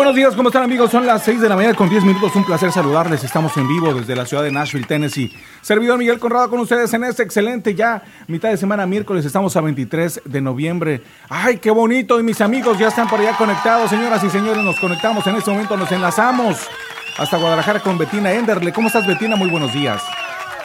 buenos días, ¿cómo están amigos? Son las 6 de la mañana con 10 minutos. Un placer saludarles. Estamos en vivo desde la ciudad de Nashville, Tennessee. Servidor Miguel Conrado con ustedes en este excelente ya mitad de semana miércoles. Estamos a 23 de noviembre. ¡Ay, qué bonito! Y mis amigos ya están por allá conectados. Señoras y señores, nos conectamos en este momento, nos enlazamos hasta Guadalajara con Betina Enderle. ¿Cómo estás, Betina? Muy buenos días.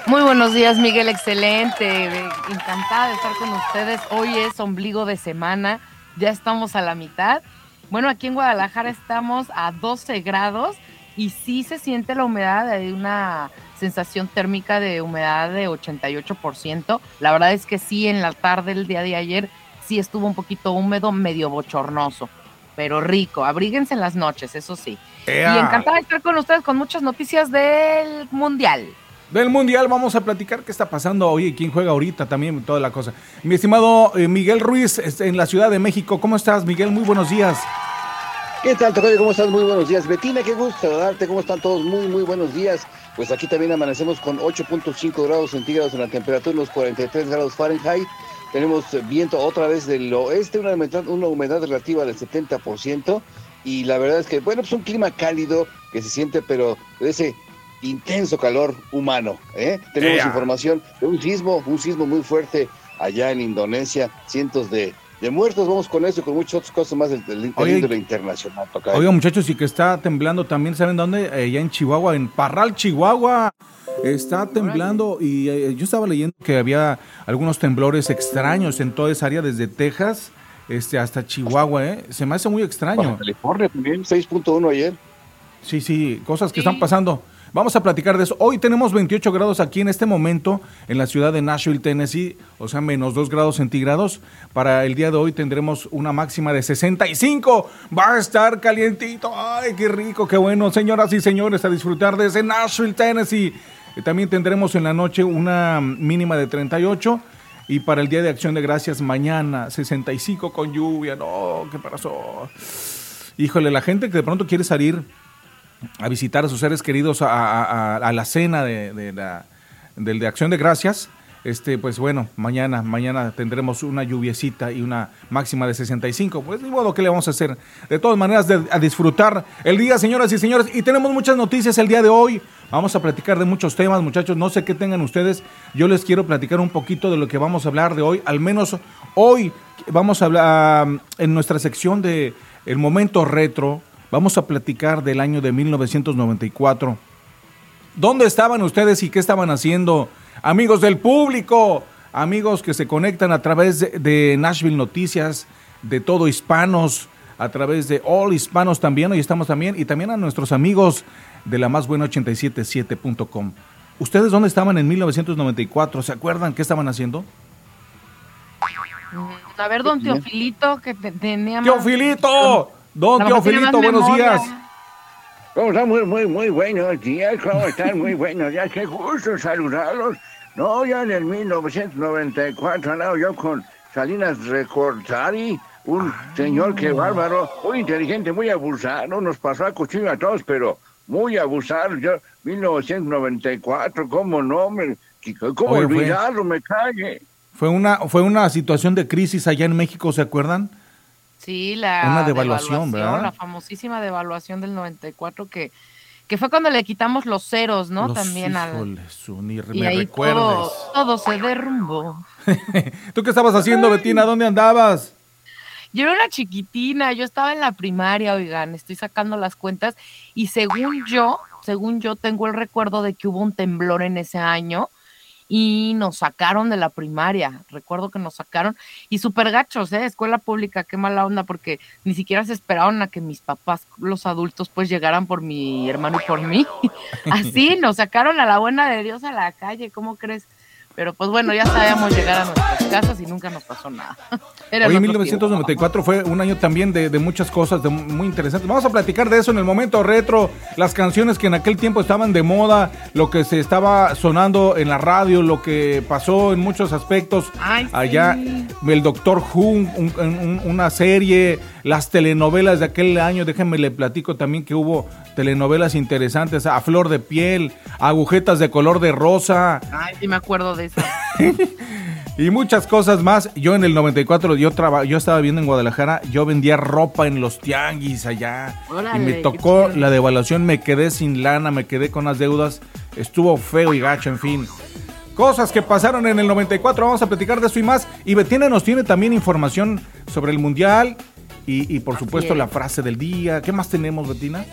Muy buenos días, Miguel. Excelente. Encantada de estar con ustedes. Hoy es ombligo de semana. Ya estamos a la mitad. Bueno, aquí en Guadalajara estamos a 12 grados y sí se siente la humedad, hay una sensación térmica de humedad de 88%. La verdad es que sí, en la tarde del día de ayer sí estuvo un poquito húmedo, medio bochornoso, pero rico. Abríguense en las noches, eso sí. Y encantada de estar con ustedes con muchas noticias del Mundial del Mundial. Vamos a platicar qué está pasando hoy y quién juega ahorita también, toda la cosa. Mi estimado eh, Miguel Ruiz, en la Ciudad de México. ¿Cómo estás, Miguel? Muy buenos días. ¿Qué tal, Tocayo? ¿Cómo estás? Muy buenos días. Betina, qué gusto saludarte. ¿Cómo están todos? Muy, muy buenos días. Pues aquí también amanecemos con 8.5 grados centígrados en la temperatura, unos 43 grados Fahrenheit. Tenemos viento otra vez del oeste, una humedad, relativa del 70%. Y la verdad es que, bueno, es pues un clima cálido que se siente, pero ese intenso calor humano. ¿eh? Tenemos información de un sismo, un sismo muy fuerte allá en Indonesia, cientos de, muertos. Vamos con eso y con muchas otras cosas más del, del internacional. Oiga, muchachos, y que está temblando también, ¿saben dónde? Allá en Chihuahua, en Parral, Chihuahua. Está temblando y eh, yo estaba leyendo que había algunos temblores extraños en toda esa área, desde Texas este, hasta Chihuahua, ¿eh? Se me hace muy extraño. California también, 6.1 ayer. Sí, sí, cosas que están pasando. Vamos a platicar de eso. Hoy tenemos 28 grados aquí en este momento en la ciudad de Nashville, Tennessee, o sea, menos 2 grados centígrados. Para el día de hoy tendremos una máxima de 65. Va a estar calientito. Ay, qué rico, qué bueno. Señoras y señores, a disfrutar desde Nashville, Tennessee. También tendremos en la noche una mínima de 38. Y para el Día de Acción de Gracias, mañana 65 con lluvia. No, ¿qué pasó? Híjole, la gente que de pronto quiere salir a visitar a sus seres queridos a, la cena de, la, del de Acción de Gracias. Este, pues bueno, mañana, mañana tendremos una lluviecita y una máxima de 65. Pues ni modo, ¿qué le vamos a hacer? De todas maneras, a disfrutar el día, señoras y señores. Y tenemos muchas noticias el día de hoy. Vamos a platicar de muchos temas, muchachos. No sé qué tengan ustedes. Yo les quiero platicar un poquito de lo que vamos a hablar de hoy. Al menos hoy vamos a hablar en nuestra sección de El Momento Retro Vamos a platicar del año de 1994. ¿Dónde estaban ustedes y qué estaban haciendo? Amigos del público, amigos que se conectan a través de, Nashville Noticias, de todo hispanos, a través de All Hispanos también, hoy estamos también, y también a nuestros amigos de la más buena 877.com. ¿Ustedes dónde estaban en 1994? ¿Se acuerdan qué estaban haciendo? A ver, don Teofilito, que tenía... ¡Teofilito! Don Teofilito, buenos días. ¿Cómo están? Muy, muy, muy buenos días. ¿Cómo están? Muy buenos días. Qué gusto saludarlos. No, ya en el 1994 andaba yo con Salinas Recortari, un señor que bárbaro, muy inteligente, muy abusado. Nos pasó a cuchillo a todos, pero muy abusado. Yo, 1994, ¿cómo no? Me, ¿Cómo olvidarlo? Me calle. Fue una, fue una situación de crisis allá en México, ¿se acuerdan? Sí, la Una devaluación, ¿verdad? La famosísima devaluación del 94 que, que fue cuando le quitamos los ceros, ¿no? También al... Su, ni y me ahí Todo, todo se derrumbó. ¿Tú qué estabas haciendo, Betina? ¿Dónde andabas? Yo era una chiquitina, yo estaba en la primaria, oigan, estoy sacando las cuentas y según yo, según yo tengo el recuerdo de que hubo un temblor en ese año y nos sacaron de la primaria. Recuerdo que nos sacaron y súper gachos, ¿eh? Escuela pública, qué mala onda, porque ni siquiera se esperaron a que mis papás, los adultos, pues llegaran por mi hermano y por mí. Así nos sacaron a la buena de Dios a la calle, ¿cómo crees? Pero pues bueno, ya sabíamos llegar a nuestras casas y nunca nos pasó nada. Hoy 1994 fue un año también de, muchas cosas de muy interesantes. Vamos a platicar de eso en el momento retro, las canciones que en aquel tiempo estaban de moda, lo que se estaba sonando en la radio, lo que pasó en muchos aspectos. Allá el Doctor Who, una serie, las telenovelas de aquel año, déjenme le platico también que hubo telenovelas interesantes, a flor de piel, agujetas de color de rosa. Ay, sí me acuerdo de eso. y muchas cosas más. Yo en el 94, yo, traba, yo estaba viendo en Guadalajara, yo vendía ropa en los tianguis allá. y me tocó la devaluación, me quedé sin lana, me quedé con las deudas. Estuvo feo y gacho, en fin. Cosas que pasaron en el 94, vamos a platicar de eso y más. Y Betina nos tiene también información sobre el Mundial y, por supuesto la frase del día. ¿Qué más tenemos, Betina?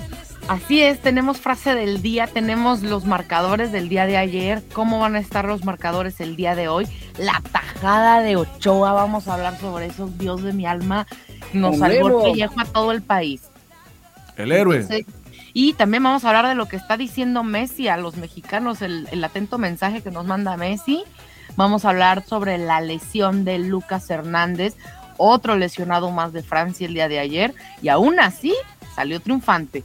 Así es, tenemos frase del día, tenemos los marcadores del día de ayer, cómo van a estar los marcadores el día de hoy, la tajada de Ochoa, vamos a hablar sobre eso, Dios de mi alma, nos salvó el pellejo a todo el país. El héroe. y también vamos a hablar de lo que está diciendo Messi a los mexicanos, el, el atento mensaje que nos manda Messi. Vamos a hablar sobre la lesión de Lucas Hernández, otro lesionado más de Francia el día de ayer, y aún así salió triunfante.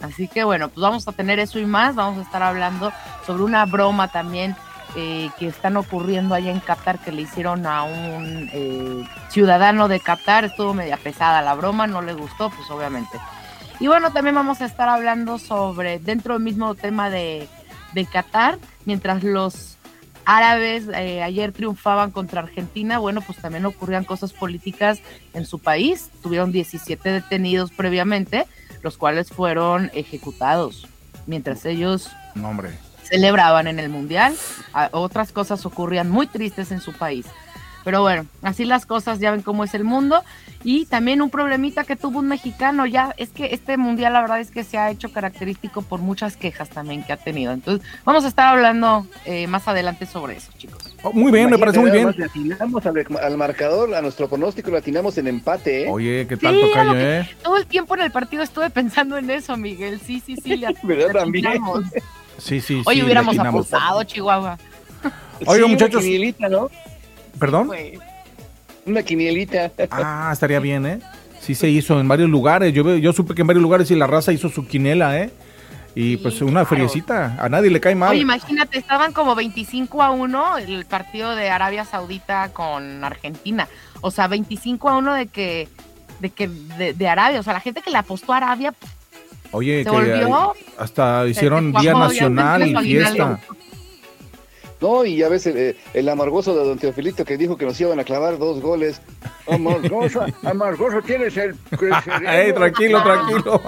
Así que bueno, pues vamos a tener eso y más. Vamos a estar hablando sobre una broma también eh, que están ocurriendo allá en Qatar que le hicieron a un eh, ciudadano de Qatar. Estuvo media pesada la broma, no le gustó, pues obviamente. Y bueno, también vamos a estar hablando sobre, dentro del mismo tema de, de Qatar, mientras los árabes eh, ayer triunfaban contra Argentina, bueno, pues también ocurrían cosas políticas en su país. Tuvieron 17 detenidos previamente los cuales fueron ejecutados mientras ellos celebraban en el Mundial. Otras cosas ocurrían muy tristes en su país. Pero bueno, así las cosas, ya ven cómo es el mundo. Y también un problemita que tuvo un mexicano, ya es que este mundial la verdad es que se ha hecho característico por muchas quejas también que ha tenido. Entonces, vamos a estar hablando eh, más adelante sobre eso, chicos. Oh, muy bien, me parece muy bien. atinamos al, marcador, a nuestro pronóstico, lo atinamos en empate, ¿eh? Oye, ¿qué tal, sí, eh? Todo el tiempo en el partido estuve pensando en eso, Miguel. Sí, sí, sí. ¿Verdad, también? Sí, sí, Oye, hubiéramos apostado, Chihuahua. Oye, muchachos. ¿no? ¿Perdón? Una quinielita. Ah, estaría bien, ¿eh? Sí se hizo en varios lugares. Yo, yo supe que en varios lugares y la raza hizo su quinela, ¿eh? Y pues una feriecita, a nadie le cae mal. Oye, imagínate, estaban como 25 a 1 el partido de Arabia Saudita con Argentina. O sea, 25 a 1 de que de que de, Arabia, o sea, la gente que le apostó a Arabia Oye, que hasta hicieron día nacional y fiesta. No, y ya ves el, el, amargoso de Don Teofilito que dijo que nos iban a clavar dos goles. Amargoso, amargoso tienes el... tranquilo, tranquilo.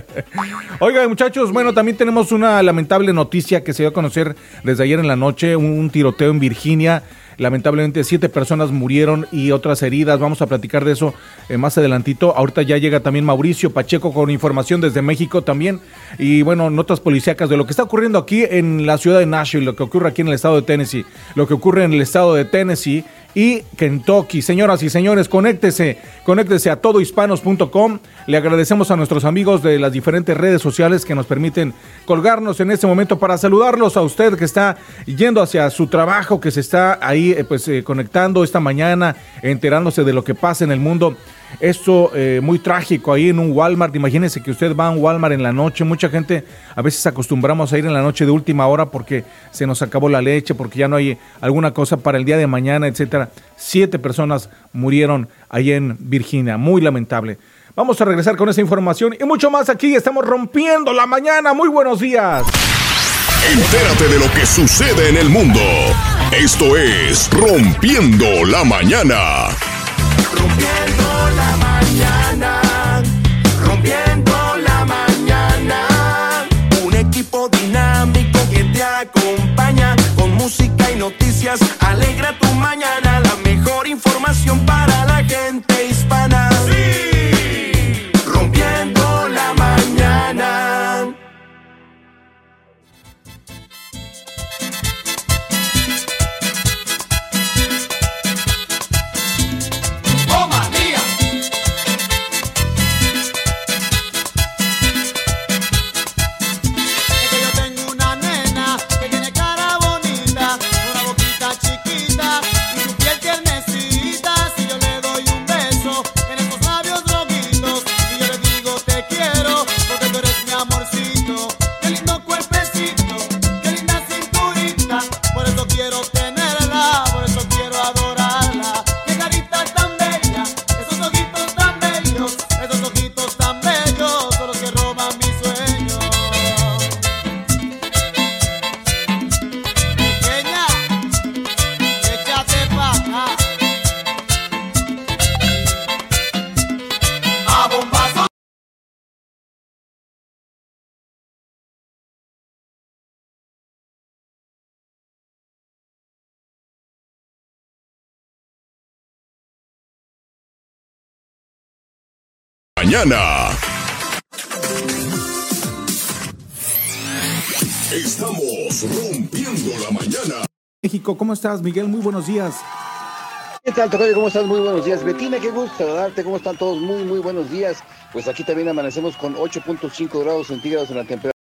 Oiga, muchachos, bueno, también tenemos una lamentable noticia que se dio a conocer desde ayer en la noche, un tiroteo en Virginia. Lamentablemente siete personas murieron y otras heridas. Vamos a platicar de eso eh, más adelantito. Ahorita ya llega también Mauricio Pacheco con información desde México también. Y bueno, notas policíacas de lo que está ocurriendo aquí en la ciudad de Nashville, lo que ocurre aquí en el estado de Tennessee, lo que ocurre en el estado de Tennessee y Kentucky. Señoras y señores, conéctese, conéctese a todohispanos.com. Le agradecemos a nuestros amigos de las diferentes redes sociales que nos permiten colgarnos en este momento para saludarlos a usted que está yendo hacia su trabajo, que se está ahí eh, pues eh, conectando esta mañana, enterándose de lo que pasa en el mundo. Esto eh, muy trágico ahí en un Walmart. Imagínense que usted va a un Walmart en la noche. Mucha gente a veces acostumbramos a ir en la noche de última hora porque se nos acabó la leche, porque ya no hay alguna cosa para el día de mañana, etcétera. Siete personas murieron ahí en Virginia. Muy lamentable. Vamos a regresar con esa información y mucho más aquí. Estamos rompiendo la mañana. Muy buenos días. Entérate de lo que sucede en el mundo. Esto es Rompiendo la Mañana. Alegra tu mañana, la mejor información para la gente hispana. Mañana. Estamos rompiendo la mañana. México, ¿cómo estás, Miguel? Muy buenos días. ¿Qué tal, Tocayo? ¿Cómo estás? Muy buenos días. Betina, qué gusto saludarte. ¿Cómo están todos? Muy, muy buenos días. Pues aquí también amanecemos con 8.5 grados centígrados en la temperatura.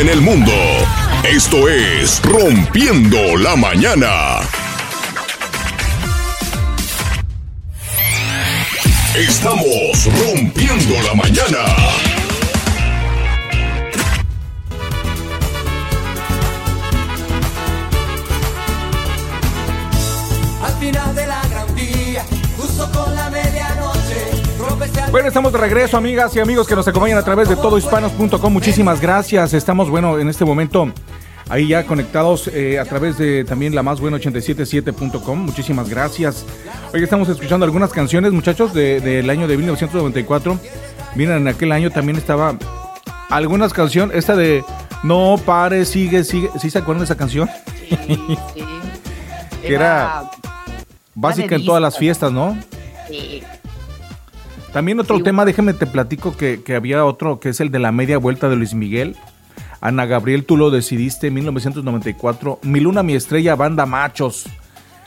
En el mundo. Esto es Rompiendo la Mañana. Estamos rompiendo la mañana. Bueno, estamos de regreso, amigas y amigos que nos acompañan a través de todohispanos.com. Muchísimas gracias. Estamos, bueno, en este momento ahí ya conectados eh, a través de también la más buena 877.com. Muchísimas gracias. Hoy estamos escuchando algunas canciones, muchachos, de- del año de 1994. Miren, en aquel año también estaba algunas canciones, esta de No pare, sigue, sigue. ¿Sí se acuerdan de esa canción? Sí. Que era Básica en todas las fiestas, ¿no? Sí. También otro Sí. tema, déjame te platico que, que había otro que es el de la media vuelta de Luis Miguel. Ana Gabriel, tú lo decidiste en 1994. Mi luna, mi estrella, banda machos.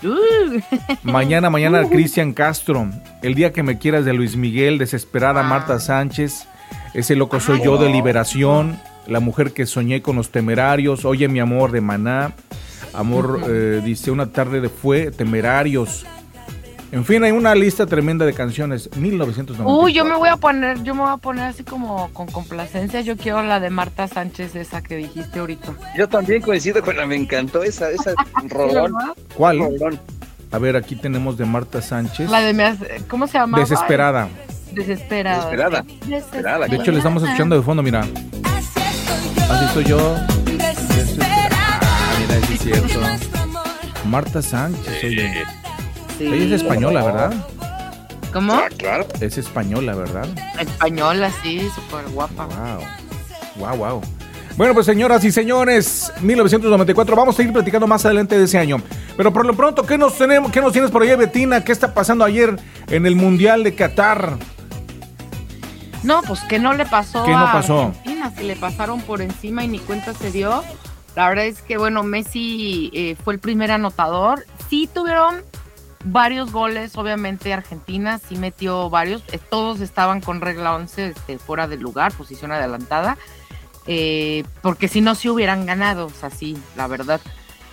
Uh. Mañana, mañana, Cristian Castro. El día que me quieras de Luis Miguel, Desesperada, Ah. Marta Sánchez. Ese loco soy yo de Liberación. La mujer que soñé con los temerarios. Oye, mi amor de Maná. Amor, eh, dice, una tarde de fue, temerarios. En fin, hay una lista tremenda de canciones. 1994. Uy, yo me voy a poner, yo me voy a poner así como con complacencia. Yo quiero la de Marta Sánchez, esa que dijiste ahorita. Yo también coincido con la, me encantó esa, esa rolón. ¿Cuál? rolón. A ver, aquí tenemos de Marta Sánchez. La de me ¿cómo se llama? Desesperada. Desesperada. Desesperada. Desesperada. De hecho, le estamos escuchando de fondo, mira. Así estoy yo. Ah, mira, es cierto. Marta Sánchez, oye. Sí. Ella es española, ¿verdad? ¿Cómo? Ah, claro. Es española, ¿verdad? Española, sí, súper guapa. Wow. Wow, wow. Bueno, pues señoras y señores, 1994, vamos a ir platicando más adelante de ese año. Pero por lo pronto, ¿qué nos tenemos, qué nos tienes por ahí, Betina? ¿Qué está pasando ayer en el Mundial de Qatar? No, pues que no le pasó ¿Qué no a pasó? Argentina, se le pasaron por encima y ni cuenta se dio. La verdad es que, bueno, Messi eh, fue el primer anotador. Sí tuvieron varios goles, obviamente Argentina sí metió varios. Eh, todos estaban con regla 11 este, fuera del lugar, posición adelantada. eh, porque si no, sí hubieran ganado, o sea, sí, la verdad.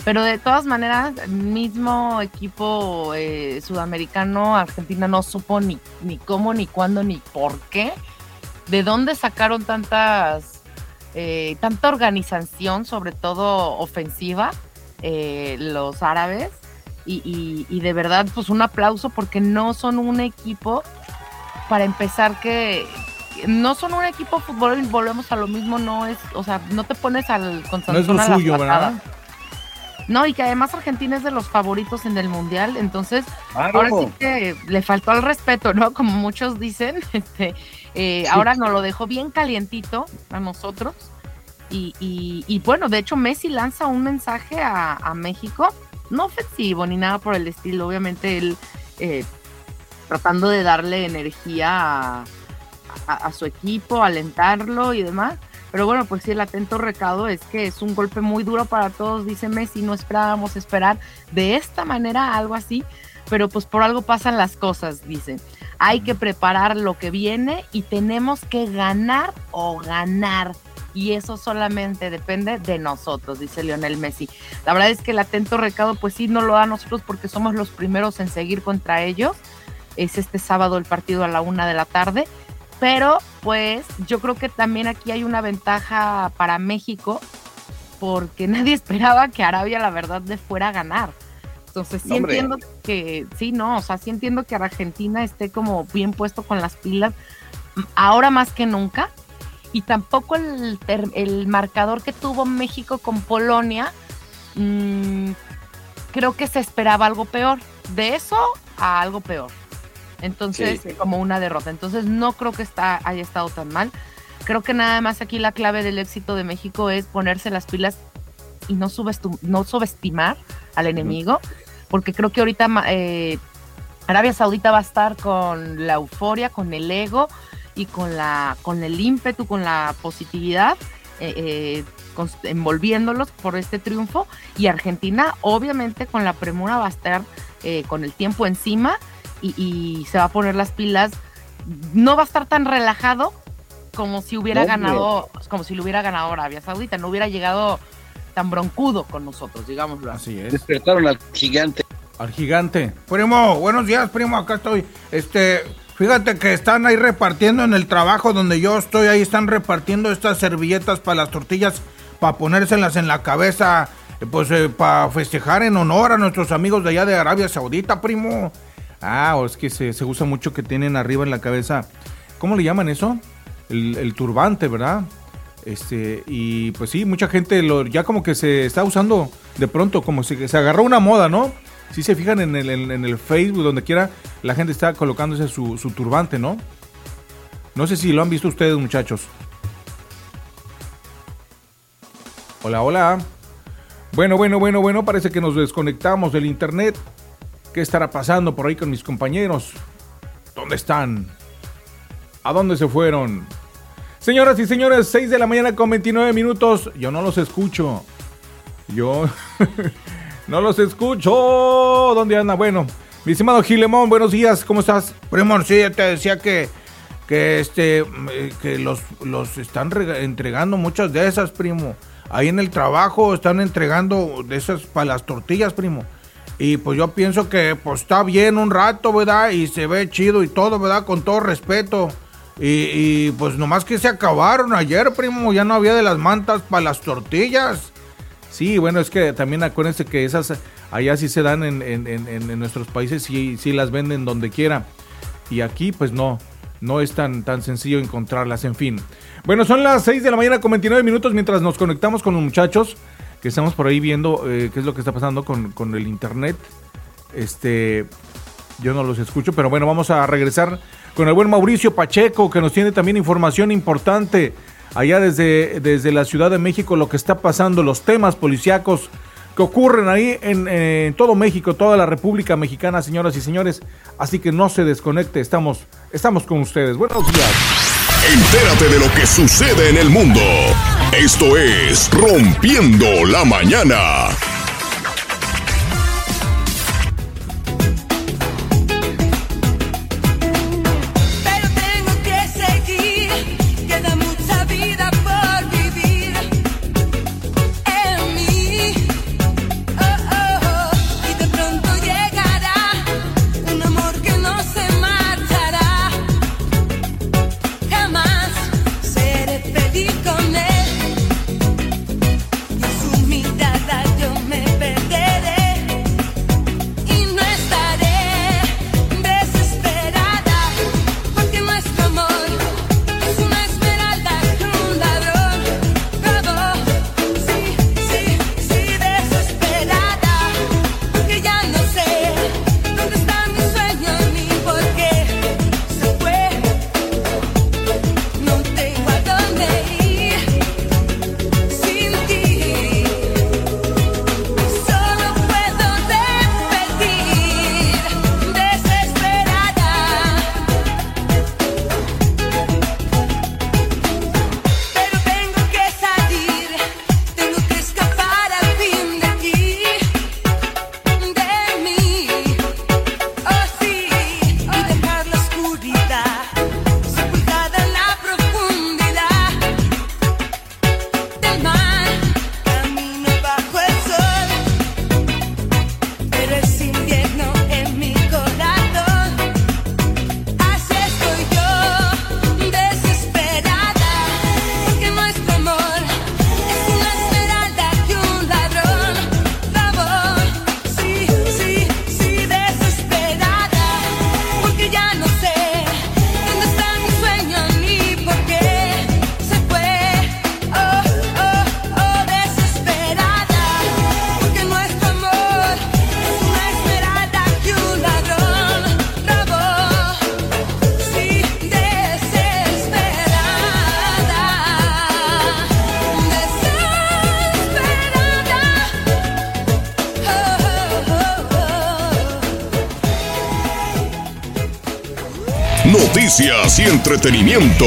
Pero de todas maneras, mismo equipo eh, sudamericano, Argentina no supo ni, ni cómo, ni cuándo, ni por qué, de dónde sacaron tantas, tanta organización, sobre todo ofensiva, los árabes. Y, y- y de verdad, pues un aplauso porque no son un equipo, para empezar, que no son un equipo fútbol, volvemos a lo mismo, no es, o sea, no te pones al con No es lo suyo. ¿verdad? No, y que además Argentina es de los favoritos en el mundial, entonces Claro. ahora sí que le faltó al respeto, ¿no? Como muchos dicen, este, eh, ahora nos lo dejó bien calientito a nosotros. Y, y- y bueno, de hecho Messi lanza un mensaje a, a México, no ofensivo ni nada por el estilo, obviamente él eh, tratando de darle energía a, a- a su equipo, alentarlo y demás. Pero bueno, pues sí, el atento recado es que es un golpe muy duro para todos, dice Messi, no esperábamos esperar de esta manera algo así, pero pues por algo pasan las cosas, dice. Hay que preparar lo que viene y tenemos que ganar o ganar. Y eso solamente depende de nosotros, dice Lionel Messi. La verdad es que el atento recado, pues sí, no lo da a nosotros porque somos los primeros en seguir contra ellos. Es este sábado el partido a la una de la tarde. Pero pues yo creo que también aquí hay una ventaja para México porque nadie esperaba que Arabia la verdad le fuera a ganar. Entonces sí hombre. entiendo que, sí, no, o sea, sí entiendo que Argentina esté como bien puesto con las pilas ahora más que nunca. Y tampoco el, el marcador que tuvo México con Polonia, mm, creo que se esperaba algo peor. De eso a algo peor. Entonces, Sí. como una derrota. Entonces, no creo que está, haya estado tan mal. Creo que nada más aquí la clave del éxito de México es ponerse las pilas y no, no subestimar al enemigo, porque creo que ahorita eh, Arabia Saudita va a estar con la euforia, con el ego y con, la, con el ímpetu, con la positividad, eh, eh, cons- envolviéndolos por este triunfo. Y Argentina, obviamente, con la premura va a estar eh, con el tiempo encima y, y se va a poner las pilas. No va a estar tan relajado como si hubiera ganado, como si lo hubiera ganado Arabia Saudita, no hubiera llegado tan broncudo con nosotros, digámoslo así. Así es. Despertaron al gigante. Al gigante. Primo, buenos días, primo, acá estoy. Este, fíjate que están ahí repartiendo en el trabajo donde yo estoy, ahí están repartiendo estas servilletas para las tortillas, para ponérselas en la cabeza, eh, pues para festejar en honor a nuestros amigos de allá de Arabia Saudita, primo. Ah, es que se, se usa mucho que tienen arriba en la cabeza. ¿Cómo le llaman eso? El, el turbante, ¿verdad? Este, y pues sí, mucha gente lo, ya como que se está usando de pronto, como si se agarró una moda, ¿no? Si se fijan en el, en, el Facebook, donde quiera, la gente está colocándose su, su turbante, ¿no? No sé si lo han visto ustedes, muchachos. Hola, hola. Bueno, bueno, bueno, bueno, parece que nos desconectamos del internet. ¿Qué estará pasando por ahí con mis compañeros? ¿Dónde están? ¿A dónde se fueron? Señoras y señores, 6 de la mañana con 29 minutos. Yo no los escucho. Yo no los escucho. ¿Dónde anda? Bueno, mi estimado Gilemón, buenos días. ¿Cómo estás? Primo, sí, te decía que, que este, eh, que los, los están rega- entregando muchas de esas, primo. Ahí en el trabajo están entregando de esas para las tortillas, primo. Y pues yo pienso que pues está bien un rato, ¿verdad? Y se ve chido y todo, ¿verdad? Con todo respeto. Y, y, pues nomás que se acabaron ayer, primo. Ya no había de las mantas para las tortillas. Sí, bueno, es que también acuérdense que esas allá sí se dan en, en- en- en- nuestros países, sí, sí las venden donde quiera. Y aquí pues no, no es tan, tan sencillo encontrarlas, en fin. Bueno, son las 6 de la mañana con 29 minutos mientras nos conectamos con los muchachos que estamos por ahí viendo eh, qué es lo que está pasando con, con el internet. Este, yo no los escucho, pero bueno, vamos a regresar con el buen Mauricio Pacheco, que nos tiene también información importante allá desde, desde la Ciudad de México, lo que está pasando, los temas policíacos que ocurren ahí en, en todo México, toda la República Mexicana, señoras y señores. Así que no se desconecte, estamos, estamos con ustedes. Buenos días. Entérate de lo que sucede en el mundo. Esto es Rompiendo la Mañana. Entretenimiento.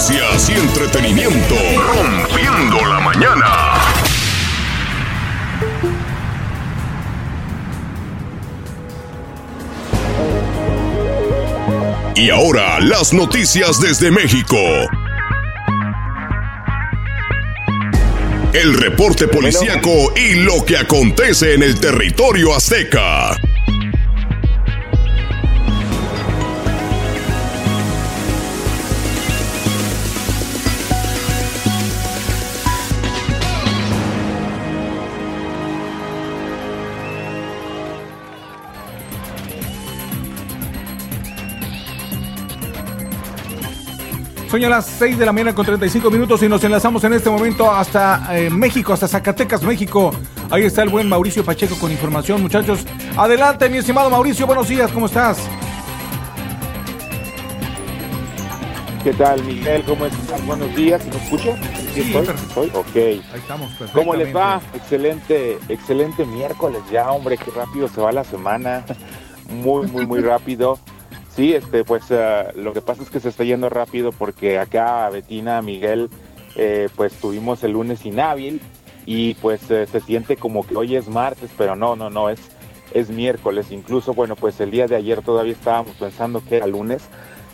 Noticias y entretenimiento. Rompiendo la mañana. Y ahora las noticias desde México. El reporte policíaco y lo que acontece en el territorio azteca. Son ya las 6 de la mañana con 35 minutos y nos enlazamos en este momento hasta eh, México, hasta Zacatecas, México. Ahí está el buen Mauricio Pacheco con información, muchachos. Adelante, mi estimado Mauricio, buenos días, ¿cómo estás? ¿Qué tal, Miguel? ¿Cómo estás? Buenos días. ¿Me escuchan? Sí, estoy? ¿Estoy? Ok. Ahí estamos, ¿Cómo les va? Excelente, excelente miércoles ya, hombre, qué rápido se va la semana. Muy, muy, muy rápido. Sí, este, pues eh, lo que pasa es que se está yendo rápido porque acá Betina, Miguel, eh, pues tuvimos el lunes inhábil y pues eh, se siente como que hoy es martes, pero no, no, no, es, es miércoles. Incluso, bueno, pues el día de ayer todavía estábamos pensando que era lunes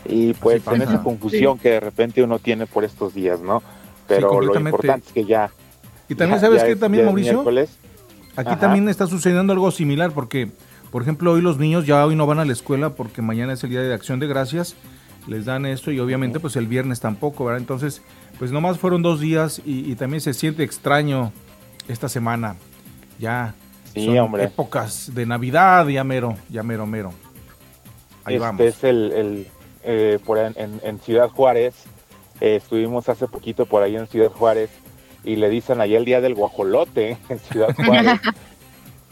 y pues en esa confusión que de repente uno tiene por estos días, ¿no? Pero lo importante es que ya... Y también, ya- ¿sabes ya es- también, Mauricio? miércoles. Aquí Ajá. también está sucediendo algo similar porque, por ejemplo, hoy los niños ya hoy no van a la escuela porque mañana es el día de acción de gracias, les dan esto y obviamente pues el viernes tampoco, ¿verdad? Entonces, pues nomás fueron dos días y, y también se siente extraño esta semana. Ya Sí, son hombre. épocas de Navidad, ya mero, ya mero, mero. Ahí este vamos. es el, el, eh, por en, en- en Ciudad Juárez. eh, estuvimos hace poquito por ahí en Ciudad Juárez y le dicen allá el día del guajolote en Ciudad Juárez.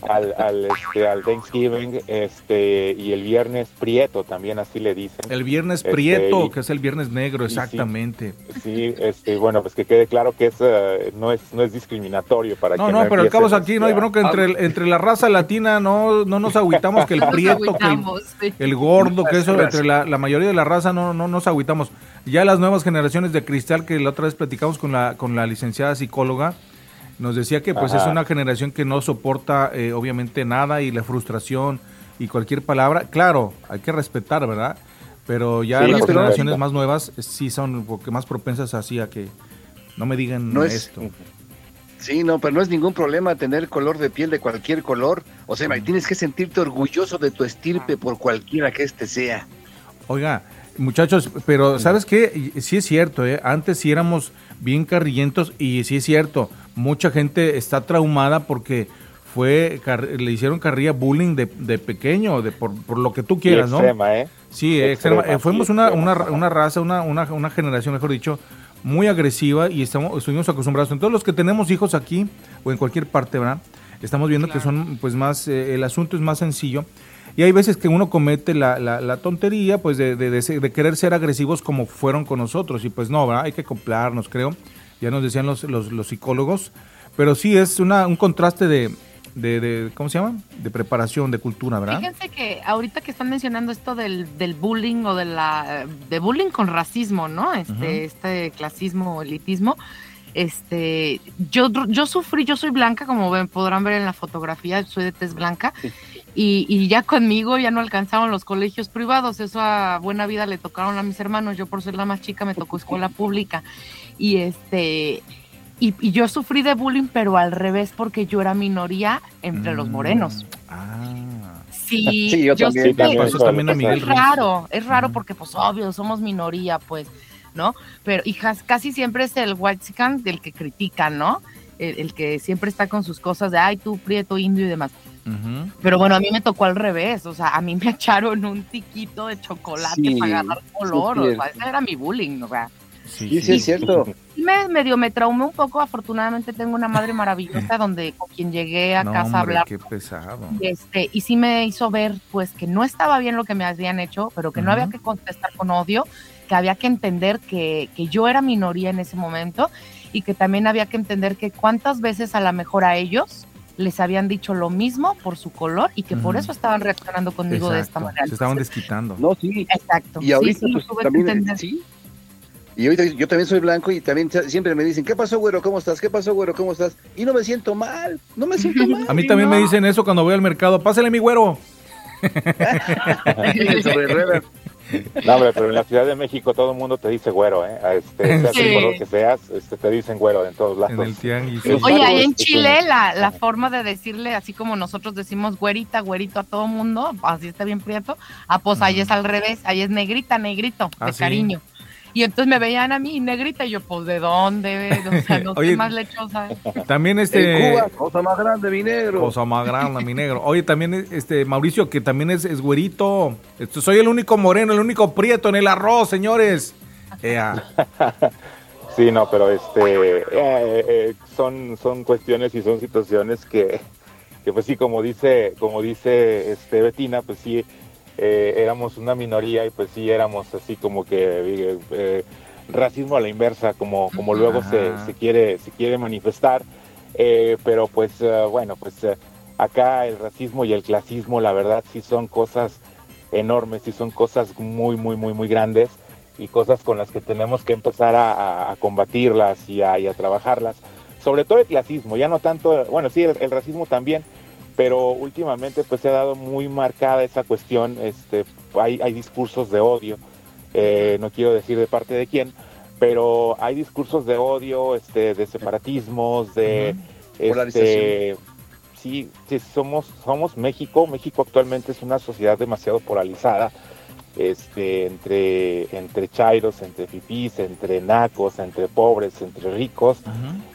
Al, al, este, al Thanksgiving, este, y el viernes Prieto también así le dicen. El viernes Este, Prieto, y- que es el viernes negro, sí. exactamente. Sí, este, bueno, pues que quede claro que es, eh, no es no es discriminatorio para No, que no, pero al cabo aquí no hay bronca entre, el- entre la raza latina, no, no nos agüitamos que el prieto, que el, el gordo, que eso, entre la, la mayoría de la raza no, no nos agüitamos. Ya las nuevas generaciones de cristal que la otra vez platicamos con la, con la licenciada psicóloga, nos decía que pues Ajá. es una generación que no soporta eh, obviamente nada y la frustración y cualquier palabra. Claro, hay que respetar, ¿verdad? Pero ya Sí, las generaciones más nuevas sí son un poco más propensas así a que no me digan No es- esto. Sí, no, pero no es ningún problema tener color de piel de cualquier color. O sea, tienes que sentirte orgulloso de tu estirpe por cualquiera que este sea. Oiga, muchachos, pero ¿sabes qué? Y- Sí es cierto, ¿eh? Antes sí éramos bien carrillentos y sí es cierto, mucha gente está traumada porque fue car- le hicieron carrilla bullying de, de pequeño, de por, por lo que tú y quieras, ¿no? extrema, ¿eh? Sí, Extrema, extrema. Eh, fuimos una, una, una raza, una, una, una generación, mejor dicho, muy agresiva y estamos, estuvimos acostumbrados. Entonces los que tenemos hijos aquí o en cualquier parte, ¿verdad? Estamos viendo que son pues más, eh, el asunto es más sencillo. Y hay veces que uno comete la, la, la tontería pues de, de, de de querer ser agresivos como fueron con nosotros. Y pues no, ¿verdad? Hay que acoplarnos, creo. Ya nos decían los, los, los psicólogos. Pero sí es una, un contraste de, de, de, ¿cómo se llama? De preparación, de cultura, ¿verdad? Fíjense que ahorita que están mencionando esto del, del bullying o de la de bullying con racismo, ¿no? Este, Ujú. este clasismo, elitismo. Este, yo, yo sufrí, yo soy blanca, como ven, podrán ver en la fotografía, soy de tez blanca, y, y ya conmigo ya no alcanzaron los colegios privados, eso a buena vida le tocaron a mis hermanos, yo por ser la más chica me tocó escuela pública, y este, y, y yo sufrí de bullying, pero al revés, porque yo era minoría entre los Mm. morenos. Ah. Sí, Sí, yo también. Sí, también, que también a es Miguel raro, es raro porque pues obvio, somos minoría, pues, ¿no? Pero y jas- casi siempre es el white del que critica, ¿no? El, el que siempre está con sus cosas de, ay, tú, prieto, indio y demás. Ujú. Pero bueno, a mí me tocó al revés, o sea, a mí me echaron un tiquito de chocolate Sí, para agarrar color, sí, o sea, ese era mi bullying, o sea. Sí, Sí, sí, es cierto. Me medio me traumé un poco, afortunadamente tengo una madre maravillosa donde con quien llegué a No, casa a hablar qué pesado. y este y sí me hizo ver pues que no estaba bien lo que me habían hecho pero que no Ujú. había que contestar con odio que había que entender que, que yo era minoría en ese momento y que también había que entender que cuántas veces a lo mejor a ellos les habían dicho lo mismo por su color y que por eso estaban reaccionando conmigo de esta manera. Se estaban desquitando. No, sí. Exacto. Y ahorita sí, sí, lo pues tuve que también, entender. sí. Y ahorita yo también soy blanco y también siempre me dicen, ¿qué pasó, güero? ¿Cómo estás? ¿Qué pasó, güero? ¿Cómo estás? Y no me siento mal, no me siento mal. A mí también me dicen eso cuando voy al mercado. Pásale mi güero. No, hombre, pero en la Ciudad de México todo el mundo te dice güero, ¿eh? Este, seas Sí. el color que seas, este, te dicen güero en todos lados. En el tianguis. Sí. Oye, ahí en. Chile la, la forma de decirle, así como nosotros decimos güerita, güerito a todo mundo, así está bien prieto, ah, pues ahí es al revés, ahí es negrita, negrito, Ah, de ¿sí? cariño. Y entonces me veían a mí negrita y yo, pues, ¿de dónde? O sea, no Oye, soy más lechosa. También En este. Cuba, cosa más grande, mi negro. Cosa más grande, mi negro. Oye, también este Mauricio, que también es, es güerito. Este, soy el único moreno, el único prieto en el arroz, señores. Ea. Sí, no, pero este, eh, eh, son, son cuestiones y son situaciones que, que pues sí, como dice, como dice este Betina, pues sí, eh, éramos una minoría y pues sí éramos así como que eh, eh, racismo a la inversa, como, como luego se, se quiere, se quiere manifestar, Eh, pero pues eh, bueno, pues eh, acá el racismo y el clasismo, la verdad, sí son cosas enormes, sí son cosas muy, muy, muy, muy grandes y cosas con las que tenemos que empezar a, a- a combatirlas y a, y a trabajarlas. Sobre todo el clasismo, ya no tanto, bueno, sí, el, el racismo también, pero últimamente pues se ha dado muy marcada esa cuestión, este, hay, hay discursos de odio, eh, no quiero decir de parte de quién, pero hay discursos de odio, este, de separatismos, de este, Polarización. sí, sí, somos, somos México, México actualmente es una sociedad demasiado polarizada, este, entre, entre chairos, entre fifís, entre nacos, entre pobres, entre ricos,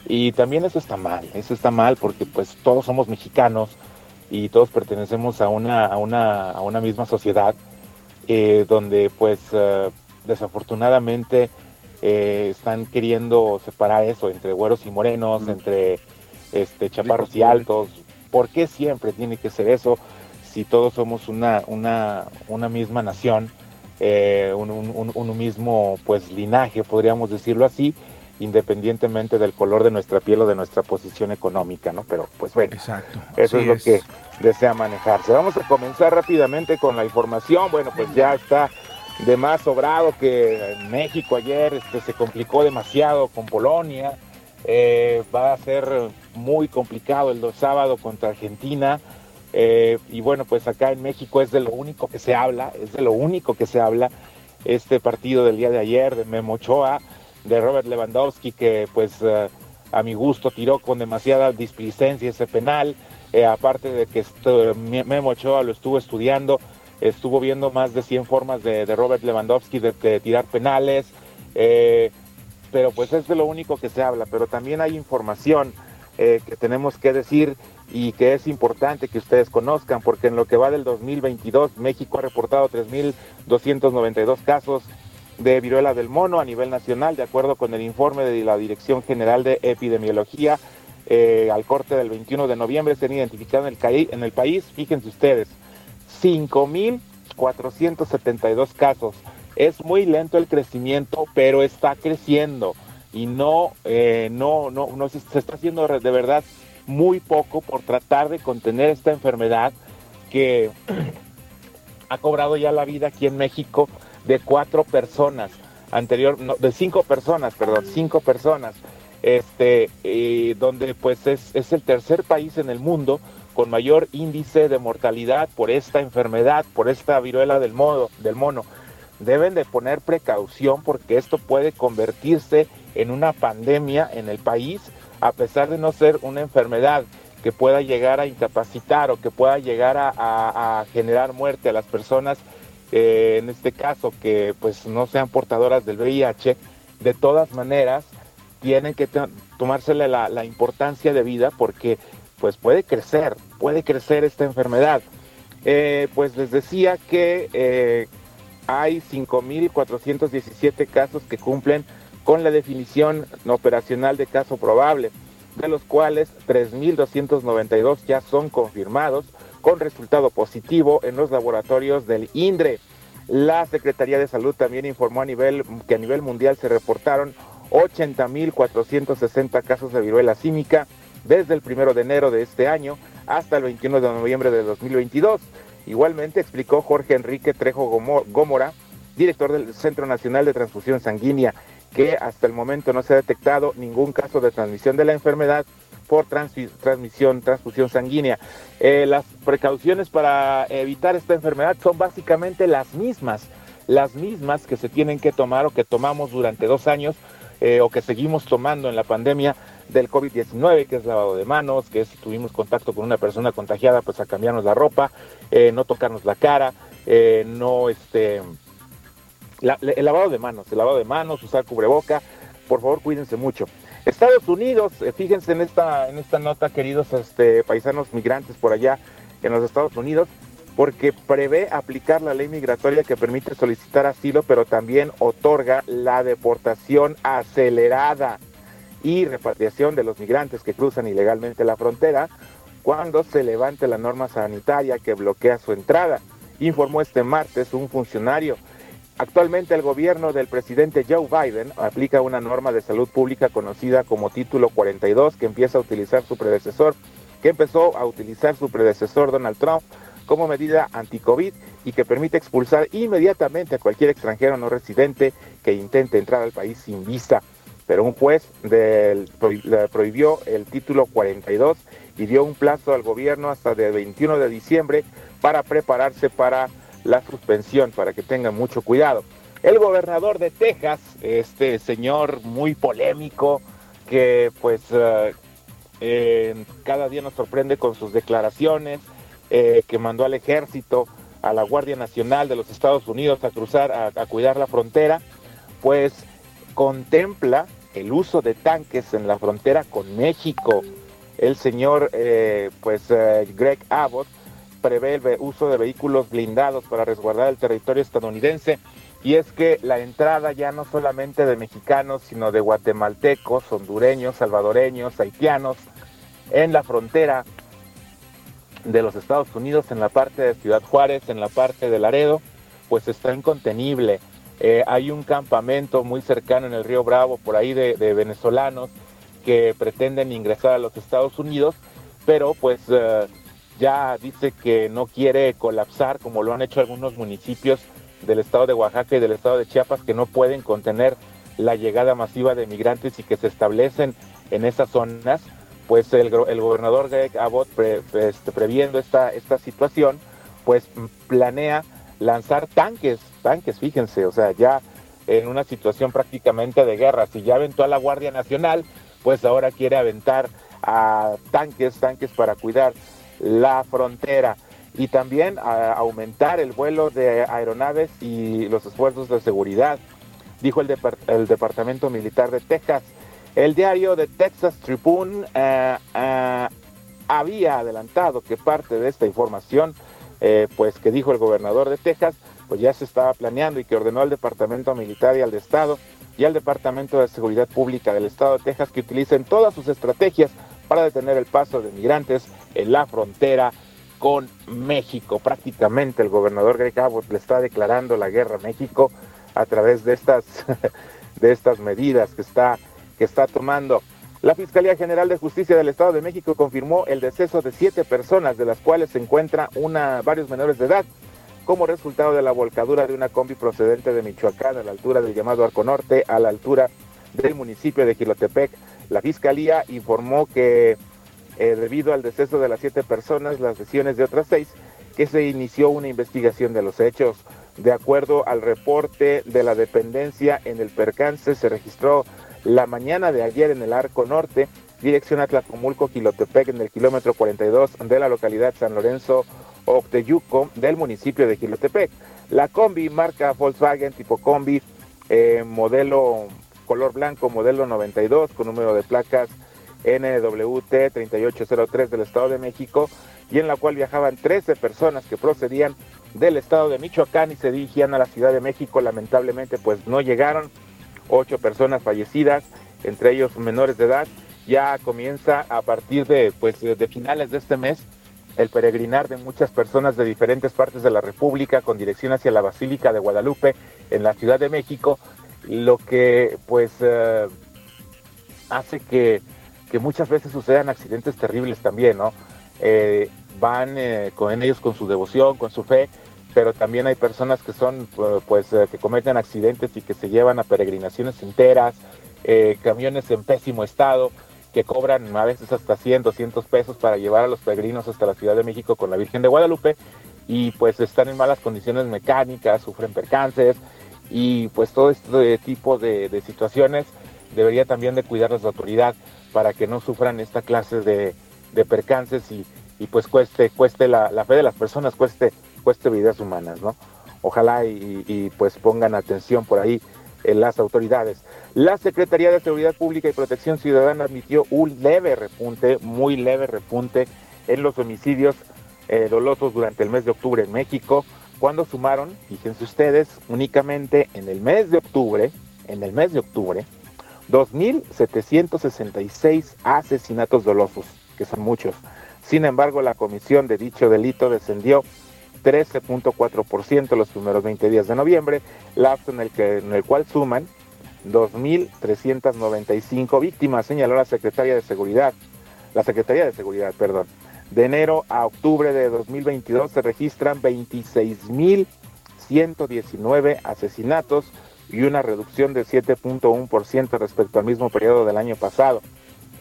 y también eso está mal, eso está mal porque pues todos somos mexicanos y todos pertenecemos a una, a una, a una misma sociedad eh, donde pues eh, desafortunadamente eh, están queriendo separar eso entre güeros y morenos, Mm. entre este chaparros y altos, ¿Por qué siempre tiene que ser eso si todos somos una, una, una misma nación, eh, un, un- un mismo pues linaje, podríamos decirlo así, independientemente del color de nuestra piel o de nuestra posición económica, ¿no? Pero pues bueno, Exacto. eso es lo que desea manejarse. Vamos a comenzar rápidamente con la información. Bueno, pues ya está de más sobrado que México ayer este, se complicó demasiado con Polonia. Eh, va a ser muy complicado el do- sábado contra Argentina. Eh, y bueno, pues acá en México es de lo único que se habla, es de lo único que se habla este partido del día de ayer de Memo Ochoa, de Robert Lewandowski, que pues eh, a mi gusto tiró con demasiada displicencia ese penal, eh, aparte de que Memo Ochoa lo estuvo estudiando, estuvo viendo más de 100 formas de, Robert Lewandowski de, tirar penales, eh, pero pues es de lo único que se habla, pero también hay información que tenemos que decir y que es importante que ustedes conozcan, porque en lo que va del 2022, México ha reportado 3.292 casos de viruela del mono a nivel nacional, de acuerdo con el informe de la Dirección General de Epidemiología. eh, al corte del 21 de noviembre se han identificado en el, país, fíjense ustedes, 5.472 casos. Es muy lento el crecimiento, pero está creciendo y no, eh, no, no, se, está haciendo de verdad muy poco por tratar de contener esta enfermedad que ha cobrado ya la vida aquí en México de cuatro personas, anterior, de cinco personas, perdón, cinco personas, este, donde pues es, es el tercer país en el mundo con mayor índice de mortalidad por esta enfermedad, por esta viruela del, modo, del mono. Deben de poner precaución porque esto puede convertirse en una pandemia en el país, a pesar de no ser una enfermedad que pueda llegar a incapacitar o que pueda llegar a generar muerte a las personas, eh, en este caso que pues no sean portadoras del VIH, de todas maneras tienen que to- tomársele la, la importancia de vida porque pues puede crecer, puede crecer esta enfermedad. Eh, pues les decía que eh, hay 5.417 casos que cumplen con la definición operacional de caso probable, de los cuales 3.292 ya son confirmados con resultado positivo en los laboratorios del INDRE. La Secretaría de Salud también informó a nivel que a nivel mundial se reportaron 80.460 casos de viruela símica desde el primero de enero de este año hasta el 21 de noviembre de 2022. Igualmente explicó Jorge Enrique Trejo Gómora, director del Centro Nacional de Transfusión Sanguínea, que hasta el momento no se ha detectado ningún caso de transmisión de la enfermedad por transmisión, transfusión sanguínea. Eh, las precauciones para evitar esta enfermedad son básicamente las mismas, las mismas que se tienen que tomar o que tomamos durante dos años eh, o que seguimos tomando en la pandemia del COVID-19, que es lavado de manos, que si tuvimos contacto con una persona contagiada, pues a cambiarnos la ropa, eh, no tocarnos la cara, no este el lavado de manos, el lavado de manos, usar cubreboca, por favor cuídense mucho. Estados Unidos, eh, fíjense en esta, en esta nota, queridos este, paisanos migrantes por allá en los Estados Unidos, porque prevé aplicar la ley migratoria que permite solicitar asilo, pero también otorga la deportación acelerada y repatriación de los migrantes que cruzan ilegalmente la frontera cuando se levante la norma sanitaria que bloquea su entrada, informó este martes un funcionario. Actualmente el gobierno del presidente Joe Biden aplica una norma de salud pública conocida como Título 42 que empieza a utilizar su predecesor, que empezó a utilizar su predecesor Donald Trump como medida anti-COVID y que permite expulsar inmediatamente a cualquier extranjero no residente que intente entrar al país sin visa. Pero un juez del- prohibió el título 42 y dio un plazo al gobierno hasta el 21 de diciembre para prepararse para la suspensión, para que tengan mucho cuidado. El gobernador de Texas, este señor muy polémico, que pues eh, eh, cada día nos sorprende con sus declaraciones, eh, que mandó al ejército, a la Guardia Nacional de los Estados Unidos a cruzar, a, cuidar la frontera, pues contempla el uso de tanques en la frontera con México. El señor, pues Greg Abbott, prevé el uso de vehículos blindados para resguardar el territorio estadounidense. Y es que la entrada ya no solamente de mexicanos, sino de guatemaltecos, hondureños, salvadoreños, haitianos, en la frontera de los Estados Unidos en la parte de Ciudad Juárez, en la parte de Laredo, pues está incontenible. Eh, hay un campamento muy cercano en el río Bravo, por ahí de, de venezolanos que pretenden ingresar a los Estados Unidos, pero pues eh, ya dice que no quiere colapsar como lo han hecho algunos municipios del estado de Oaxaca y del estado de Chiapas que no pueden contener la llegada masiva de migrantes y que se establecen en esas zonas, pues el, gobernador Greg Abbott, este, previendo esta, esta situación, pues planea lanzar tanques, tanques, fíjense, o sea, ya en una situación prácticamente de guerra, si ya aventó a la Guardia Nacional, pues ahora quiere aventar a tanques, tanques para cuidar la frontera y también a aumentar el vuelo de aeronaves y los esfuerzos de seguridad, dijo el, Depart el Departamento Militar de Texas. El diario de Texas Tribune uh, uh, había adelantado que parte de esta información, eh, pues que dijo el gobernador de Texas, pues ya se estaba planeando y que ordenó al Departamento Militar y al de Estado y al Departamento de Seguridad Pública del Estado de Texas que utilicen todas sus estrategias para detener el paso de migrantes en la frontera con México. Prácticamente el gobernador Greg Abbott le está declarando la guerra a México a través de estas, de estas medidas que está, que está tomando. La Fiscalía General de Justicia del Estado de México confirmó el deceso de siete personas, de las cuales se encuentra una, varios menores de edad, como resultado de la volcadura de una combi procedente de Michoacán a la altura del llamado Arco Norte, a la altura del municipio de Quilotepec. La Fiscalía informó que eh, debido al deceso de las siete personas, las lesiones de otras seis, que se inició una investigación de los hechos. De acuerdo al reporte de la dependencia en el percance, se registró la mañana de ayer en el Arco Norte, dirección a Tlacomulco, Quilotepec, en el kilómetro 42 de la localidad San Lorenzo Octeyuco del municipio de Quilotepec. La combi marca Volkswagen tipo combi, eh, modelo color blanco, modelo 92, con número de placas NWT 3803 del Estado de México, y en la cual viajaban 13 personas que procedían del estado de Michoacán y se dirigían a la Ciudad de México. Lamentablemente, pues no llegaron. Ocho personas fallecidas, entre ellos menores de edad. Ya comienza a partir de, pues, de finales de este mes el peregrinar de muchas personas de diferentes partes de la República con dirección hacia la Basílica de Guadalupe en la Ciudad de México, lo que pues eh, hace que, que, muchas veces sucedan accidentes terribles también, ¿no? Eh, van eh, con ellos con su devoción, con su fe, pero también hay personas que son pues eh, que cometen accidentes y que se llevan a peregrinaciones enteras, eh, camiones en pésimo estado, que cobran a veces hasta 100, 200 pesos para llevar a los peregrinos hasta la Ciudad de México con la Virgen de Guadalupe y pues están en malas condiciones mecánicas, sufren percances y pues todo este tipo de, situaciones debería también de cuidar la autoridad para que no sufran esta clase de, percances y, pues cueste, cueste la, fe de las personas, cueste, cueste vidas humanas, ¿no? Ojalá y, pues pongan atención por ahí en las autoridades. La Secretaría de Seguridad Pública y Protección Ciudadana admitió un leve repunte, muy leve repunte en los homicidios eh, dolosos durante el mes de octubre en México, cuando sumaron, fíjense ustedes, únicamente en el mes de octubre, en el mes de octubre, 2.766 asesinatos dolosos, que son muchos. Sin embargo, la comisión de dicho delito descendió 13.4% los primeros 20 días de noviembre, lapso en el, que, en el cual suman 2.395 víctimas, señaló la Secretaría de Seguridad. La Secretaría de Seguridad, perdón. De enero a octubre de 2022 se registran 26.119 asesinatos y una reducción de 7.1% respecto al mismo periodo del año pasado.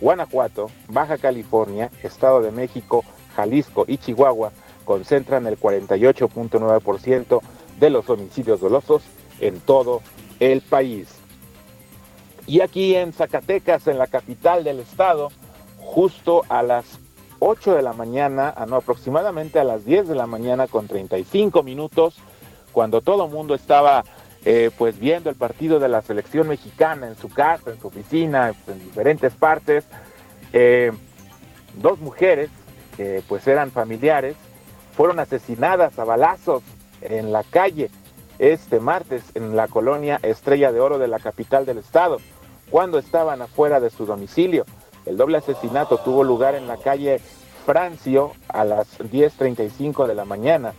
Guanajuato, Baja California, Estado de México, Jalisco y Chihuahua concentran el 48.9% de los homicidios dolosos en todo el país. Y aquí en Zacatecas, en la capital del estado, justo a las 8 de la mañana, no, aproximadamente a las 10 de la mañana con 35 minutos, cuando todo el mundo estaba eh, pues viendo el partido de la selección mexicana en su casa, en su oficina, en diferentes partes, eh, dos mujeres que pues eran familiares fueron asesinadas a balazos en la calle este martes en la colonia Estrella de Oro de la capital del estado, cuando estaban afuera de su domicilio. El doble asesinato tuvo lugar en la calle Francio a las 10.35 de la mañana,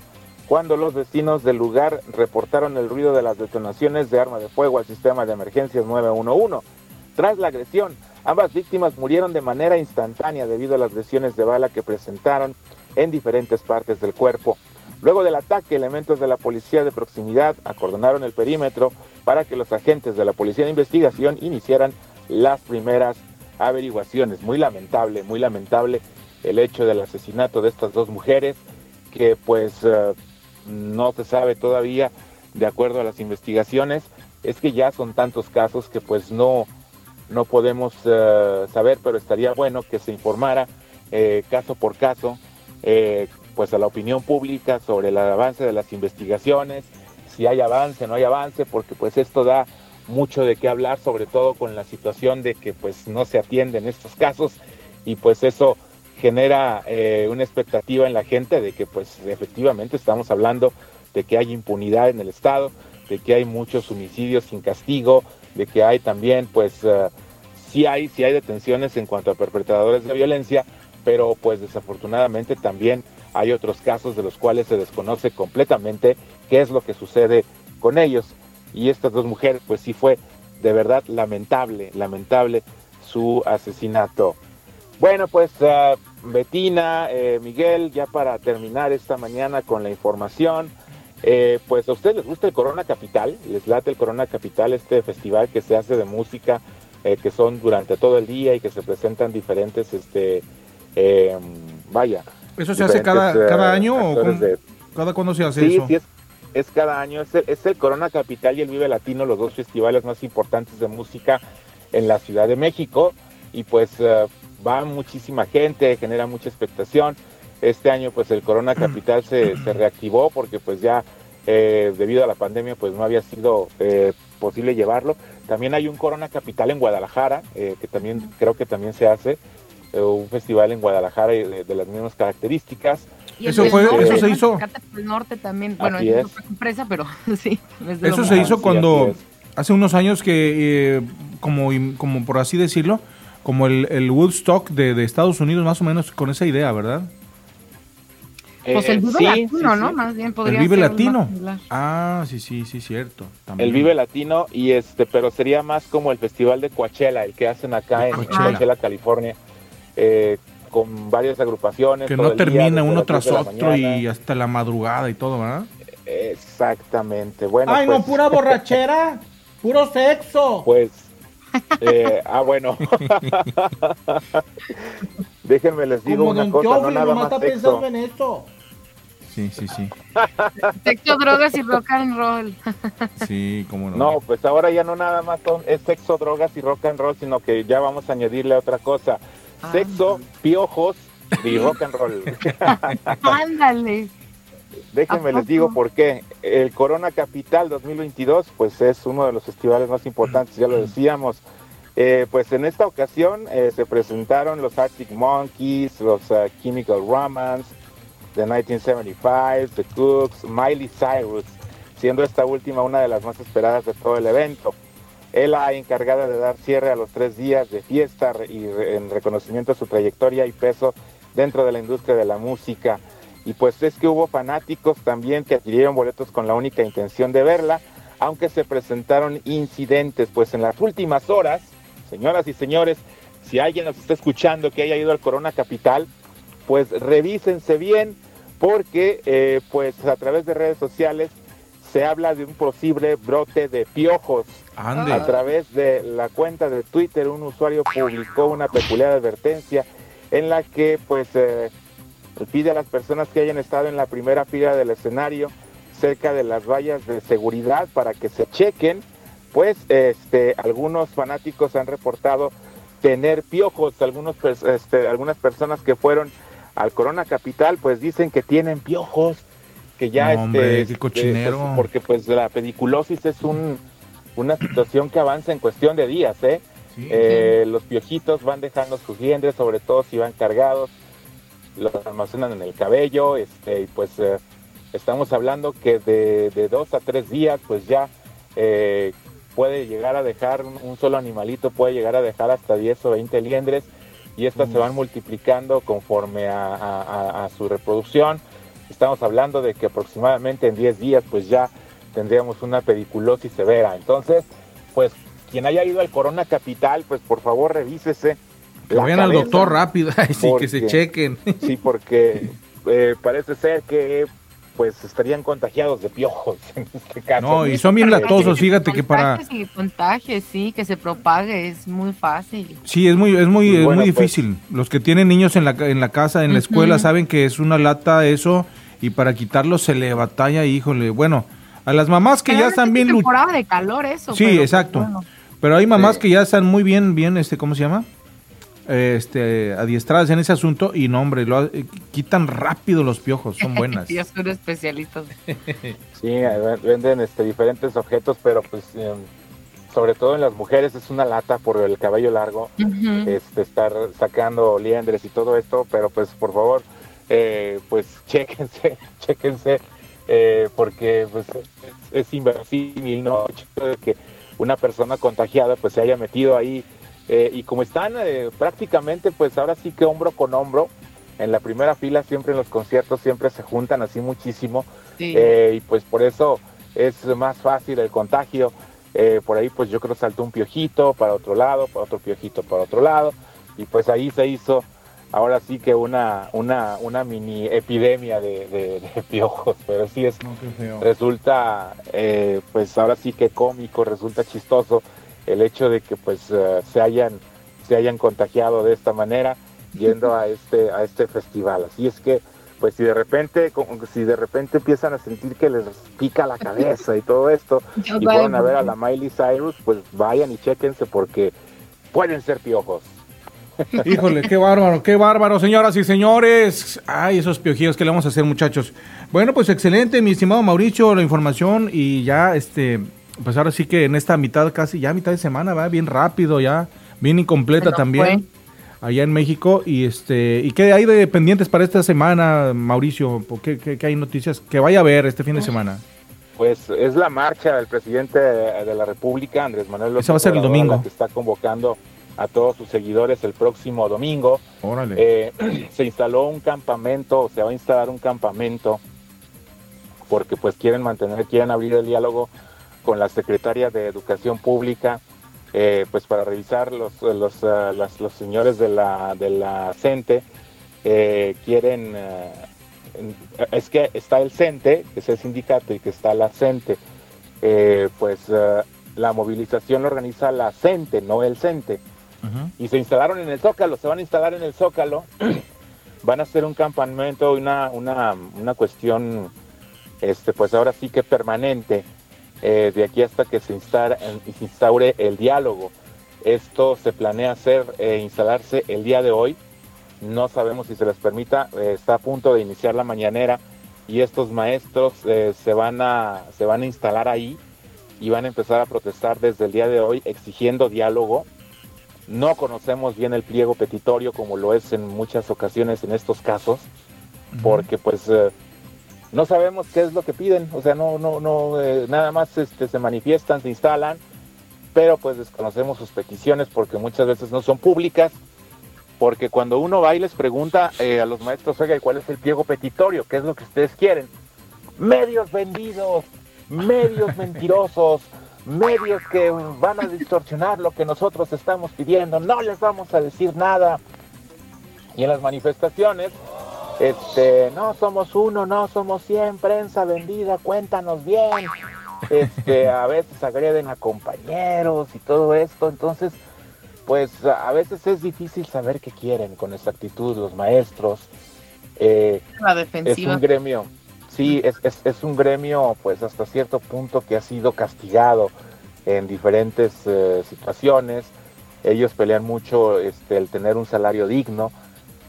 cuando los vecinos del lugar reportaron el ruido de las detonaciones de arma de fuego al sistema de emergencias 911. Tras la agresión, ambas víctimas murieron de manera instantánea debido a las lesiones de bala que presentaron en diferentes partes del cuerpo. Luego del ataque, elementos de la policía de proximidad acordonaron el perímetro para que los agentes de la policía de investigación iniciaran las primeras averiguaciones. Muy lamentable, muy lamentable el hecho del asesinato de estas dos mujeres, que pues eh, no se sabe todavía, de acuerdo a las investigaciones, es que ya son tantos casos que pues no, no podemos eh, saber, pero estaría bueno que se informara eh, caso por caso, eh, pues a la opinión pública sobre el avance de las investigaciones, si hay avance, no hay avance, porque pues esto da mucho de qué hablar, sobre todo con la situación de que pues no se atienden estos casos y pues eso genera eh, una expectativa en la gente de que pues efectivamente estamos hablando de que hay impunidad en el Estado, de que hay muchos homicidios sin castigo, de que hay también pues eh, sí hay, sí hay detenciones en cuanto a perpetradores de violencia, pero pues desafortunadamente también hay otros casos de los cuales se desconoce completamente qué es lo que sucede con ellos. Y estas dos mujeres pues sí fue de verdad lamentable, lamentable su asesinato. Bueno, pues uh, Betina, eh, Miguel, ya para terminar esta mañana con la información, eh, pues a ustedes les gusta el Corona Capital, les late el Corona Capital, este festival que se hace de música, eh, que son durante todo el día y que se presentan diferentes, este, eh, vaya. ¿Eso se hace cada, diferentes, cada eh, año o de- cada cuándo se hace Sí, eso? sí, es, es cada año. Es el, es el Corona Capital y el Vive Latino, los dos festivales más importantes de música en la Ciudad de México. Y pues eh, va muchísima gente, genera mucha expectación. Este año pues el Corona Capital se, se reactivó porque pues ya eh, debido a la pandemia pues no había sido eh, posible llevarlo. También hay un Corona Capital en Guadalajara, eh, que también creo que también se hace. eh, un festival en Guadalajara eh, de, de las mismas características. Y el Eso del fue- norte, eso se hizo. Del norte también. Bueno, Así es empresa, pero sí. es Eso se hizo cuando, hace unos años que, eh, como, como por así decirlo, como el, el Woodstock de, de Estados Unidos, más o menos con esa idea, ¿verdad? Pues el Eh, Vive sí, Latino, sí, ¿no? sí. Más bien El podría Vive ser el Latino. más similar. Ah, sí, sí, sí, cierto. también. El Vive Latino y este, pero sería más como el festival de Coachella, el que hacen acá en Coachella. Coachella, California, eh, con varias agrupaciones. Que todo no día, termina uno tras 10 de la otro y hasta la madrugada y todo, ¿verdad? Exactamente. Bueno, Ay, pues, no, pura borrachera, puro sexo. Pues, eh, ah, bueno. Déjenme les digo Como una cosa, no nada más está sexo. pensando en eso. Sí, sí, sí. Sexo, drogas y rock and roll. Sí, cómo no. No, pues ahora ya no nada más son, es sexo, drogas y rock and roll, sino que ya vamos a añadirle otra cosa. Ah. Sexo, piojos y rock and roll. Ándale. Déjenme ¿A les digo por qué. El Corona Capital 2022, pues es uno de los festivales más importantes, ya lo decíamos. Eh, pues en esta ocasión eh, se presentaron los Arctic Monkeys, los eh, Chemical Romance, The 1975, The Cooks, Miley Cyrus, siendo esta última una de las más esperadas de todo el evento. Es la encargada de dar cierre a los tres días de fiesta y re- en reconocimiento a su trayectoria y peso dentro de la industria de la música. Y pues es que hubo fanáticos también que adquirieron boletos con la única intención de verla, aunque se presentaron incidentes, pues en las últimas horas, señoras y señores, si alguien nos está escuchando que haya ido al Corona Capital, pues revísense bien, porque eh, pues a través de redes sociales se habla de un posible brote de piojos. Ande. A través de la cuenta de Twitter, un usuario publicó una peculiar advertencia en la que pues eh, pide a las personas que hayan estado en la primera fila del escenario cerca de las vallas de seguridad para que se chequen, pues este algunos fanáticos han reportado tener piojos, algunos este, algunas personas que fueron al Corona Capital pues dicen que tienen piojos, que ya No, este, hombre, este, cochinero. pues, porque pues la pediculosis es un una situación que avanza en cuestión de días, ¿eh? Sí. Eh, los piojitos van dejando sus liendres, sobre todo si van cargados, los almacenan en el cabello, este, y pues eh, estamos hablando que de, de dos a tres días, pues ya eh, puede llegar a dejar un, solo animalito, puede llegar a dejar hasta 10 o 20 liendres, y estas se van multiplicando conforme a, a- a- a su reproducción. Estamos hablando de que aproximadamente en 10 días pues ya tendríamos una pediculosis severa. Entonces, pues quien haya ido al Corona Capital, pues por favor revísese. Que la vayan al doctor rápido, ay, sí, que se porque- chequen. Sí, porque eh, parece ser que pues estarían contagiados de piojos en este caso. No, y son bien latosos, fíjate que para... Y contagies, sí, que se propague, es muy fácil. Sí, es muy, es muy, es bueno, muy pues- difícil. Los que tienen niños en la, ca- en la casa, en la escuela, saben que es una lata eso y para quitarlo se le batalla, híjole. Bueno, a las mamás que ya están bien temporada de calor eso. Sí, pero, pues, exacto. bueno. Pero hay mamás Sí. que ya están muy bien, bien, este, ¿cómo se llama? Este, adiestradas en ese asunto y no, hombre, lo, eh, quitan rápido los piojos, son buenas. Yo soy un especialista. Sí, venden este, diferentes objetos, pero pues eh, sobre todo en las mujeres es una lata por el cabello largo, este, estar sacando liendres y todo esto, pero pues por favor, eh, pues chéquense, chéquense, eh, porque pues es, es inverosímil, ¿no? El hecho de que una persona contagiada pues se haya metido ahí eh, y como están eh, prácticamente pues ahora sí que hombro con hombro, en la primera fila siempre en los conciertos siempre se juntan así muchísimo. Sí. eh, y pues por eso es más fácil el contagio. Eh, por ahí pues yo creo saltó un piojito para otro lado, para otro piojito para otro lado. Y pues ahí se hizo ahora sí que una una una mini epidemia de, de- de piojos, pero sí es resulta eh, pues ahora sí que cómico, resulta chistoso el hecho de que pues eh, se hayan se hayan contagiado de esta manera yendo a este a este festival. Así es que pues si de repente si de repente empiezan a sentir que les pica la cabeza y todo esto y fueron a ver a la Miley Cyrus, pues vayan y chéquense porque pueden ser piojos. Híjole, qué bárbaro, qué bárbaro, señoras y señores. Ay, esos piojillos que le vamos a hacer, muchachos. Bueno, pues excelente, mi estimado Mauricio, la información y ya, este, pues ahora sí que en esta mitad, casi ya mitad de semana, va bien rápido, ya, bien incompleta también, allá en México. Y este, ¿y qué hay de pendientes para esta semana, Mauricio? ¿Por ¿Qué, qué, qué hay noticias que vaya a ver este fin de semana? Pues es la marcha del presidente de, de la República, Andrés Manuel López Esa va a ser el domingo. que está convocando a todos sus seguidores el próximo domingo. Órale. Eh, se instaló un campamento, se va a instalar un campamento porque pues quieren mantener, quieren abrir el diálogo con la secretaria de Educación Pública, eh, pues para revisar los, los, ah, las- los señores de la, de la CENTE, eh, quieren, eh, es que está el CENTE, que es el sindicato, y que está la CENTE, eh, pues ah, la movilización la organiza la CENTE, no el CENTE. Y se instalaron en el Zócalo, se van a instalar en el Zócalo, van a hacer un campamento, una, una, una cuestión, este, pues ahora sí que permanente, eh, de aquí hasta que se, instaure el diálogo. Esto se planea hacer, eh, instalarse el día de hoy, no sabemos si se les permita, eh, está a punto de iniciar la mañanera y estos maestros se, van a, se van a instalar ahí y van a empezar a protestar desde el día de hoy exigiendo diálogo. No conocemos bien el pliego petitorio como lo es en muchas ocasiones en estos casos, porque pues no sabemos qué es lo que piden, o sea, no, no, no, eh, nada más este, se manifiestan, se instalan, pero pues desconocemos sus peticiones porque muchas veces no son públicas, porque cuando uno va y les pregunta eh, a los maestros, oiga, ¿y cuál es el pliego petitorio? ¿Qué es lo que ustedes quieren? Medios vendidos, medios mentirosos, medios que van a distorsionar lo que nosotros estamos pidiendo, no les vamos a decir nada. Y en las manifestaciones, este, no somos uno, no somos cien, prensa vendida, cuéntanos bien. Este, a veces agreden a compañeros y todo esto, entonces, pues a veces es difícil saber qué quieren con exactitud los maestros. Eh, La es defensiva. un gremio, sí, es, es, es un gremio, pues hasta cierto punto que ha sido castigado en diferentes eh, situaciones. Ellos pelean mucho este, el tener un salario digno.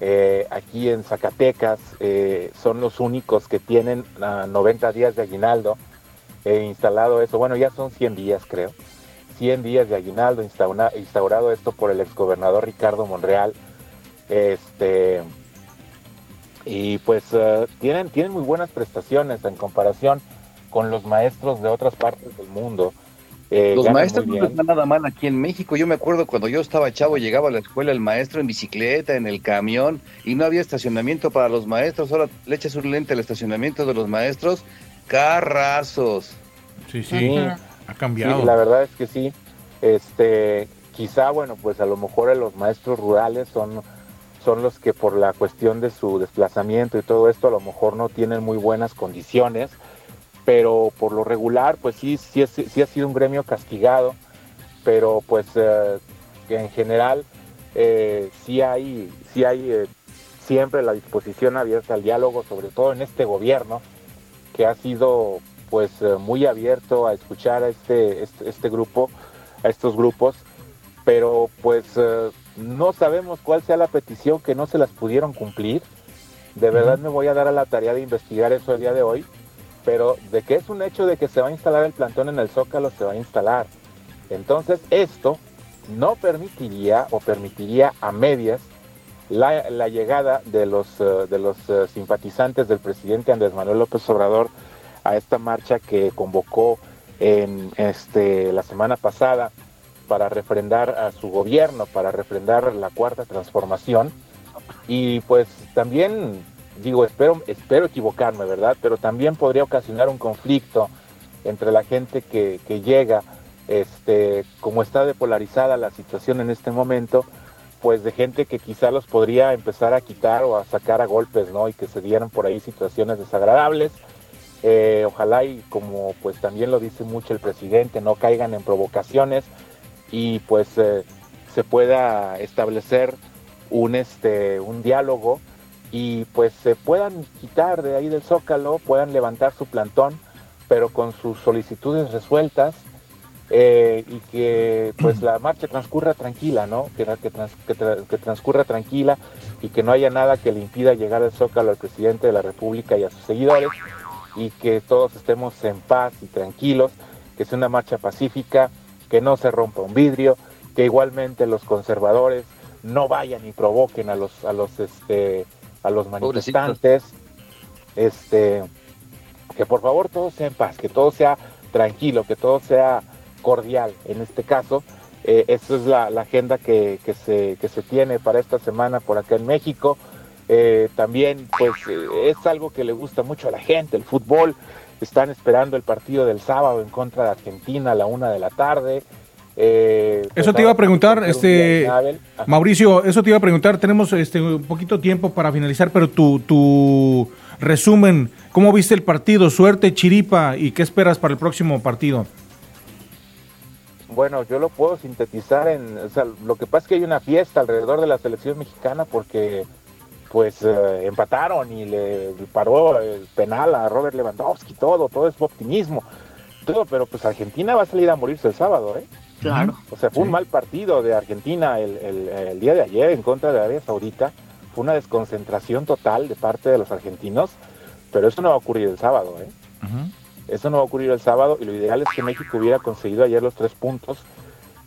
Eh, aquí en Zacatecas eh, son los únicos que tienen ah, 90 días de aguinaldo instalado eso. Bueno, ya son 100 días, creo. 100 días de aguinaldo instaura- instaurado esto por el exgobernador Ricardo Monreal. Este, y pues eh, tienen, tienen muy buenas prestaciones en comparación con los maestros de otras partes del mundo. Eh, Los maestros no están nada mal aquí en México. Yo me acuerdo cuando yo estaba chavo, llegaba a la escuela el maestro en bicicleta, en el camión, y no había estacionamiento para los maestros. Ahora le echas un lente al estacionamiento de los maestros, carrazos. Sí, sí, Sí. ha Sí, cambiado. la verdad es que sí. Este, quizá, bueno, pues a lo mejor los maestros rurales son, son los que por la cuestión de su desplazamiento y todo esto, a lo mejor no tienen muy buenas condiciones, pero por lo regular, pues sí, sí, ha sido un gremio castigado, pero pues eh, en general eh, sí hay, sí hay eh, siempre la disposición abierta al diálogo, sobre todo en este gobierno, que ha sido pues muy abierto a escuchar a este, este, este grupo, a estos grupos, pero pues no sabemos cuál sea la petición que no se las pudieron cumplir. De verdad me voy a dar a la tarea de investigar eso el día de hoy, pero de que es un hecho de que se va a instalar el plantón en el Zócalo, se va a instalar. Entonces esto no permitiría o permitiría a medias la, llegada de los, eh, de los eh, simpatizantes del presidente Andrés Manuel López Obrador a esta marcha que convocó en este, la semana pasada para refrendar a su gobierno, para refrendar la cuarta transformación. Y pues también, digo, espero, espero equivocarme, ¿verdad? Pero también podría ocasionar un conflicto entre la gente que, llega, este, como está depolarizada la situación en este momento, pues de gente que quizá los podría empezar a quitar o a sacar a golpes, ¿no? Y que se dieran por ahí situaciones desagradables. Eh, ojalá y como pues también lo dice mucho el presidente, no caigan en provocaciones y pues eh, se pueda establecer un este un diálogo y pues se puedan quitar de ahí del zócalo, puedan levantar su plantón, pero con sus solicitudes resueltas eh, y que pues la marcha transcurra tranquila, ¿no? Que, que, trans- que tra- que transcurra tranquila y que no haya nada que le impida llegar al Zócalo al presidente de la República y a sus seguidores y que todos estemos en paz y tranquilos, que sea una marcha pacífica, que no se rompa un vidrio, que igualmente los conservadores no vayan y provoquen a los a los este a los manifestantes, este que por favor todo sea en paz, que todo sea tranquilo, que todo sea cordial en este caso. Eh, esa es la, la agenda que, que se, que se tiene para esta semana por acá en México. Eh, también pues eh, es algo que le gusta mucho a la gente, el fútbol. Están esperando el partido del sábado en contra de Argentina a la una de la tarde. Eh, Eso te iba a preguntar, este. Mauricio, eso te iba a preguntar, tenemos este un poquito tiempo para finalizar, pero tu, tu resumen, ¿cómo viste el partido? Suerte, chiripa, ¿y qué esperas para el próximo partido? Bueno, yo lo puedo sintetizar en, o sea, lo que pasa es que hay una fiesta alrededor de la selección mexicana porque pues eh, empataron y le paró el penal a Robert Lewandowski, todo, todo es optimismo, todo, pero pues Argentina va a salir a morirse el sábado, ¿eh? Claro. O sea, fue un mal partido de Argentina el, el- el día de ayer en contra de Arabia Saudita, fue una desconcentración total de parte de los argentinos, pero eso no va a ocurrir el sábado, ¿eh? Eso no va a ocurrir el sábado y lo ideal es que México hubiera conseguido ayer los tres puntos.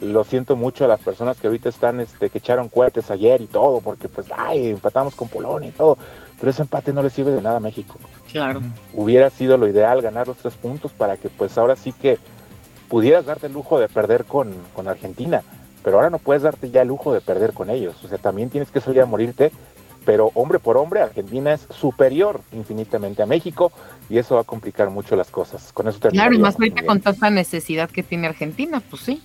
Lo siento mucho a las personas que ahorita están, este, que echaron cohetes ayer y todo, porque pues, ay, empatamos con Polonia y todo. Pero ese empate no le sirve de nada a México. Claro. Hubiera sido lo ideal ganar los tres puntos para que pues ahora sí que pudieras darte el lujo de perder con, con Argentina. Pero ahora no puedes darte ya el lujo de perder con ellos. O sea, también tienes que salir a morirte. Pero hombre por hombre, Argentina es superior infinitamente a México y eso va a complicar mucho las cosas. Con eso Claro, y más ahorita con tanta necesidad que tiene Argentina, pues sí,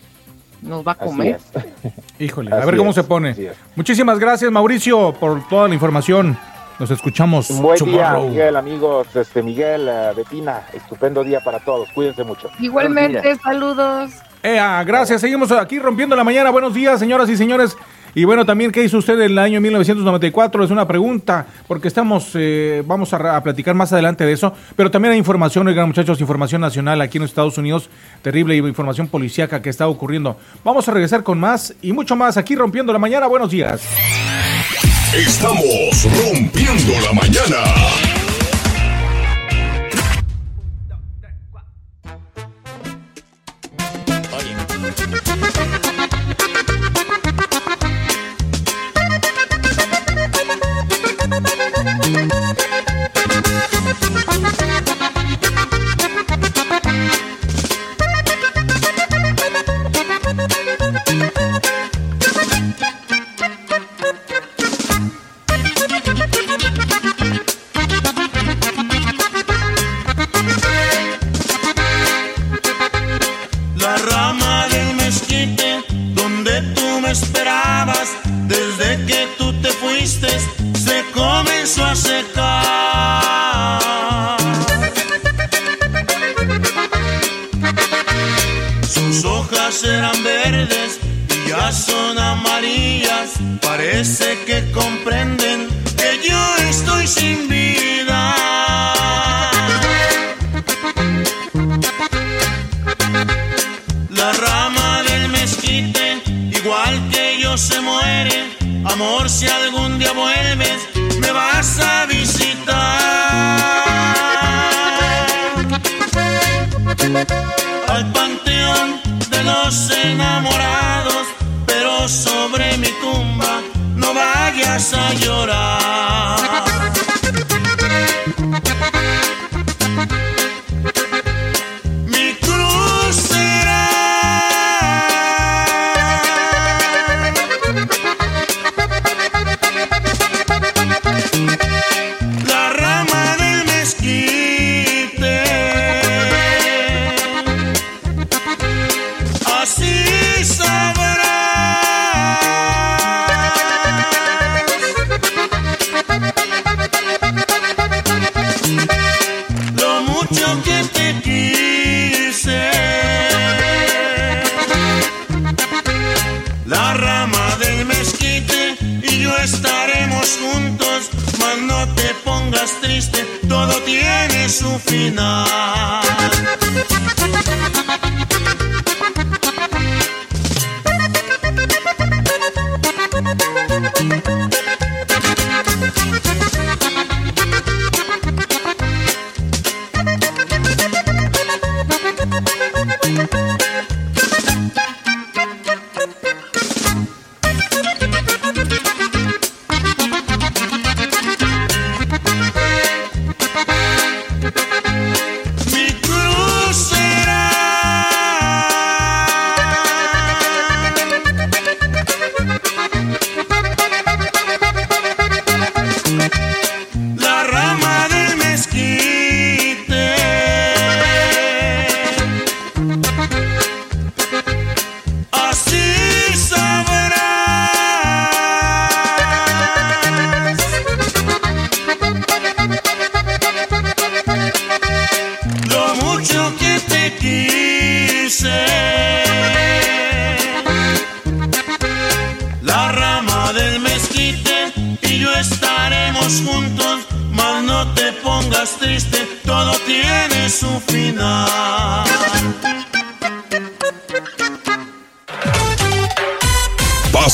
nos va a Así comer. es. Híjole, a ver cómo es, se pone. Muchísimas gracias, Mauricio, por toda la información. Nos escuchamos Un buen día. Miguel, amigos. Este, Miguel, Betina, estupendo día para todos. Cuídense mucho. Igualmente, saludos. Ea, gracias. Seguimos aquí rompiendo la mañana. Buenos días, señoras y señores. Y bueno, también, ¿qué hizo usted en el año 1994? Es una pregunta, porque estamos, eh, vamos a, a platicar más adelante de eso. Pero también hay información, oigan, muchachos, información nacional aquí en los Estados Unidos, terrible información policíaca que está ocurriendo. Vamos a regresar con más y mucho más aquí rompiendo la mañana. Buenos días. Estamos rompiendo la mañana.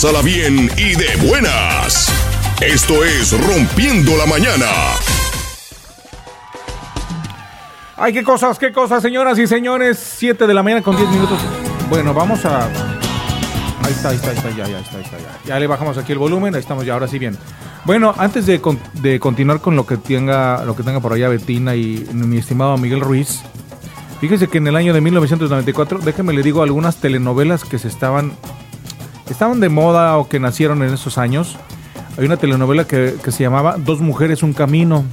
Pásala bien y de buenas. Esto es Rompiendo la Mañana. Ay, qué cosas, qué cosas, señoras y señores. 7 de la mañana con 10 minutos. Bueno, vamos a. Ahí está, ahí está, ahí está, ya, ya está, está, ya. Ya le bajamos aquí el volumen, ahí estamos ya, ahora sí bien. Bueno, antes de, de continuar con lo que tenga lo que tenga por allá Betina y mi estimado Miguel Ruiz, fíjese que en el año de 1994, déjeme le digo algunas telenovelas que se estaban estaban de moda o que nacieron en esos años. Hay una telenovela que, que se llamaba Dos mujeres, un camino,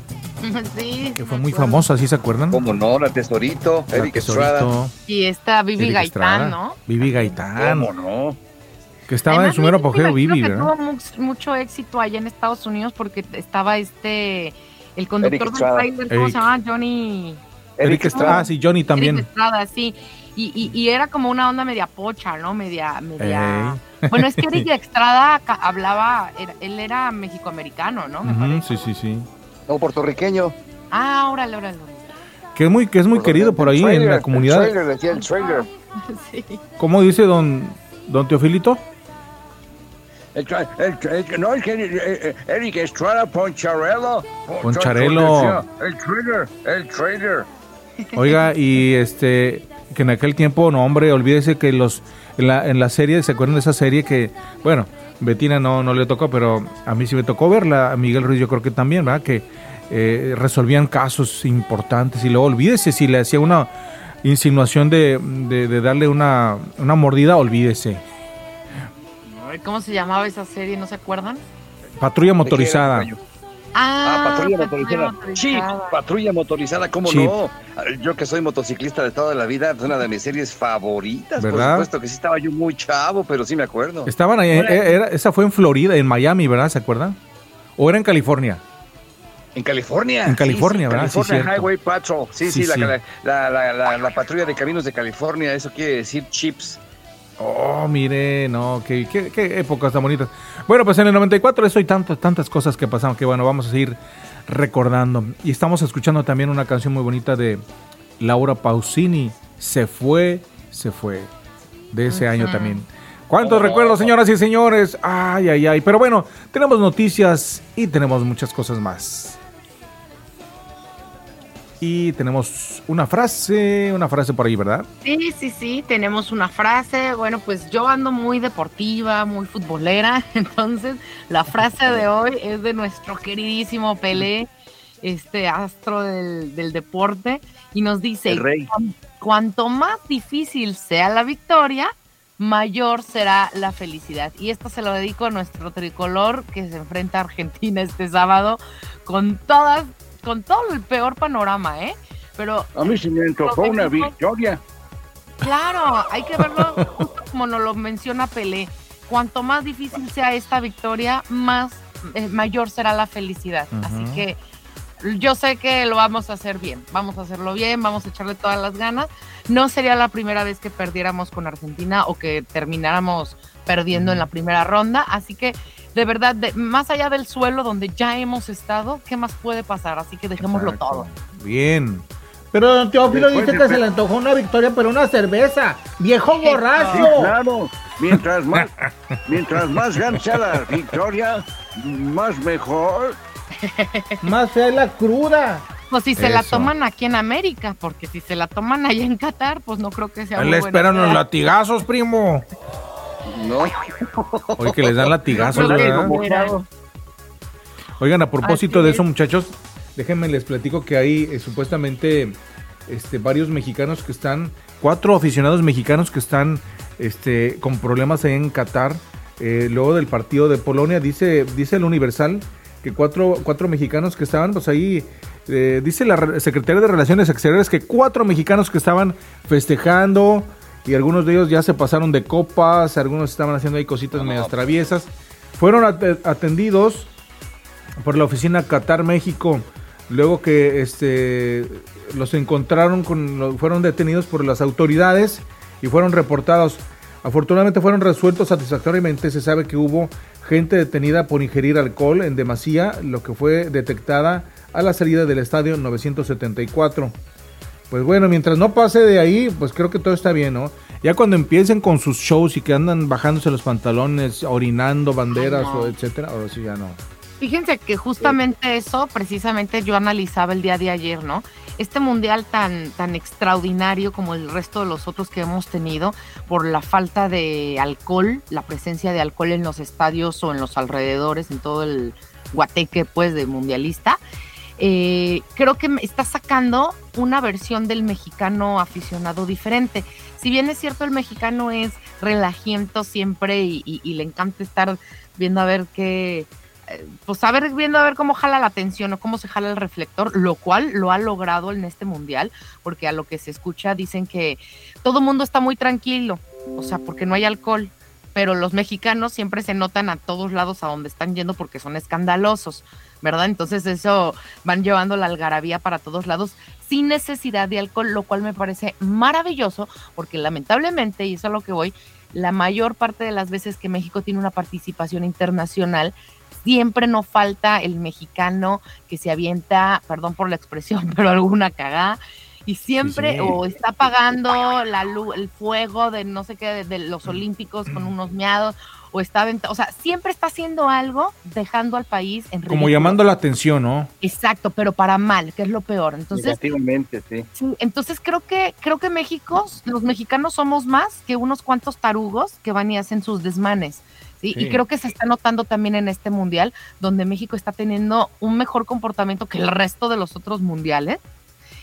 Sí. que fue muy famosa, ¿sí se acuerdan? ¿Cómo no? La Tesorito, La Eric Tesorito, Estrada. Y está Vivi Eric Estrada, Gaitán, ¿no? Vivi Gaitán. ¿Cómo no? Que estaba en su mero apogeo, Vivi, que ¿verdad? Tuvo mu- mucho éxito allá en Estados Unidos porque estaba este, el conductor del trailer, ¿cómo Eric. se llama? Johnny. Eric Estrada, ah, sí, Johnny Eric también. Estrada, sí. Y, y, y era como una onda media pocha, ¿no? Media, media. Ey. Bueno, es que Eric Estrada ca- hablaba, era- él era mexicoamericano, ¿no? Me sí, sí, sí. No, puertorriqueño. Ah, órale, órale. Que es muy, que es muy querido por ahí en Trailer, la El comunidad. trailer, decía el trailer. sí. ¿Cómo dice don, don Teofilito? El, el el- no, es que eh, eh, Eric Estrada Poncharelo. Poncharelo. El trader, el trader. Oiga, y este, que en aquel tiempo, no, hombre, olvídese que los, en la, en la serie, ¿se acuerdan de esa serie que, bueno, Betina no, no le tocó, pero a mí sí me tocó verla, a Miguel Ruiz yo creo que también, ¿verdad? Que eh, resolvían casos importantes y luego olvídese si le hacía una insinuación de, de- de darle una, una mordida, olvídese. ¿Cómo se llamaba esa serie? ¿No se acuerdan? Patrulla motorizada. Ah, Ah, patrulla motorizada. Chip, motorizada. patrulla motorizada, ¿cómo Chip. no? Yo que soy motociclista de toda la vida, es una de mis series favoritas. ¿Verdad? Por supuesto que sí estaba yo muy chavo, pero sí me acuerdo. Estaban ahí, eh, era- esa fue en Florida, en Miami, ¿verdad? ¿Se acuerdan? ¿O era en California? En California. En California, sí, sí, ¿verdad? Sí, California. Highway Patrol. Sí, sí, Sí, la, sí. la- la- la- la patrulla de caminos de California, eso quiere decir chips. Oh, mire, no, qué, qué, qué épocas tan bonitas. Bueno, pues en el 94 eso y tantas, tantas cosas que pasaron que bueno, vamos a seguir recordando. Y estamos escuchando también una canción muy bonita de Laura Pausini, Se fue, se fue, de ese año también. ¿Cuántos recuerdos, señoras y señores? Ay, ay, ay. Pero bueno, tenemos noticias y tenemos muchas cosas más. Y tenemos una frase, una frase por ahí, ¿verdad? Sí, sí, sí, tenemos una frase. Bueno, pues yo ando muy deportiva, muy futbolera. Entonces, la frase de hoy es de nuestro queridísimo Pelé, este astro del, del deporte, y nos dice: El rey. "Cuan- Cuanto más difícil sea la victoria, mayor será la felicidad. Y esto se lo dedico a nuestro tricolor que se enfrenta a Argentina este sábado con todas, con todo el peor panorama, ¿eh? Pero A mí se me antojó una victoria. Claro, hay que verlo justo como nos lo menciona Pelé. Cuanto más difícil sea esta victoria, más eh, mayor será la felicidad. Así que yo sé que lo vamos a hacer bien. Vamos a hacerlo bien, vamos a echarle todas las ganas. No sería la primera vez que perdiéramos con Argentina o que termináramos perdiendo en la primera ronda. Así que, de verdad, de- más allá del suelo donde ya hemos estado, ¿qué más puede pasar? Así que dejémoslo todo. Bien. Pero don Teófilo Después dice que se le antojó una victoria, pero una cerveza. ¡Viejo borracho! Sí, claro. Mientras más, mientras más grande sea la victoria, más mejor. Más fea es la cruda. Pues si se la toman aquí en América, porque si se la toman allá en Qatar, pues no creo que sea muy le esperan los latigazos, primo. No. Oye, que les dan latigazos, ¿verdad? Oigan, a propósito Así de es. eso, muchachos, déjenme les platico que hay eh, supuestamente este, varios mexicanos que están, cuatro aficionados mexicanos que están este, con problemas ahí en Qatar. eh, luego del partido de Polonia, dice, dice el Universal que cuatro, cuatro mexicanos que estaban, pues ahí, eh, dice la re- secretaria de Relaciones Exteriores que cuatro mexicanos que estaban festejando y algunos de ellos ya se pasaron de copas, algunos estaban haciendo ahí cositas medias traviesas, fueron ate- atendidos por la oficina Qatar México luego que este los encontraron con fueron detenidos por las autoridades y fueron reportados. Afortunadamente fueron resueltos satisfactoriamente. Se sabe que hubo gente detenida por ingerir alcohol en demasía lo que fue detectada a la salida del estadio 974 pues bueno, mientras no pase de ahí, pues creo que todo está bien, ¿no? Ya cuando empiecen con sus shows y que andan bajándose los pantalones, orinando banderas no. o etcétera, ahora sí ya no. Fíjense que justamente eso, precisamente yo analizaba el día de ayer, ¿no? Este mundial tan, tan extraordinario como el resto de los otros que hemos tenido por la falta de alcohol, la presencia de alcohol en los estadios o en los alrededores, en todo el guateque, pues, de mundialista. Eh, creo que está sacando una versión del mexicano aficionado diferente. Si bien es cierto, el mexicano es relajiento siempre y le encanta estar viendo a ver qué, eh, pues a ver, viendo a ver cómo jala la atención o cómo se jala el reflector, lo cual lo ha logrado en este mundial, porque a lo que se escucha dicen que todo el mundo está muy tranquilo, o sea, porque no hay alcohol, pero los mexicanos siempre se notan a todos lados a donde están yendo porque son escandalosos, ¿verdad? Entonces eso van llevando la algarabía para todos lados sin necesidad de alcohol, lo cual me parece maravilloso, porque lamentablemente, y eso es a lo que voy, la mayor parte de las veces que México tiene una participación internacional, siempre no falta el mexicano que se avienta, perdón por la expresión, pero alguna cagada, y siempre Sí. o está apagando la luz, el fuego de no sé qué, de, de los olímpicos con unos miados, o está aventa- o sea, siempre está haciendo algo dejando al país en Como ridículo. llamando la atención, ¿no? Exacto, pero para mal, que es lo peor. Entonces, Negativamente, sí. Sí, entonces creo que creo que México, los mexicanos somos más que unos cuantos tarugos que van y hacen sus desmanes. ¿sí? Sí. Y creo que se está notando también en este mundial, donde México está teniendo un mejor comportamiento que el resto de los otros mundiales.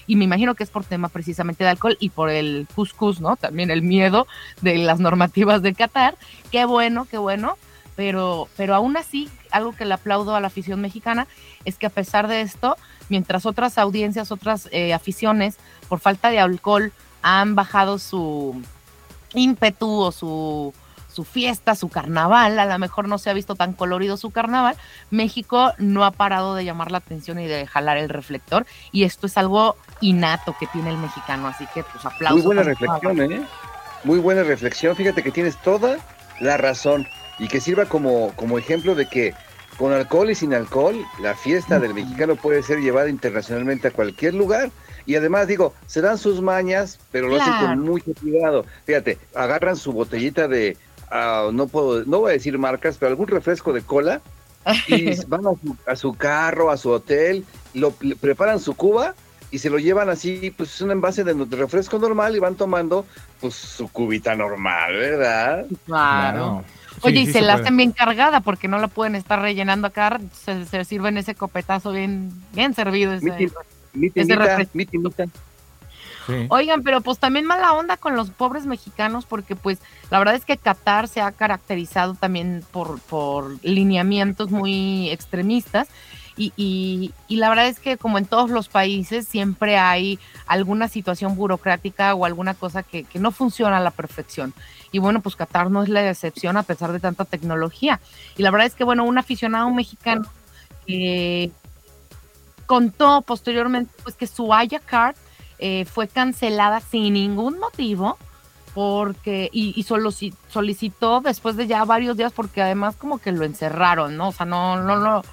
Y me imagino que es por tema precisamente de alcohol y por el cuscús, ¿no? También el miedo de las normativas de Qatar. Qué bueno, qué bueno. Pero, pero aún así, algo que le aplaudo a la afición mexicana es que a pesar de esto, mientras otras audiencias, otras eh, aficiones, por falta de alcohol, han bajado su ímpetu o su, su fiesta, su carnaval, a lo mejor no se ha visto tan colorido su carnaval, México no ha parado de llamar la atención y de jalar el reflector y esto es algo innato que tiene el mexicano, así que pues aplausos. Muy buena reflexión, ¿eh? Muy buena reflexión. Fíjate que tienes toda la razón y que sirva como, como ejemplo de que con alcohol y sin alcohol, la fiesta del mexicano puede ser llevada internacionalmente a cualquier lugar. Y además, digo, se dan sus mañas, pero lo hacen con mucho cuidado. Fíjate, agarran su botellita de, ah, no puedo, no voy a decir marcas, pero algún refresco de cola y van a su, a su carro, a su hotel, lo preparan su cuba y se lo llevan así, pues es un envase de, refresco normal y van tomando pues su cubita normal, ¿verdad? Claro. Sí, Oye, y sí se, se la hacen bien cargada porque no la pueden estar rellenando acá, se, se sirven ese copetazo bien, bien servido. ese- Mi, mi ese timita, refresco. mi timita. Oigan, pero pues también mala onda con los pobres mexicanos porque pues la verdad es que Qatar se ha caracterizado también por, por lineamientos muy extremistas y, y- la verdad es que como en todos los países siempre hay alguna situación burocrática o alguna cosa que, que no funciona a la perfección. Y bueno, pues Qatar no es la excepción a pesar de tanta tecnología. Y la verdad es que bueno, un aficionado mexicano contó posteriormente pues que su Haya Card eh, fue cancelada sin ningún motivo porque y, y solo solicitó después de ya varios días porque además como que lo encerraron, ¿no? O sea, no no lo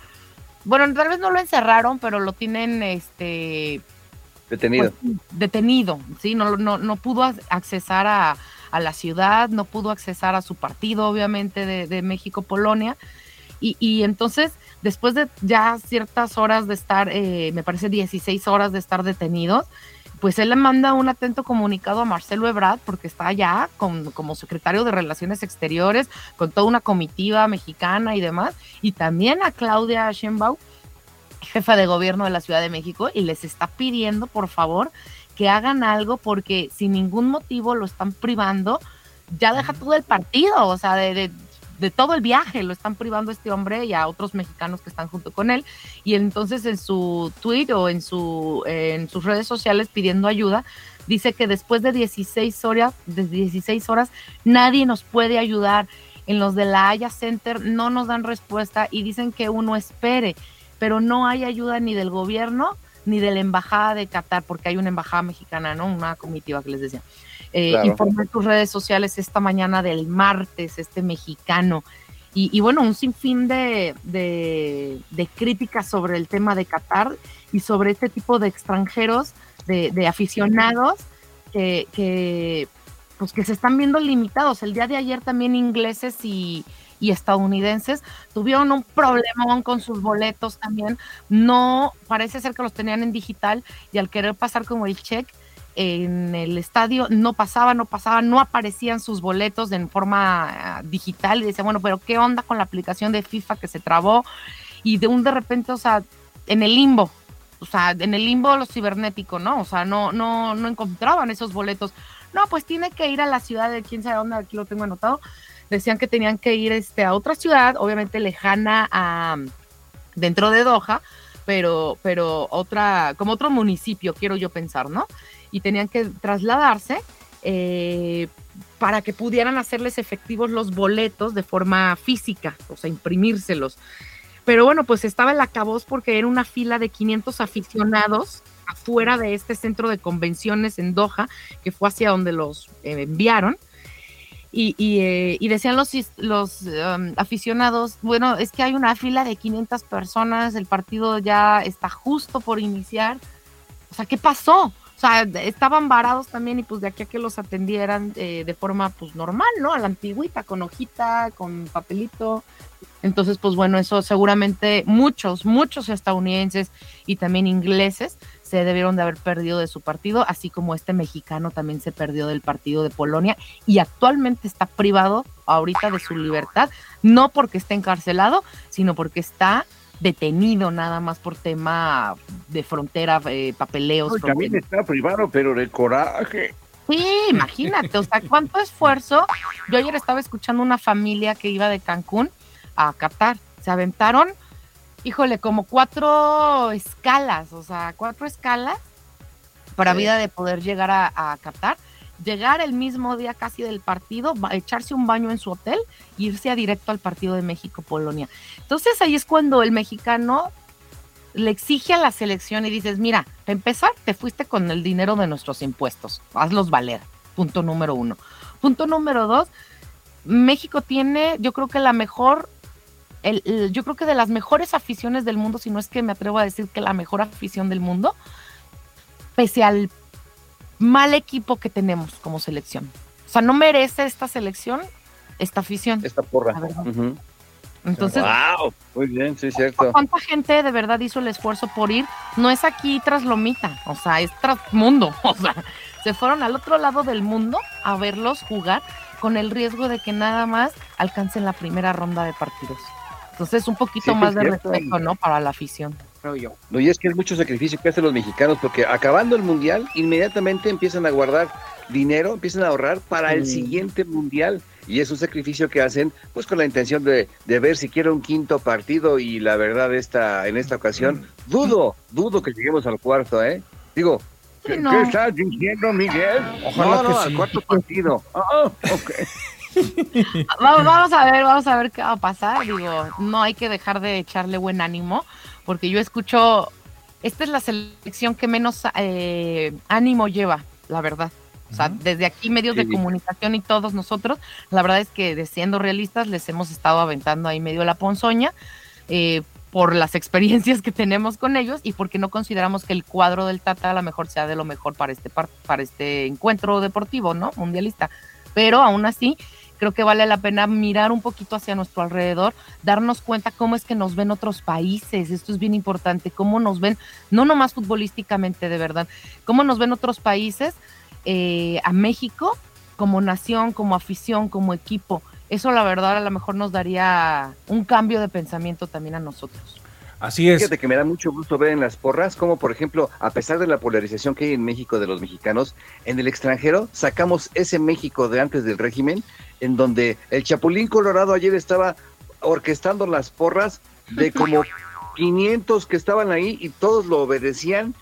bueno, tal vez no lo encerraron, pero lo tienen este Detenido. pues, detenido, ¿sí? No, no, no pudo ac- accesar a, a la ciudad, no pudo accesar a su partido, obviamente, de, de México-Polonia. Y, y entonces, después de ya ciertas horas de estar, eh, me parece 16 horas de estar detenidos, pues él le manda un atento comunicado a Marcelo Ebrard, porque está allá con- como secretario de Relaciones Exteriores, con toda una comitiva mexicana y demás, y también a Claudia Sheinbaum, jefa de gobierno de la Ciudad de México, y les está pidiendo, por favor, que hagan algo, porque sin ningún motivo lo están privando, ya deja todo el partido, o sea, de, de- de todo el viaje, lo están privando a este hombre y a otros mexicanos que están junto con él. Y entonces en su tweet o en, su, en sus redes sociales pidiendo ayuda, dice que después de 16 horas, de 16 horas, nadie nos puede ayudar. En los de la Haya Center no nos dan respuesta y dicen que uno espere, pero no hay ayuda ni del gobierno ni de la embajada de Qatar, porque hay una embajada mexicana, ¿no? Una comitiva que les decía. Eh, Claro. tus redes sociales esta mañana del martes, este mexicano. Y, y bueno, un sinfín de, de, de críticas sobre el tema de Qatar y sobre este tipo de extranjeros, de, de aficionados que, que, pues que se están viendo limitados. El día de ayer también ingleses y, y estadounidenses tuvieron un problemón con sus boletos también. No, parece ser que los tenían en digital y al querer pasar como el check en el estadio no pasaba, no pasaba, no aparecían sus boletos en forma ah, digital y decía, bueno, pero ¿qué onda con la aplicación de FIFA que se trabó? Y de un de repente, o sea, en el limbo, o sea, en el limbo los cibernético, ¿no? O sea, no, no, no encontraban esos boletos. No, pues tiene que ir a la ciudad de quién sabe dónde, aquí lo tengo anotado. Decían que tenían que ir este, a otra ciudad, obviamente lejana a dentro de Doha, pero, pero otra, como otro municipio, quiero yo pensar, ¿no? Y tenían que trasladarse eh, para que pudieran hacerles efectivos los boletos de forma física, o sea, imprimírselos. Pero bueno, pues estaba el acabos porque era una fila de 500 aficionados afuera de este centro de convenciones en Doha, que fue hacia donde los eh, enviaron. Eh, y decían los, los um, aficionados, bueno, es que hay una fila de 500 personas, el partido ya está justo por iniciar. O sea, ¿qué pasó? O sea, estaban varados también y pues de aquí a que los atendieran eh, de forma pues normal, ¿no? A la antigüita, con hojita, con papelito. Entonces, pues bueno, eso seguramente muchos, muchos estadounidenses y también ingleses se debieron de haber perdido de su partido, así como este mexicano también se perdió del partido de Polonia y actualmente está privado ahorita de su libertad, no porque esté encarcelado, sino porque está detenido nada más por tema de frontera, eh, papeleos. No, también fronteras. está privado, pero de coraje. Sí, imagínate, o sea, cuánto esfuerzo. Yo ayer estaba escuchando una familia que iba de Cancún a Qatar. Se aventaron, híjole, como cuatro escalas, o sea, cuatro escalas para Sí. vida de poder llegar a, a Qatar. Llegar el mismo día casi del partido, echarse un baño en su hotel e irse a directo al partido de México-Polonia. Entonces ahí es cuando el mexicano le exige a la selección y dices, mira, empezar, te fuiste con el dinero de nuestros impuestos, hazlos valer, punto número uno. Punto número dos, México tiene, yo creo que la mejor, el- yo creo que de las mejores aficiones del mundo, si no es que me atrevo a decir que la mejor afición del mundo, pese al mal equipo que tenemos como selección. O sea, no merece esta selección esta afición. Esta porra. Entonces, Wow, muy bien, sí, cierto. ¿cuánta gente de verdad hizo el esfuerzo por ir? No es aquí tras Lomita, o sea, es tras mundo. O sea, se fueron al otro lado del mundo a verlos jugar con el riesgo de que nada más alcancen la primera ronda de partidos. Entonces, un poquito Sí, más de respeto, ¿no? Para la afición, creo yo. No, y es que es mucho sacrificio que hacen los mexicanos, porque acabando el mundial, inmediatamente empiezan a guardar dinero, empiezan a ahorrar para el Sí. siguiente mundial. Y es un sacrificio que hacen, pues con la intención de, de ver si quiere un quinto partido. Y la verdad, esta, en esta ocasión, dudo, dudo que lleguemos al cuarto, ¿eh? Digo, Sí, ¿qué, no. qué estás diciendo, Miguel? Ojalá no, que no, al sí. cuarto partido. Ah, ok. Va- Vamos a ver, vamos a ver qué va a pasar. Digo, no hay que dejar de echarle buen ánimo, porque yo escucho, esta es la selección que menos eh, ánimo lleva, la verdad. O sea, desde aquí medios de comunicación y todos nosotros, la verdad es que de siendo realistas les hemos estado aventando ahí medio la ponzoña eh, por las experiencias que tenemos con ellos y porque no consideramos que el cuadro del Tata a lo mejor sea de lo mejor para este par- para este encuentro deportivo, ¿no? Mundialista. Pero aún así, creo que vale la pena mirar un poquito hacia nuestro alrededor, darnos cuenta cómo es que nos ven otros países, esto es bien importante, cómo nos ven, no nomás futbolísticamente de verdad, cómo nos ven otros países eh, a México como nación, como afición, como equipo. Eso la verdad a lo mejor nos daría un cambio de pensamiento también a nosotros. Así es. Fíjate que me da mucho gusto ver en las porras como, por ejemplo, a pesar de la polarización que hay en México de los mexicanos, en el extranjero sacamos ese México de antes del régimen, en donde el Chapulín Colorado ayer estaba orquestando las porras de como 500 que estaban ahí y todos lo obedecían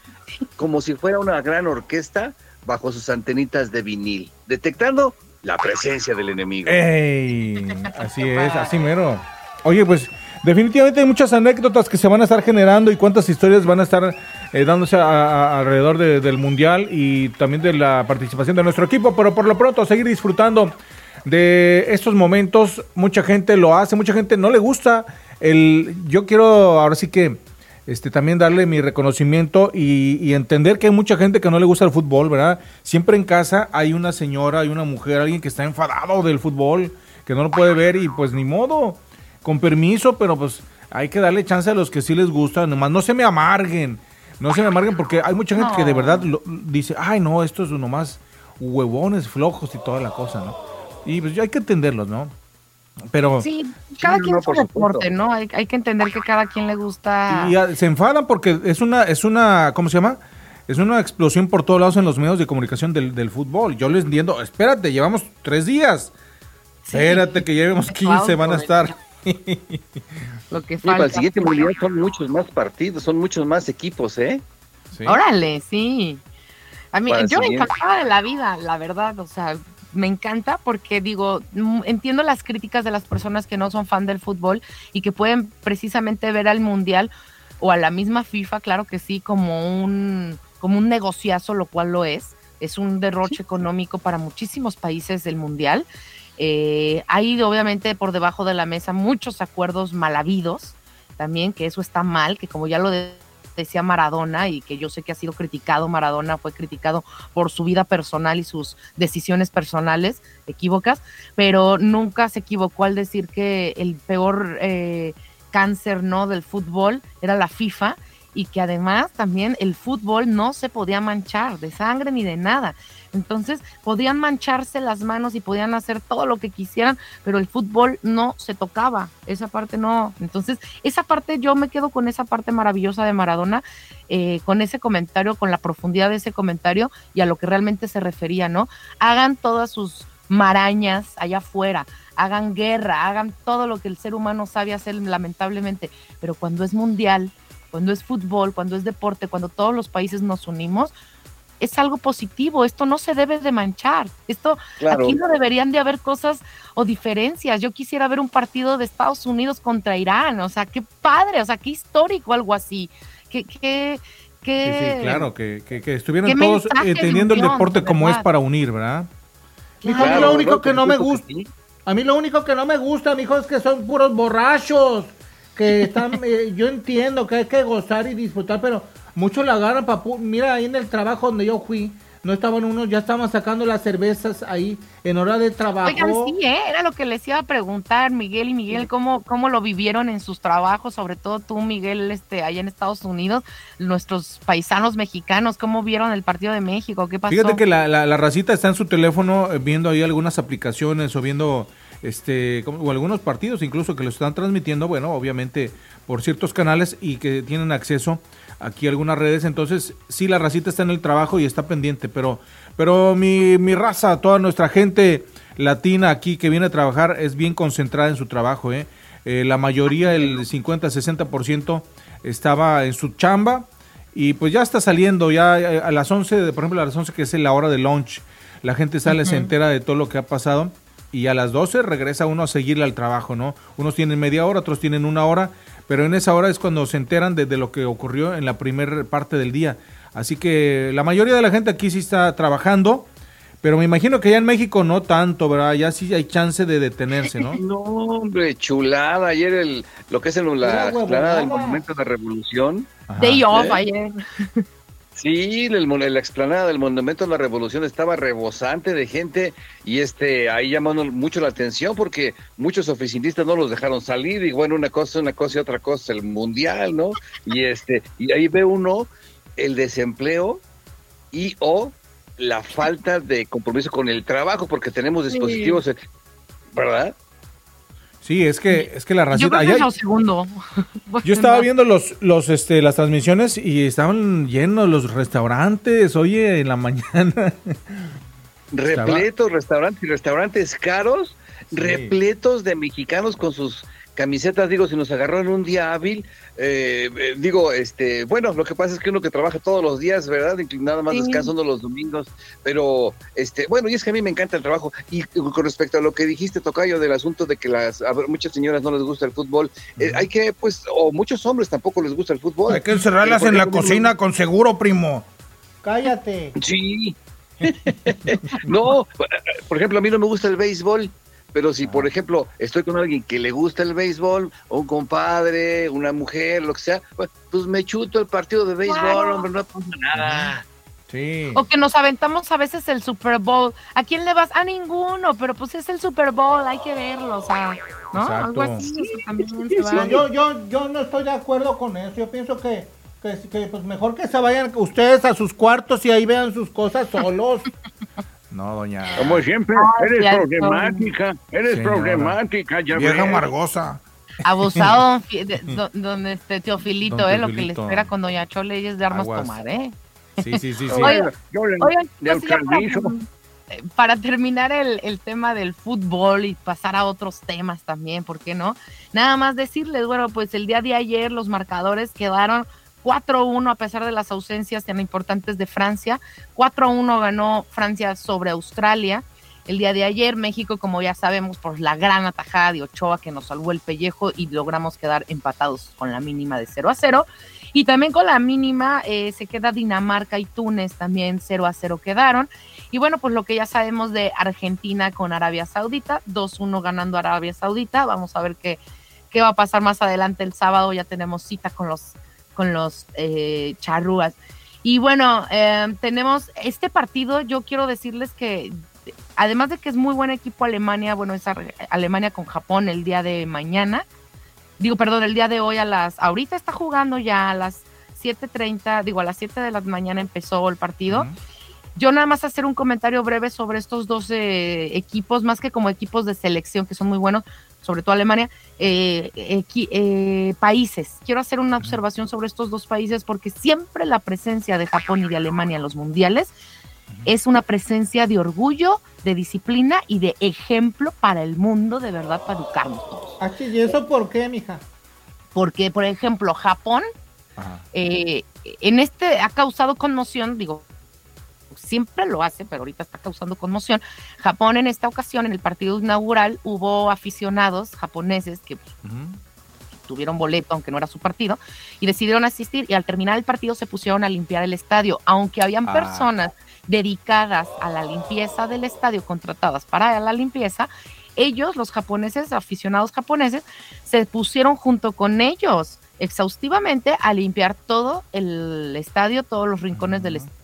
como si fuera una gran orquesta bajo sus antenitas de vinil, detectando la presencia del enemigo. ¡Ey! Así es, así mero. Oye, pues definitivamente hay muchas anécdotas que se van a estar generando y cuántas historias van a estar eh, dándose a- alrededor de- del Mundial y también de la participación de nuestro equipo, pero por lo pronto seguir disfrutando de estos momentos. Mucha gente lo hace, mucha gente no le gusta. El, yo quiero ahora sí que este, también darle mi reconocimiento y, y entender que hay mucha gente que no le gusta el fútbol, ¿verdad? Siempre en casa hay una señora, hay una mujer, alguien que está enfadado del fútbol, que no lo puede ver y pues ni modo, con permiso, pero pues hay que darle chance a los que sí les gusta, nomás no se me amarguen, no se me amarguen porque hay mucha gente que de verdad lo- dice, ay no, estos nomás huevones flojos y toda la cosa, ¿no? Y pues ya hay que entenderlos, ¿no? Pero... Sí, cada quien no, su deporte, ¿no? Hay, hay que entender que cada quien le gusta. Y se enfadan porque es una, es una, ¿cómo se llama? Es una explosión por todos lados en los medios de comunicación del, del fútbol. Yo les entiendo, espérate, llevamos tres días. Sí. Espérate que llevemos 15, van a estar. lo que Sí, para el falta. siguiente mundial son muchos más partidos, son muchos más equipos, ¿eh? Sí. Órale, sí. A mí, Para yo siguiente. encantada de la vida, la verdad, o sea, me encanta porque digo, mm, entiendo las críticas de las personas que no son fan del fútbol y que pueden precisamente ver al mundial o a la misma FIFA, claro que sí, como un como un negociazo, lo cual lo es. Es un derroche económico para muchísimos países del mundial. Eh, hay obviamente por debajo de la mesa muchos acuerdos mal habidos también, que eso está mal, que como ya lo de- decía Maradona y que yo sé que ha sido criticado, Maradona fue criticado por su vida personal y sus decisiones personales equívocas, pero nunca se equivocó al decir que el peor eh, cáncer no del fútbol era la FIFA y que además también el fútbol no se podía manchar de sangre ni de nada. Entonces podían mancharse las manos y podían hacer todo lo que quisieran, pero el fútbol no se tocaba, esa parte no. Entonces, esa parte yo me quedo con esa parte maravillosa de Maradona, eh, con ese comentario, con la profundidad de ese comentario y a lo que realmente se refería, ¿no? Hagan todas sus marañas allá afuera, hagan guerra, hagan todo lo que el ser humano sabe hacer lamentablemente, pero cuando es mundial, cuando es fútbol, cuando es deporte, cuando todos los países nos unimos, es algo positivo, esto no se debe de manchar, esto Claro. aquí no deberían de haber cosas o diferencias. Yo quisiera ver un partido de Estados Unidos contra Irán, o sea, qué padre, o sea, qué histórico algo así, qué, qué, Sí, qué- sí, claro, que, que, que estuvieran qué todos de entendiendo el deporte de como es para unir, ¿verdad? Mijo, a mí lo único que no me gusta, a mí lo único que no me gusta, mijo, es que son puros borrachos. Que están, eh, yo entiendo que hay que gozar y disfrutar, pero muchos la agarran papu. Mira, ahí en el trabajo donde yo fui, no estaban unos, ya estaban sacando las cervezas ahí en hora de trabajo. Oigan, sí, ¿eh? era lo que les iba a preguntar, Miguel y Miguel, ¿cómo, cómo lo vivieron en sus trabajos, sobre todo tú, Miguel, este, allá en Estados Unidos, nuestros paisanos mexicanos, ¿cómo vieron el partido de México? ¿Qué pasó? Fíjate que la, la, la racita está en su teléfono eh, viendo ahí algunas aplicaciones o viendo este como- o algunos partidos incluso que lo están transmitiendo, bueno, obviamente por ciertos canales y que tienen acceso aquí a algunas redes, entonces sí la racita está en el trabajo y está pendiente, pero pero mi, mi raza, toda nuestra gente latina aquí que viene a trabajar es bien concentrada en su trabajo, ¿eh? Eh, la mayoría, el 50-60% estaba en su chamba y pues ya está saliendo, ya eh, a las 11, de- por ejemplo, a las 11 que es la hora de lunch, la gente sale, se entera de todo lo que ha pasado y a las 12 regresa uno a seguirle al trabajo, ¿no? Unos tienen media hora, otros tienen una hora, pero en esa hora es cuando se enteran de, de lo que ocurrió en la primera parte del día. Así que la mayoría de la gente aquí sí está trabajando, pero me imagino que ya en México no tanto, ¿verdad? Ya sí hay chance de detenerse, ¿no? No, hombre, chulada. Ayer el, lo que es en la explanada del. Monumento de la Revolución. Ajá. Day off ¿Eh? ayer. Sí, el, la explanada del Monumento de la Revolución estaba rebosante de gente y este ahí llamando mucho la atención porque muchos oficinistas no los dejaron salir y bueno, una cosa, una cosa y otra cosa, el mundial, ¿no? Y este y ahí ve uno el desempleo y o la falta de compromiso con el trabajo porque tenemos dispositivos, eh, ¿verdad? Sí, es que, es que la Yo racita... creo que allá- es lo segundo. Yo estaba viendo los, los, este, las transmisiones y estaban llenos los restaurantes, oye, en la mañana. repletos restaurantes y restaurantes caros, Sí. repletos de mexicanos con sus camisetas, digo, si nos agarró en un día hábil, eh, eh, digo, este, bueno, lo que pasa es que uno que trabaja todos los días, ¿verdad? Y Nada más Sí. descansando los domingos, pero, este, bueno, y es que a mí me encanta el trabajo, y con respecto a lo que dijiste, Tocayo, del asunto de que las, a ver, muchas señoras no les gusta el fútbol, eh, hay que, pues, o muchos hombres tampoco les gusta el fútbol. Hay que encerrarlas Eh, en la cocina con seguro, primo. Cállate. Sí. no, por ejemplo, a mí no me gusta el béisbol, pero si, por ejemplo, estoy con alguien que le gusta el béisbol, o un compadre, una mujer, lo que sea, pues, pues me chuto el partido de béisbol, Claro. hombre, no pasa nada. Sí. O que nos aventamos a veces el Super Bowl. ¿A quién le vas? A ninguno, pero pues es el Super Bowl, hay que verlo, o sea, ¿no? Exacto. Algo así, sí, vale. Yo, yo, yo no estoy de acuerdo con eso. Yo pienso que, que, que, pues mejor que se vayan ustedes a sus cuartos y ahí vean sus cosas solos. No, doña. Como siempre, Ay, eres problemática, eres Señora. problemática, ya Vieja ves. amargosa. Abusado, don de- don, don, este Teofilito, Don eh, lo que le espera con Doña Chole y es de armas Aguas. tomar, ¿eh? Sí, sí, sí, sí. Oiga, Yo le pues neutralizo. eh, para terminar el, el tema del fútbol y pasar a otros temas también, ¿por qué no? Nada más decirles, bueno, pues el día de ayer los marcadores quedaron 4-1 a pesar de las ausencias tan importantes de Francia. 4-1 ganó Francia sobre Australia. El día de ayer México, como ya sabemos, por la gran atajada de Ochoa que nos salvó el pellejo y logramos quedar empatados con la mínima de 0 a 0. Y también con la mínima eh, se queda Dinamarca y Túnez también 0 a 0 quedaron. Y bueno, pues lo que ya sabemos de Argentina con Arabia Saudita, 2-1 ganando Arabia Saudita. Vamos a ver qué, qué va a pasar más adelante el sábado. Ya tenemos cita con los, con los eh, charrúas. Y bueno, eh, tenemos este partido. Yo quiero decirles que además de que es muy buen equipo Alemania, bueno, es Alemania con Japón el día de mañana. Digo, perdón, el día de hoy a las. Ahorita está jugando ya a las 7:30, digo, a las 7 de la mañana empezó el partido. Yo nada más hacer un comentario breve sobre estos dos eh, equipos, más que como equipos de selección que son muy buenos, sobre todo Alemania, eh, equi- eh, países. Quiero hacer una observación sobre estos dos países porque siempre la presencia de Japón y de Alemania en los mundiales es una presencia de orgullo, de disciplina y de ejemplo para el mundo, de verdad, para educarnos todos. Así, ¿Y eso por qué, mija? Porque, por ejemplo, Japón eh, en este ha causado conmoción, digo, siempre lo hace, pero ahorita está causando conmoción. Japón en esta ocasión, en el partido inaugural, hubo aficionados japoneses que pues, tuvieron boleto, aunque no era su partido, y decidieron asistir y al terminar el partido se pusieron a limpiar el estadio, aunque habían Ah. personas dedicadas a la limpieza del estadio, contratadas para la limpieza, ellos, los japoneses, aficionados japoneses, se pusieron junto con ellos exhaustivamente a limpiar todo el estadio, todos los rincones del estadio.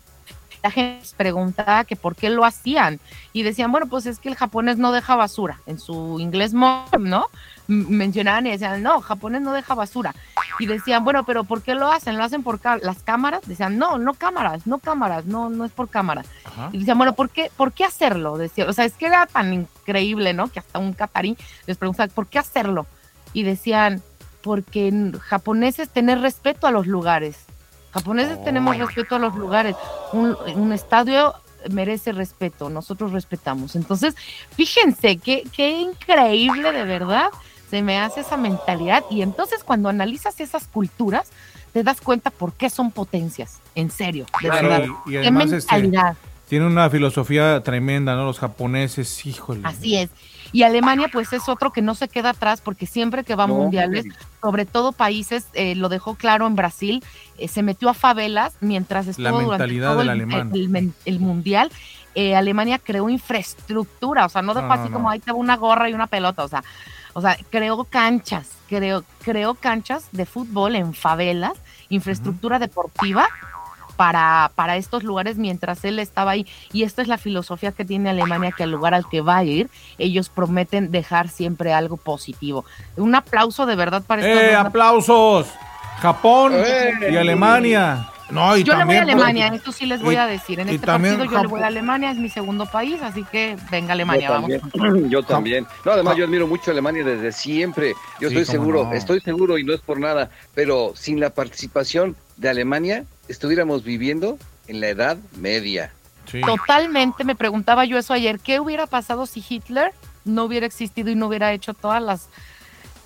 La gente preguntaba que por qué lo hacían y decían, bueno, pues es que el japonés no deja basura. En su inglés, ¿no? Mencionaban y decían, no, japonés no deja basura. Y decían, bueno, pero ¿por qué lo hacen? ¿Lo hacen por las cámaras? Decían, no, no cámaras, no cámaras, no, no es por cámaras. Y decían, bueno, ¿por qué, ¿por qué hacerlo? Decía, o sea, es que era tan increíble, ¿no? Que hasta un catarí les preguntaba, ¿por qué hacerlo? Y decían, porque en japoneses tener respeto a los lugares. Japoneses tenemos respeto a los lugares. Un, un estadio merece respeto, nosotros respetamos. Entonces, fíjense qué, qué increíble de verdad se me hace esa mentalidad. Y entonces cuando analizas esas culturas, te das cuenta por qué son potencias. En serio, de Claro, verdad. y- y qué además, este, mentalidad. Tiene una filosofía tremenda, ¿no? Los japoneses, híjole. Así es. Y Alemania, pues es otro que no se queda atrás porque siempre que va a No, mundiales, sobre todo países, eh, lo dejó claro en Brasil, eh, se metió a favelas mientras estuvo durante mentalidad todo del el, alemán. el men- el mundial. eh, Alemania creó infraestructura, o sea, no dejó así no. como ahí te va una gorra y una pelota, o sea, o sea, creó canchas, creó, creó canchas de fútbol en favelas, infraestructura deportiva para, para estos lugares mientras él estaba ahí. Y esta es la filosofía que tiene Alemania, que al lugar al que va a ir, ellos prometen dejar siempre algo positivo. Un aplauso de verdad para estos ¡Eh, dos- aplausos! Japón ¡Eh! y Alemania. No, y Yo le voy a Alemania, esto sí les voy y- a decir. En este también partido yo le voy a Alemania, es mi segundo país, así que venga Alemania, yo vamos. también, yo también. No, además yo admiro mucho a Alemania desde siempre. Yo Sí, estoy seguro, no. estoy seguro y no es por nada, pero sin la participación de Alemania estuviéramos viviendo en la Edad Media. Totalmente, me preguntaba yo eso ayer, ¿qué hubiera pasado si Hitler no hubiera existido y no hubiera hecho todas las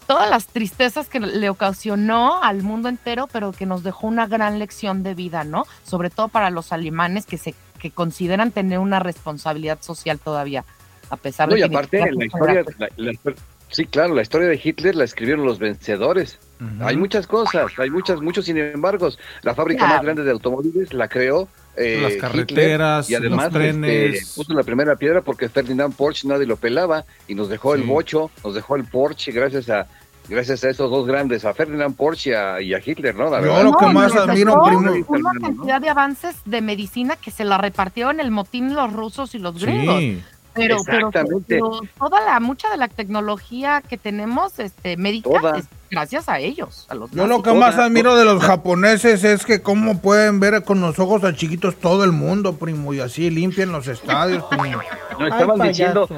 todas las tristezas que le ocasionó al mundo entero, pero que nos dejó una gran lección de vida, ¿no? Sobre todo para los alemanes que se que consideran tener una responsabilidad social todavía, a pesar No, de y que aparte, la historia, fuera, la- la- sí, claro, la historia de Hitler la escribieron los vencedores. Hay muchas cosas, hay muchas, muchos sin embargo. La fábrica Claro. más grande de automóviles la creó eh, Las Hitler, carreteras, y además los trenes. este, puso la primera piedra porque Ferdinand Porsche nadie lo pelaba y nos dejó el bocho, nos dejó el Porsche gracias a gracias a esos dos grandes, a Ferdinand Porsche y a, y a Hitler, ¿no? La Yo verdad. lo que No, más admiro, primo. Una cantidad de avances de medicina que se la repartieron el motín los rusos y los gringos. Sí. Pero, pero, Exactamente. pero toda la, mucha de la tecnología que tenemos este, médica Toda. es gracias a ellos, a los Yo lo que más admiro de los japoneses es que cómo pueden ver con los ojos a chiquitos todo el mundo, primo, y así limpian los estadios, primo. No estaban diciendo.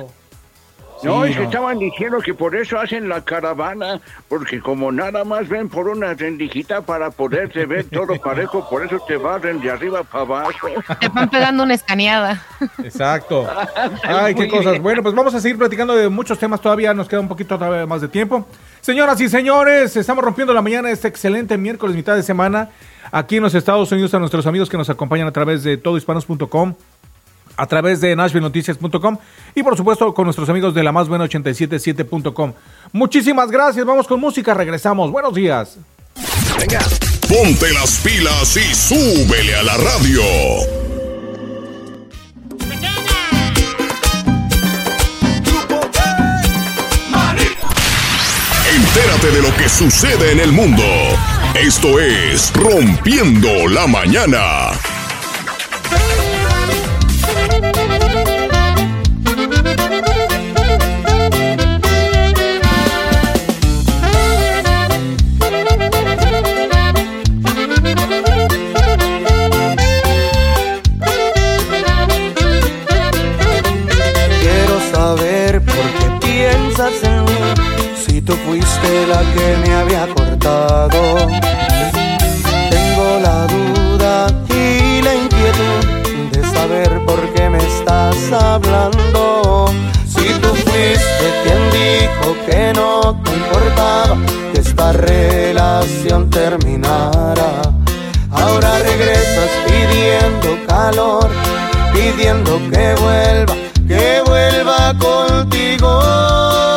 No, Sí, es que no. estaban diciendo que por eso hacen la caravana, porque como nada más ven por una rendijita para poderse ver todo parejo, por eso te barren de arriba para abajo. Te van pegando una escaneada. Exacto. Ay, qué cosas. bien. Bueno, pues vamos a seguir platicando de muchos temas todavía. Nos queda un poquito más de tiempo. Señoras y señores, estamos rompiendo la mañana este excelente miércoles, mitad de semana. Aquí en los Estados Unidos, a nuestros amigos que nos acompañan a través de todohispanos.com, a través de nashvillenoticias.com y por supuesto con nuestros amigos de la más buena 877.com. Muchísimas gracias. Vamos con música. Regresamos. Buenos días. Venga. Ponte las pilas y súbele a la radio. Entérate de lo que sucede en el mundo. Esto es Rompiendo la Mañana. Tú fuiste la que me había cortado. Tengo la duda y la inquietud de saber por qué me estás hablando. Si tú fuiste quien dijo que no te importaba que esta relación terminara. Ahora regresas pidiendo calor, pidiendo que vuelva, que vuelva contigo.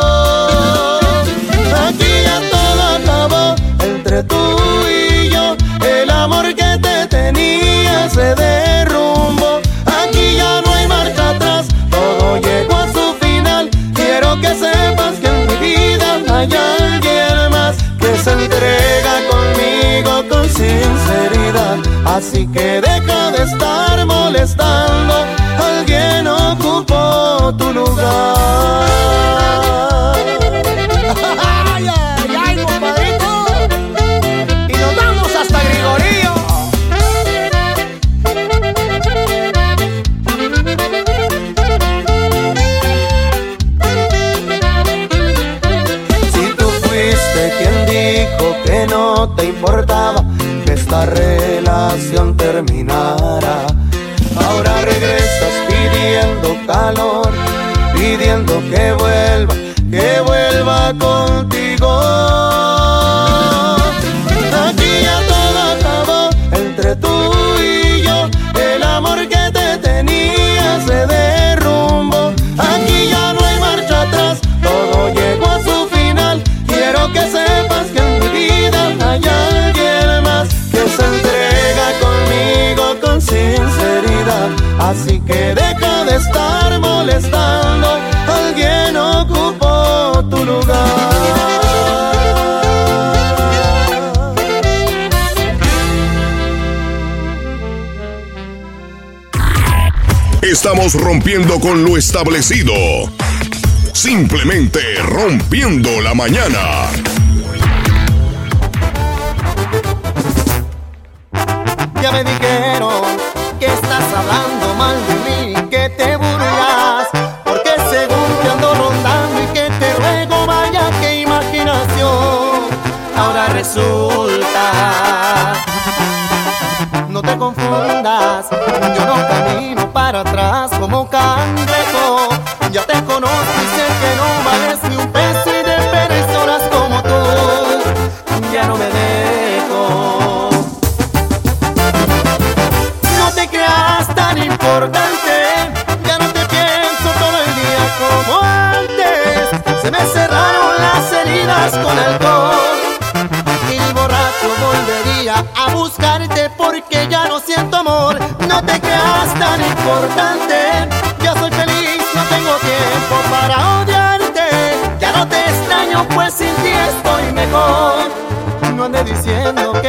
amor que te tenía se derrumbó. Aquí ya no hay marcha atrás, todo llegó a su final. Quiero que sepas que en mi vida hay alguien más que se entrega conmigo con sinceridad. Así que deja de estar molestando, alguien ocupó tu lugar. que voy estamos rompiendo con lo establecido. Simplemente rompiendo la mañana.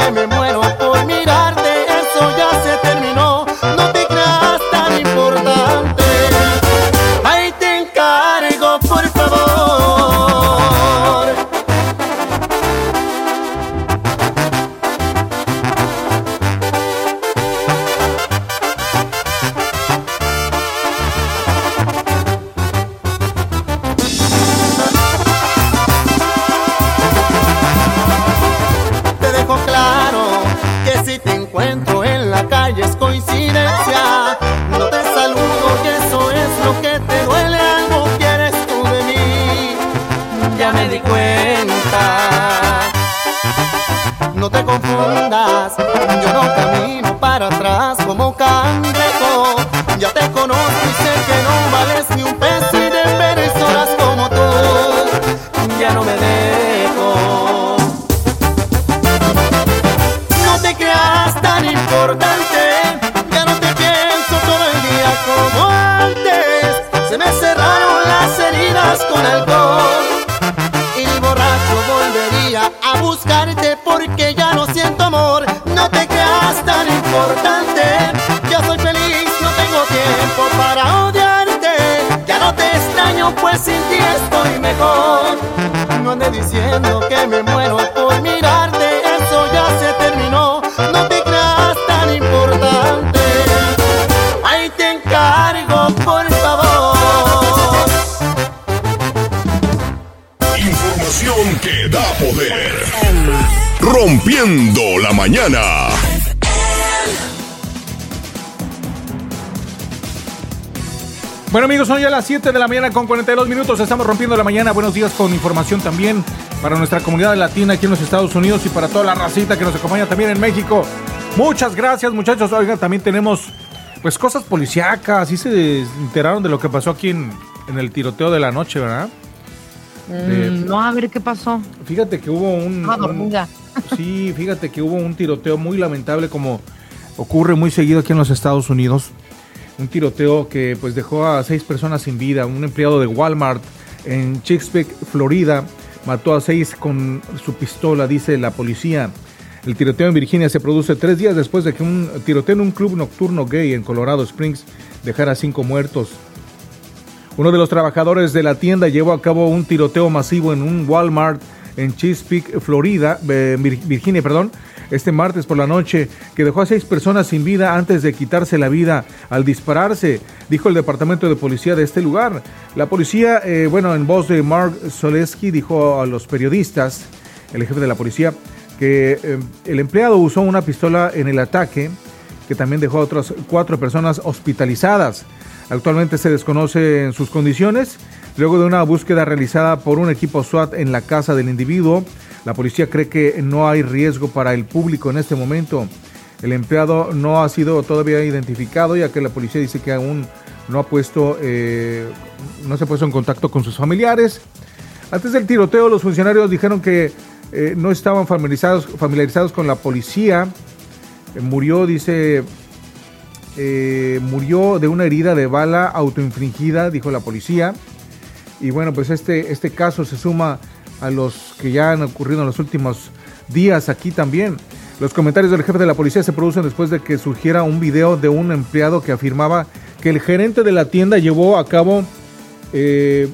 me diciendo que me muero por mirarte, eso ya se terminó, no te creas tan importante. Ahí te encargo, por favor. Información que da poder. Rompiendo la mañana. Bueno amigos, son ya las 7 de la mañana con 42 minutos, estamos rompiendo la mañana, buenos días con información también para nuestra comunidad latina aquí en los Estados Unidos y para toda la racita que nos acompaña también en México. Muchas gracias muchachos, oigan, también tenemos pues cosas policíacas, sí se enteraron de lo que pasó aquí en, en el tiroteo de la noche, ¿verdad? Mm, no, a ver qué pasó. Fíjate que hubo un, un sí, fíjate que hubo un tiroteo muy lamentable como ocurre muy seguido aquí en los Estados Unidos un tiroteo que pues dejó a seis personas sin vida. Un empleado de Walmart en Chesapeake, Florida, mató a seis con su pistola, dice la policía. El tiroteo en Virginia se produce tres días después de que un tiroteo en un club nocturno gay en Colorado Springs dejara cinco muertos. Uno de los trabajadores de la tienda llevó a cabo un tiroteo masivo en un Walmart en Chesapeake, Florida, eh, Virginia, perdón, este martes por la noche, que dejó a seis personas sin vida antes de quitarse la vida al dispararse, dijo el departamento de policía de este lugar. La policía, eh, bueno, en voz de Mark Soleski, dijo a los periodistas, el jefe de la policía, que eh, el empleado usó una pistola en el ataque, que también dejó a otras cuatro personas hospitalizadas. Actualmente se desconocen sus condiciones. Luego de una búsqueda realizada por un equipo SWAT en la casa del individuo, la policía cree que no hay riesgo para el público en este momento. El empleado no ha sido todavía identificado, ya que la policía dice que aún no ha puesto, eh, no se ha puesto en contacto con sus familiares. Antes del tiroteo, los funcionarios dijeron que eh, no estaban familiarizados, con la policía. Eh, murió, dice, murió de una herida de bala autoinfligida, dijo la policía. Y bueno, pues este, este caso se suma a los que ya han ocurrido en los últimos días aquí también. Los comentarios del jefe de la policía se producen después de que surgiera un video de un empleado que afirmaba que el gerente de la tienda llevó a cabo eh,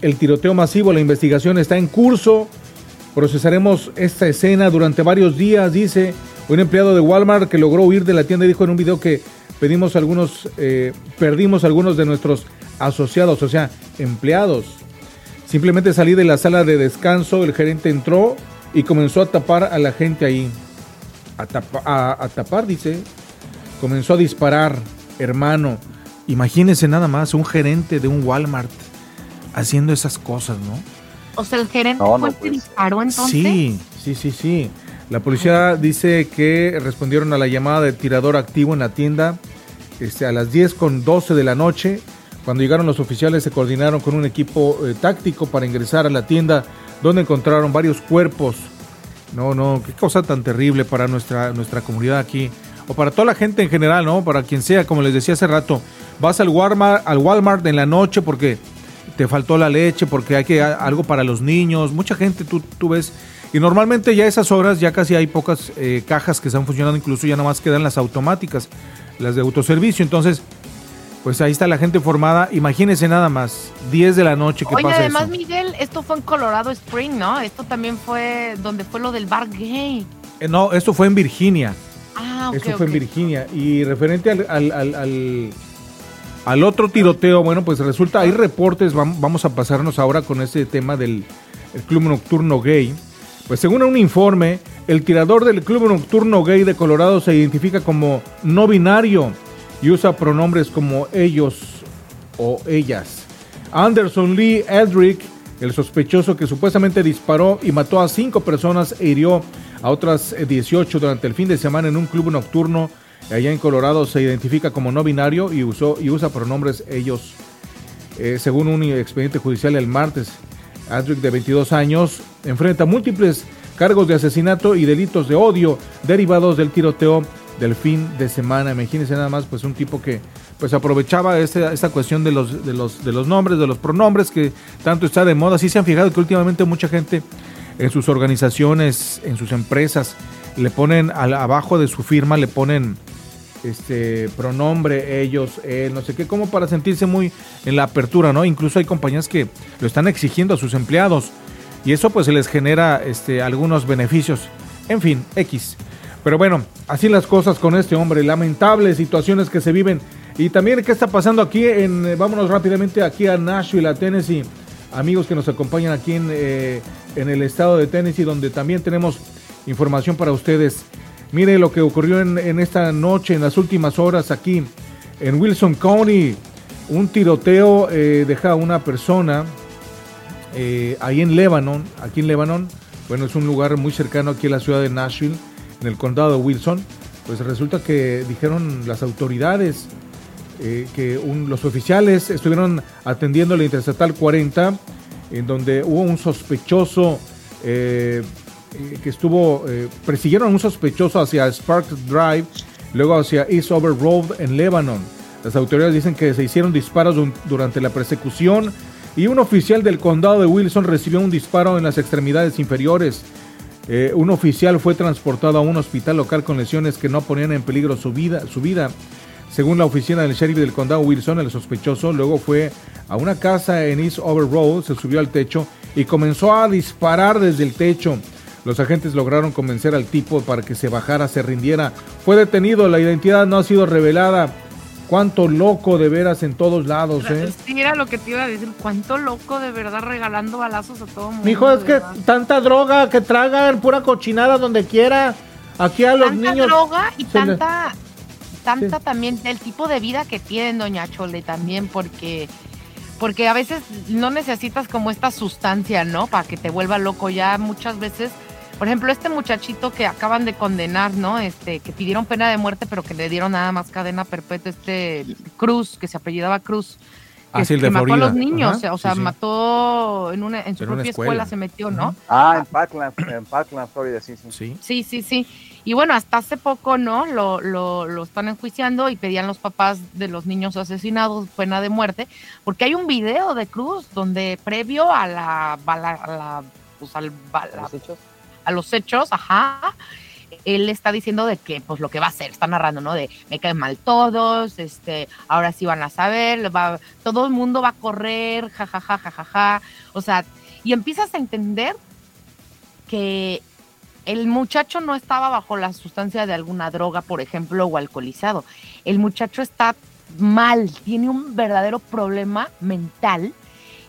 el tiroteo masivo. La investigación está en curso. Procesaremos esta escena durante varios días, dice un empleado de Walmart que logró huir de la tienda y dijo en un video que pedimos algunos, eh, perdimos algunos de nuestros asociados, o sea, empleados. Simplemente salí de la sala de descanso, el gerente entró y comenzó a tapar a la gente ahí. A, tapa- a- a tapar, dice. Comenzó a disparar, hermano. Imagínense nada más, un gerente de un Walmart haciendo esas cosas, ¿no? O sea, el gerente No, no, fue el que pues. disparó entonces. Sí, sí, sí, sí. La policía dice que respondieron a la llamada de tirador activo en la tienda este, a las 10 con 12 de la noche. Cuando llegaron los oficiales se coordinaron con un equipo eh, táctico para ingresar a la tienda donde encontraron varios cuerpos. No, no, qué cosa tan terrible para nuestra, nuestra comunidad aquí. O para toda la gente en general, ¿no? Para quien sea, como les decía hace rato. Vas al Walmart, al Walmart en la noche porque te faltó la leche, porque hay que algo para los niños. Mucha gente tú, tú ves. Y normalmente ya a esas horas ya casi hay pocas eh, cajas que están funcionando, incluso ya nada más quedan las automáticas, las de autoservicio. Entonces, pues ahí está la gente formada. Imagínense nada más, 10 de la noche que Oye, pasa además, eso. Miguel, esto fue en Colorado Spring, ¿no? Esto también fue donde fue lo del bar gay. Eh, no, esto fue en Virginia. Ah, ok, Eso fue en. Virginia. Y referente al, al, al- al- al otro tiroteo, bueno, pues resulta, hay reportes, vam- vamos a pasarnos ahora con este tema del el club nocturno gay. Pues según un informe, el tirador del club nocturno gay de Colorado se identifica como no binario y usa pronombres como ellos o ellas. Anderson Lee Eldrick, el sospechoso que supuestamente disparó y mató a cinco personas e hirió a otras eh, 18 durante el fin de semana en un club nocturno allá en Colorado, se identifica como no binario y, usó, y usa pronombres ellos. Eh, según un expediente judicial el martes, Adric, de 22 años, enfrenta múltiples cargos de asesinato y delitos de odio derivados del tiroteo del fin de semana. Imagínense nada más, pues un tipo que pues aprovechaba este- esta cuestión de los, de, los, de los nombres, de los pronombres que tanto está de moda. Sí se han fijado que últimamente mucha gente en sus organizaciones, en sus empresas, le ponen al- abajo de su firma, le ponen este pronombre, ellos, él, no sé qué, como para sentirse muy en la apertura, ¿no? Incluso hay compañías que lo están exigiendo a sus empleados y eso pues les genera este, algunos beneficios. En fin, X. Pero bueno, así las cosas con este hombre, lamentables situaciones que se viven. Y también qué está pasando aquí en, eh, vámonos rápidamente aquí a Nashville, a Tennessee. Amigos que nos acompañan aquí en, eh, en el estado de Tennessee, donde también tenemos información para ustedes. Mire lo que ocurrió en, en esta noche, en las últimas horas aquí en Wilson County. Un tiroteo eh, deja a una persona eh, ahí en Lebanon, aquí en Lebanon, bueno, es un lugar muy cercano aquí a la ciudad de Nashville, en el condado de Wilson, pues resulta que dijeron las autoridades eh, que un- los oficiales estuvieron atendiendo la Interestatal 40, en donde hubo un sospechoso eh, eh, que estuvo, eh, persiguieron a un sospechoso hacia Spark Drive, luego hacia East Over Road en Lebanon. Las autoridades dicen que se hicieron disparos durante la persecución y un oficial del condado de Wilson recibió un disparo en las extremidades inferiores. Eh, un oficial fue transportado a un hospital local con lesiones que no ponían en peligro su vida. Su vida. Según la oficina del sheriff del condado Wilson, el sospechoso luego fue a una casa en East Over Road, se subió al techo y comenzó a disparar desde el techo. Los agentes lograron convencer al tipo para que se bajara, se rindiera. Fue detenido, la identidad no ha sido revelada. Cuánto loco de veras en todos lados, ¿eh? Sí, era lo que te iba a decir. Cuánto loco de verdad regalando balazos a todo mundo. Mijo, es que verdad. tanta droga que tragan, pura cochinada donde quiera. Aquí a los tanta niños. droga y le- tanta, tanta también el tipo de vida que tienen, doña Chole, también, porque, porque a veces no necesitas como esta sustancia, ¿no? Para que te vuelva loco. Ya muchas veces, por ejemplo, este muchachito que acaban de condenar, ¿no? Este, que pidieron pena de muerte, pero que le dieron nada más cadena perpetua, este Cruz, que se apellidaba Cruz. Que, Ah, sí, el que de mató a los niños, Ajá, o sea, sí, sí. mató en una en su En propia escuela. escuela. se metió, ¿no? Ah, en Parkland, en Parkland, Florida, sí, sí. Sí. Sí, sí, sí. Y bueno, hasta hace poco, ¿no? Lo, lo, lo están enjuiciando y pedían los papás de los niños asesinados pena de muerte, porque hay un video de Cruz donde previo a la, bala- a la- pues, al bala- ¿Los hechos? A los hechos, ajá, él está diciendo de que, pues lo que va a hacer, está narrando, ¿no? De me caen mal todos, este, ahora sí van a saber, va, todo el mundo va a correr, jajaja, jajaja, o sea, y empiezas a entender que el muchacho no estaba bajo la sustancia de alguna droga, por ejemplo, o alcoholizado. El muchacho está mal, tiene un verdadero problema mental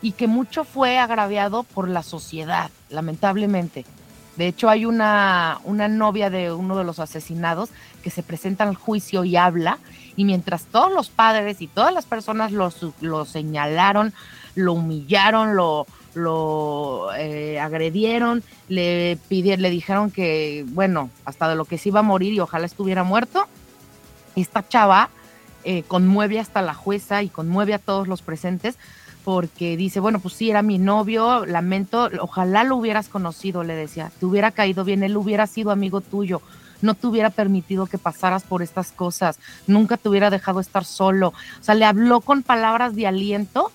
y que mucho fue agraviado por la sociedad, lamentablemente. De hecho, hay una, una novia de uno de los asesinados que se presenta al juicio y habla, y mientras todos los padres y todas las personas lo, lo señalaron, lo humillaron, lo, lo eh, agredieron, le le dijeron que, bueno, hasta de lo que se iba a morir y ojalá estuviera muerto, esta chava eh, conmueve hasta la jueza y conmueve a todos los presentes porque dice, bueno, pues sí, era mi novio, lamento, ojalá lo hubieras conocido, le decía, te hubiera caído bien, él hubiera sido amigo tuyo, no te hubiera permitido que pasaras por estas cosas, nunca te hubiera dejado estar solo. O sea, le habló con palabras de aliento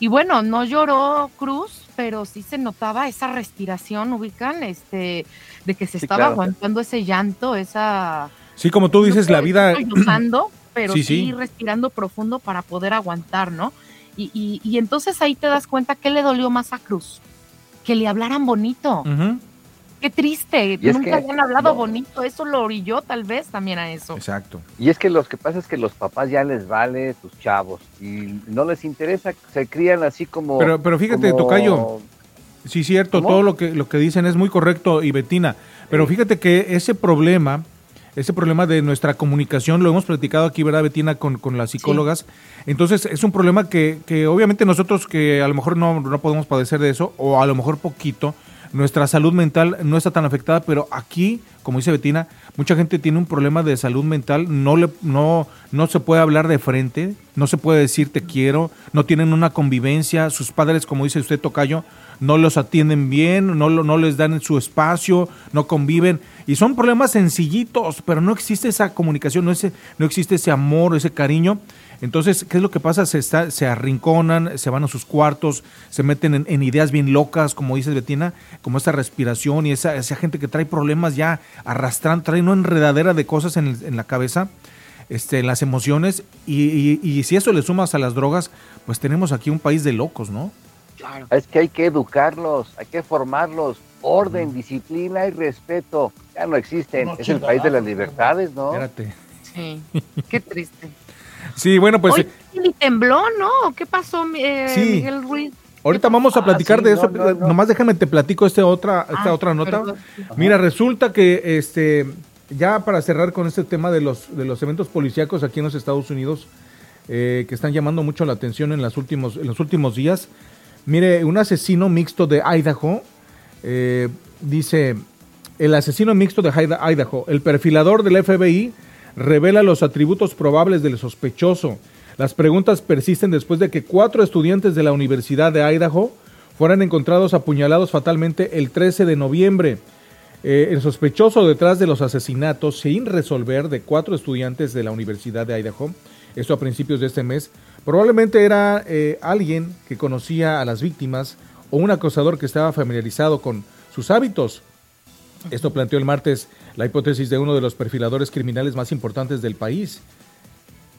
y bueno, no lloró Cruz, pero sí se notaba esa respiración, ubican, este, de que se Sí, estaba claro. aguantando ese llanto, esa... Sí, como tú dices, no la vida... sollozando, pero Sí, sí, sí. respirando profundo para poder aguantar, ¿no? Y, y- y entonces ahí te das cuenta que le dolió más a Cruz, que le hablaran bonito. Qué triste, nunca que- habían hablado no. bonito, eso lo orilló tal vez también a eso. Exacto. Y es que lo que pasa es que los papás ya les vale tus chavos y no les interesa, se crían así como... Pero, pero fíjate, como- Tocayo, sí, cierto, ¿Cómo? todo lo que, lo que dicen es muy correcto y Betina, pero fíjate que ese problema, ese problema de nuestra comunicación, lo hemos platicado aquí, ¿verdad, Betina, con, con las psicólogas? Entonces, es un problema que, que obviamente nosotros que a lo mejor no, no podemos padecer de eso, o a lo mejor poquito, nuestra salud mental no está tan afectada, pero aquí, como dice Betina, mucha gente tiene un problema de salud mental, no, le, no, no se puede hablar de frente, no se puede decir te quiero, no tienen una convivencia, sus padres, como dice usted, Tocayo, no los atienden bien, no, no les dan su espacio, no conviven. Y son problemas sencillitos, pero no existe esa comunicación, no, ese, no existe ese amor, ese cariño. Entonces, ¿qué es lo que pasa? Se, está, se arrinconan, se van a sus cuartos, se meten en, ideas bien locas, como dices Betina, como esa respiración y esa, esa gente que trae problemas ya arrastrando, trae una enredadera de cosas en, la cabeza, este, en las emociones. Y- y si eso le sumas a las drogas, pues tenemos aquí un país de locos, ¿no? Es que hay que educarlos, hay que formarlos. Orden, disciplina y respeto ya no existen. Es el país de las libertades, ¿no? Espérate. Sí, qué triste. Sí, bueno, pues Hoy eh, ni tembló, ¿no? ¿Qué pasó, eh, Sí. Miguel Ruiz? ahorita vamos a Ah, platicar sí, de eso. no, no. Nomás déjame te platico este otra, esta Ah, otra nota. perdón. Mira, resulta que este ya para cerrar con este tema de los de los eventos policíacos aquí en los Estados Unidos eh, que están llamando mucho la atención en, las últimos, en los últimos días. Mire, un asesino mixto de Idaho eh, dice el asesino mixto de Ida- Idaho, el perfilador del FBI revela los atributos probables del sospechoso. Las preguntas persisten después de que cuatro estudiantes de la Universidad de Idaho fueran encontrados apuñalados fatalmente el 13 de noviembre. Eh, el sospechoso detrás de los asesinatos sin resolver de cuatro estudiantes de la Universidad de Idaho, esto a principios de este mes, probablemente era eh, alguien que conocía a las víctimas o un acosador que estaba familiarizado con sus hábitos. Esto planteó el martes la hipótesis de uno de los perfiladores criminales más importantes del país.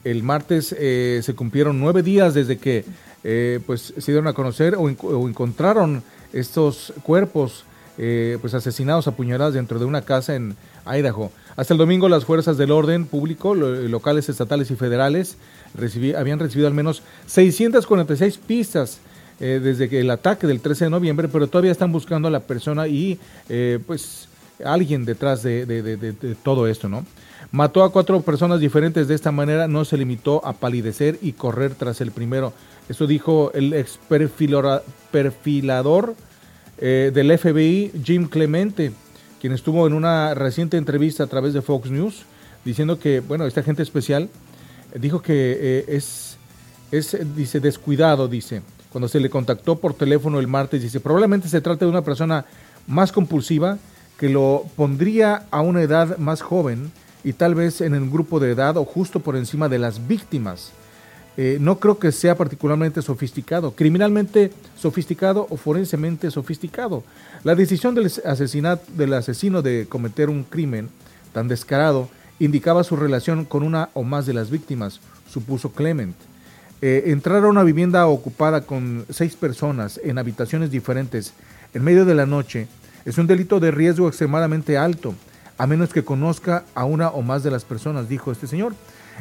El martes eh, se cumplieron nueve días desde que eh, pues, se dieron a conocer o, enco- o encontraron estos cuerpos pues, asesinados a puñaladas dentro de una casa en Idaho. Hasta el domingo las fuerzas del orden público, lo- locales, estatales y federales, recibí- habían recibido al menos 646 pistas eh, desde que el ataque del 13 de noviembre, pero todavía están buscando a la persona y eh, pues alguien detrás de, todo esto, ¿no? Mató a cuatro personas diferentes de esta manera, no se limitó a palidecer y correr tras el primero. Eso dijo el ex perfilador eh, del FBI, Jim Clemente, quien estuvo en una reciente entrevista a través de Fox News, diciendo que, bueno, este agente especial dijo que eh, es, dice, descuidado, dice, cuando se le contactó por teléfono el martes, dice, probablemente se trata de una persona más compulsiva que lo pondría a una edad más joven y tal vez en el grupo de edad o justo por encima de las víctimas. Eh, no creo que sea particularmente sofisticado, criminalmente sofisticado o forensemente sofisticado. La decisión del asesinato del asesino de cometer un crimen tan descarado indicaba su relación con una o más de las víctimas, supuso Clement. Eh, entrar a una vivienda ocupada con seis personas en habitaciones diferentes en medio de la noche es un delito de riesgo extremadamente alto, a menos que conozca a una o más de las personas, dijo este señor.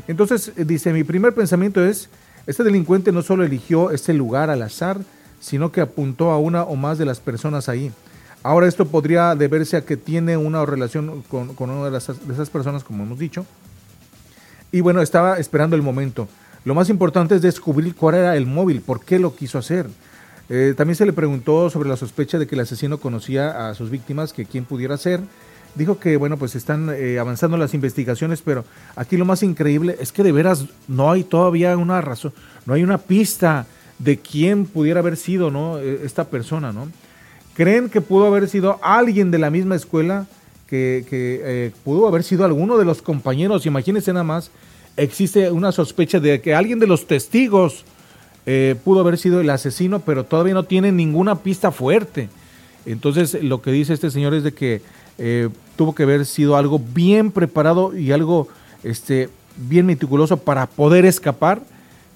Entonces, eh, dice, mi primer pensamiento es, este delincuente no solo eligió este lugar al azar, sino que apuntó a una o más de las personas ahí. Ahora esto podría deberse a que tiene una relación con, con una de, esas personas, como hemos dicho. Y bueno, estaba esperando el momento. Lo más importante es descubrir cuál era el móvil, por qué lo quiso hacer. Eh, también se le preguntó sobre la sospecha de que el asesino conocía a sus víctimas, que quién pudiera ser. Dijo que, bueno, pues están eh, avanzando las investigaciones, pero aquí lo más increíble es que de veras no hay todavía una razón, no hay una pista de quién pudiera haber sido, ¿no? Eh, Esta persona, ¿no? ¿Creen que pudo haber sido alguien de la misma escuela? Que, que, eh, pudo haber sido alguno de los compañeros. Imagínense nada más, existe una sospecha de que alguien de los testigos eh, pudo haber sido el asesino, pero todavía no tiene ninguna pista fuerte. Entonces, lo que dice este señor es de que eh, tuvo que haber sido algo bien preparado y algo este, bien meticuloso para poder escapar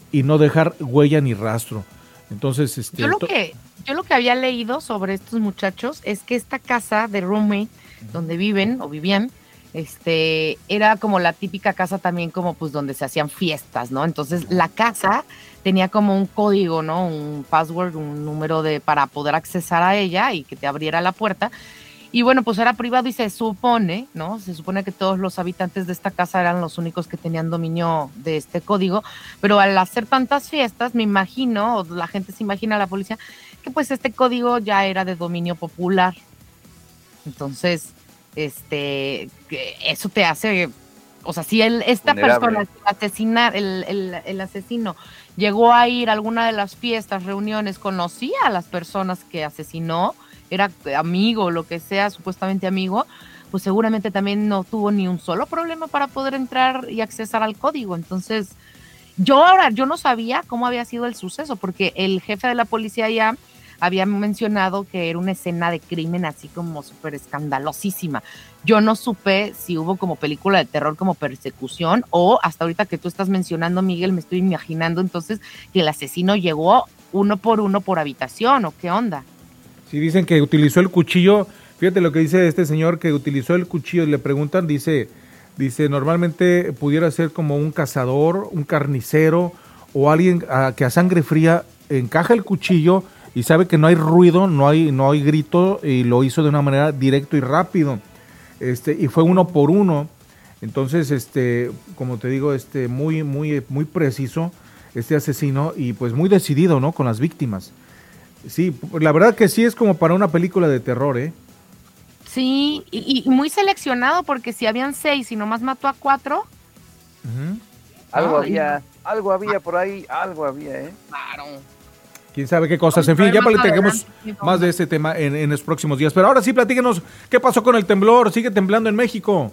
y no dejar huella ni rastro. Entonces, este, Yo lo que yo lo que había leído sobre estos muchachos es que esta casa de roommate donde viven o vivían este era como la típica casa también como pues donde se hacían fiestas, ¿no? Entonces la casa tenía como un código, ¿no? Un password, un número de para poder accesar a ella y que te abriera la puerta. Y bueno, pues era privado y se supone, ¿no? Se supone que todos los habitantes de esta casa eran los únicos que tenían dominio de este código, pero al hacer tantas fiestas, me imagino, la gente se imagina, la policía, que pues este código ya era de dominio popular. Entonces, este, eso te hace, o sea, si él, esta Vulnerable. persona, el asesinar, el, el- el asesino, llegó a ir a alguna de las fiestas, reuniones, conocía a las personas que asesinó, era amigo, lo que sea, supuestamente amigo, pues seguramente también no tuvo ni un solo problema para poder entrar y accesar al código. Entonces, yo ahora, yo no sabía cómo había sido el suceso, porque el jefe de la policía ya había mencionado que era una escena de crimen así como súper escandalosísima. Yo no supe si hubo como película de terror, como persecución, o hasta ahorita que tú estás mencionando, Miguel, me estoy imaginando entonces que el asesino llegó uno por uno por habitación, o qué onda. Si dicen que utilizó el cuchillo, fíjate lo que dice este señor que utilizó el cuchillo, le preguntan, dice, dice, normalmente pudiera ser como un cazador, un carnicero o alguien ah, que a sangre fría encaja el cuchillo y sabe que no hay ruido, no hay, no hay grito y lo hizo de una manera directo y rápido. Este, y fue uno por uno. Entonces, este, como te digo, este, muy, muy, muy preciso este asesino y pues muy decidido, ¿no? Con las víctimas. Sí, la verdad que sí es como para una película de terror, ¿eh? Sí, y, y muy seleccionado, porque si habían seis y nomás mató a cuatro, Algo Ay. había, algo había por ahí, algo había, ¿eh? claro. Quién sabe qué cosas. En fin, ya platicaremos más de este tema en, en los próximos días. Pero ahora sí, platíquenos qué pasó con el temblor. ¿Sigue temblando en México?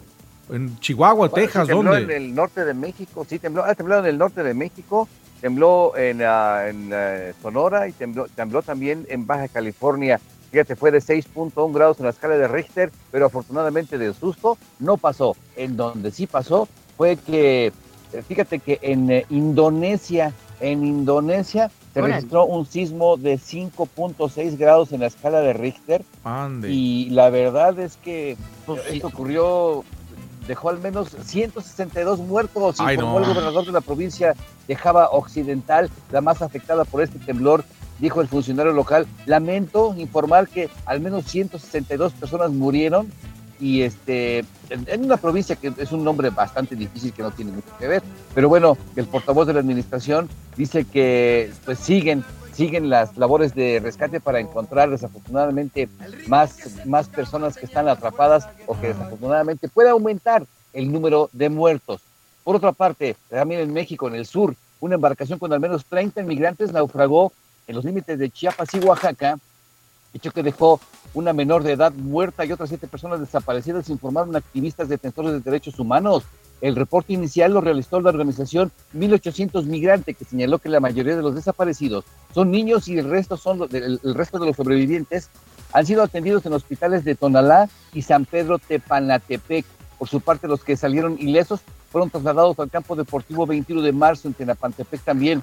¿En Chihuahua, Bueno, Texas? sí tembló ¿Dónde? en el norte de México, sí tembló, ha temblado en el norte de México, tembló en, en, eh, Sonora y tembló, tembló también en Baja California Fíjate, fue de 6.1 grados en la escala de Richter, pero afortunadamente del susto no pasó. En donde sí pasó fue que, eh, fíjate que en eh, Indonesia, en Indonesia se Órale. registró un sismo de 5.6 grados en la escala de Richter Ande. y la verdad es que Pues sí. esto ocurrió, dejó al menos 162 muertos, Ay, informó no. el gobernador de la provincia de Java Occidental, la más afectada por este temblor, dijo el funcionario local. Lamento informar que al menos 162 personas murieron y este en, una provincia que es un nombre bastante difícil que no tiene mucho que ver, pero bueno, el portavoz de la administración dice que pues siguen siguen las labores de rescate para encontrar desafortunadamente más, más personas que están atrapadas o que desafortunadamente puede aumentar el número de muertos. Por otra parte, también en México, en el sur, una embarcación con al menos 30 inmigrantes naufragó en los límites de Chiapas y Oaxaca, hecho que dejó una menor de edad muerta y otras siete personas desaparecidas, informaron activistas defensores de derechos humanos. El reporte inicial lo realizó la organización 1800 Migrante, que señaló que la mayoría de los desaparecidos son niños y el resto son el resto de los sobrevivientes han sido atendidos en hospitales de Tonalá y San Pedro Tepanatepec. Por su parte, los que salieron ilesos fueron trasladados al campo deportivo 21 de marzo en Tenapantepec también.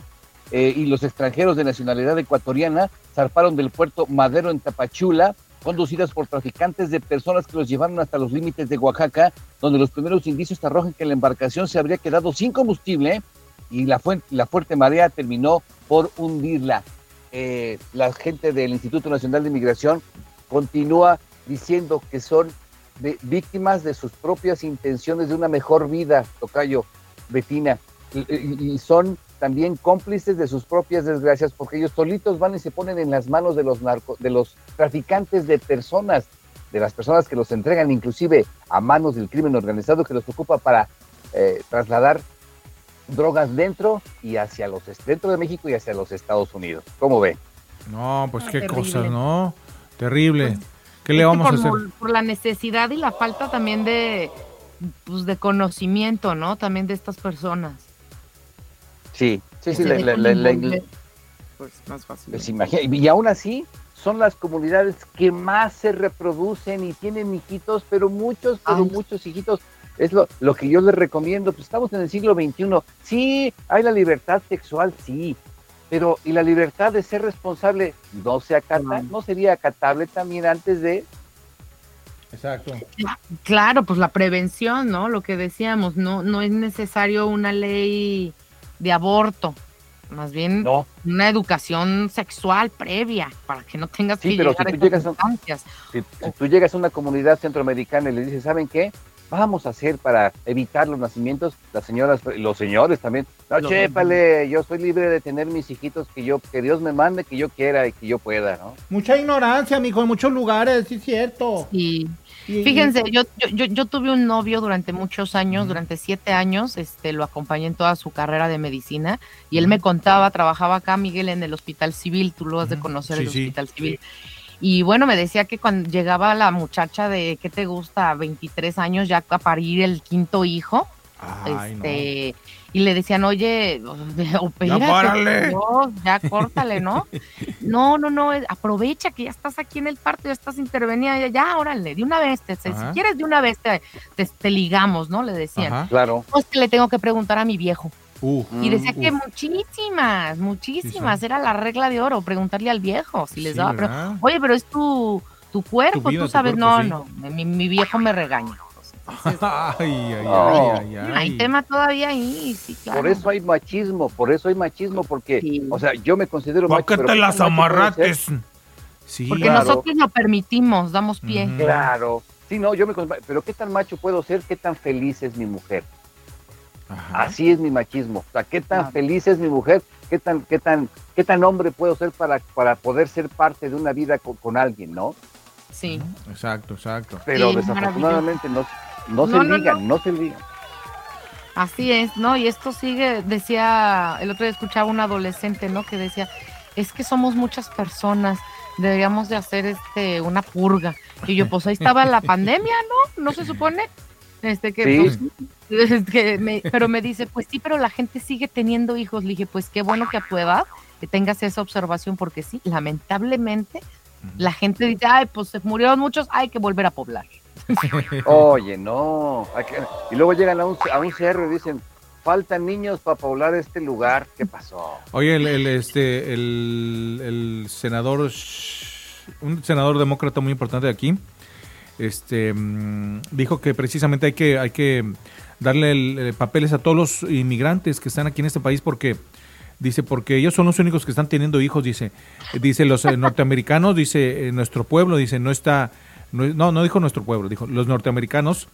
Eh, y los extranjeros de nacionalidad ecuatoriana zarparon del puerto Madero en Tapachula, conducidas por traficantes de personas que los llevaron hasta los límites de Oaxaca, donde los primeros indicios arrojan que la embarcación se habría quedado sin combustible y la, fuente, la fuerte marea terminó por hundirla. Eh, la gente del Instituto Nacional de Migración continúa diciendo que son de- víctimas de sus propias intenciones de una mejor vida, Tocayo, Betina, y, son también cómplices de sus propias desgracias porque ellos solitos van y se ponen en las manos de los narco, de los traficantes de personas, de las personas que los entregan inclusive a manos del crimen organizado que los ocupa para eh, trasladar drogas dentro y hacia los dentro de México y hacia los Estados Unidos. ¿Cómo ve? No, pues qué Terrible. cosas, ¿no? Terrible. ¿Qué le vamos a hacer? por- por la necesidad y la falta también de, pues, de conocimiento, ¿no? También de estas personas. Sí, sí, sí. La- la- la- pues más fácil. Pues imagina- y aún así son las comunidades que más se reproducen y tienen hijitos, pero muchos, pero Ay. muchos hijitos. Es lo, lo que yo les recomiendo. Pues estamos en el siglo XXI. Sí, hay la libertad sexual, sí. Pero, ¿y la libertad de ser responsable no se acata? ¿No sería acatable también antes de Exacto. Claro, pues la prevención, ¿no? Lo que decíamos, no, no es necesario una ley de aborto, más bien No. una educación sexual previa para que no tengas Sí, que pero llegar si a tú estas llegas a- instancias. Si, si tú llegas a una comunidad centroamericana y le dices, ¿saben qué? Vamos a hacer para evitar los nacimientos, las señoras, los señores también. No, Los- chépale, yo soy libre de tener mis hijitos que yo, que Dios me mande, que yo quiera y que yo pueda, ¿no? Mucha ignorancia, mijo, en muchos lugares, sí es cierto. Y- fíjense, yo, yo, yo, yo tuve un novio durante muchos años, durante siete años, este, lo acompañé en toda su carrera de medicina y él me contaba, trabajaba acá, Miguel, en el hospital civil, tú lo has de conocer, Sí, el sí. hospital civil. Y bueno, me decía que cuando llegaba la muchacha de, ¿qué te gusta? 23 años ya a parir el quinto hijo, Ay, este, y le decían, oye, opérate, párale. por Dios, ya córtale, ¿no? No, no, no, aprovecha que ya estás aquí en el parto, ya estás intervenida, ya, ya, órale, de una vez, te- si quieres de una vez te, te, te ligamos, ¿no? Le decían. Ajá. Claro. No, es que le tengo que preguntar a mi viejo. Uh, Y decía Mm, que uf. muchísimas, muchísimas, Sí, era la regla de oro, preguntarle al viejo si les Sí, daba. pero. Oye, pero es tu, tu cuerpo, vida, tú tu sabes, cuerpo, no, sí. no, mi, mi viejo me regaña. Ay, ay, No. ay, ay, hay ay. tema todavía ahí, sí, claro. Por eso hay machismo, por eso hay machismo, porque, Sí. o sea, yo me considero ¿Para macho. qué pero te ¿qué las amarrates? Sí, Porque claro. nosotros lo permitimos, damos pie. Claro. Sí, no, yo me considero, pero ¿qué tan macho puedo ser? ¿Qué tan feliz es mi mujer? Ajá. Así es mi machismo. O sea, ¿qué tan feliz es mi mujer? ¿Qué tan, qué tan, qué tan hombre puedo ser para, para poder ser parte de una vida con, con alguien, no? Sí. Exacto, exacto. Pero Sí, desafortunadamente no, no, No, se no, ligan, no. se ligan. Así es, ¿no? Y esto sigue, decía, el otro día escuchaba un adolescente, ¿no? Que decía, es que somos muchas personas, deberíamos de hacer este una purga. Y yo, pues ahí estaba la pandemia, ¿no? ¿No se supone? Este que, Sí. pues, es que me- pero me dice, pues sí, pero la gente sigue teniendo hijos. Le dije, pues qué bueno que a tu edad que tengas esa observación, porque sí, lamentablemente La gente dice, ay, pues se murieron muchos, hay que volver a poblar. Oye, no. Y luego llegan a un, a un cerro y dicen, faltan niños para poblar este lugar. ¿Qué pasó? Oye, el, el, este, el, el senador, un senador demócrata muy importante de aquí, este, mm, dijo que precisamente hay que, hay que darle el- papeles a todos los inmigrantes que están aquí en este país porque dice porque ellos son los únicos que están teniendo hijos dice dice los eh, norteamericanos dice eh, nuestro pueblo dice no está no, no dijo nuestro pueblo dijo los norteamericanos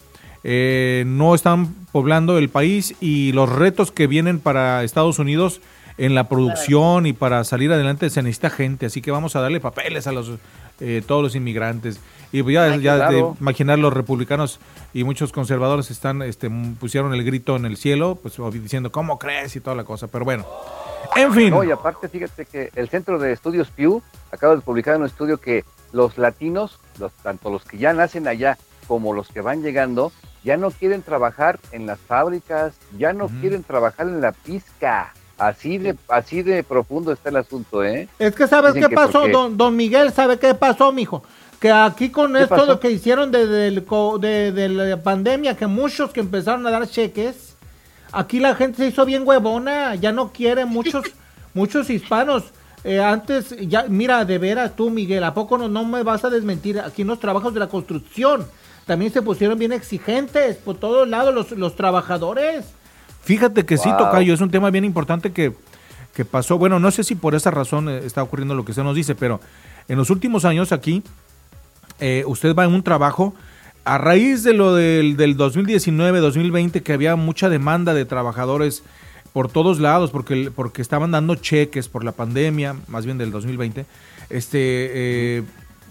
eh, no están poblando el país y los retos que vienen para Estados Unidos en la producción y para salir adelante se necesita gente, así que vamos a darle papeles a los eh, todos los inmigrantes. Y pues ya, ya de imaginar los republicanos y muchos conservadores están este pusieron el grito en el cielo, pues diciendo cómo crees y toda la cosa, pero bueno. En fin. No, y aparte, fíjate que el Centro de Estudios Pew acaba de publicar un estudio que los latinos, los, tanto los que ya nacen allá como los que van llegando, ya no quieren trabajar en las fábricas, ya no quieren trabajar en la pizca. Así de, así de profundo está el asunto, ¿eh? Es que sabes Dicen qué que pasó, porque- don, don Miguel, ¿sabe qué pasó, mijo? Que aquí con ¿Qué esto pasó? lo que hicieron de, del co- de- de la pandemia, que muchos que empezaron a dar cheques, aquí la gente se hizo bien huevona, ya no quiere muchos, muchos hispanos. Eh, antes, ya, mira, de veras tú, Miguel, ¿a poco no, no me vas a desmentir? Aquí en los trabajos de la construcción también se pusieron bien exigentes por todos lados los, los trabajadores. Fíjate que sí, Wow. Tocayo, es un tema bien importante que, que pasó. Bueno, no sé si por esa razón eh, está ocurriendo lo que se nos dice, pero en los últimos años aquí, eh, usted va en un trabajo, a raíz de lo del, del 2019, 2020, que había mucha demanda de trabajadores por todos lados, porque, porque estaban dando cheques por la pandemia, más bien del 2020, este, eh,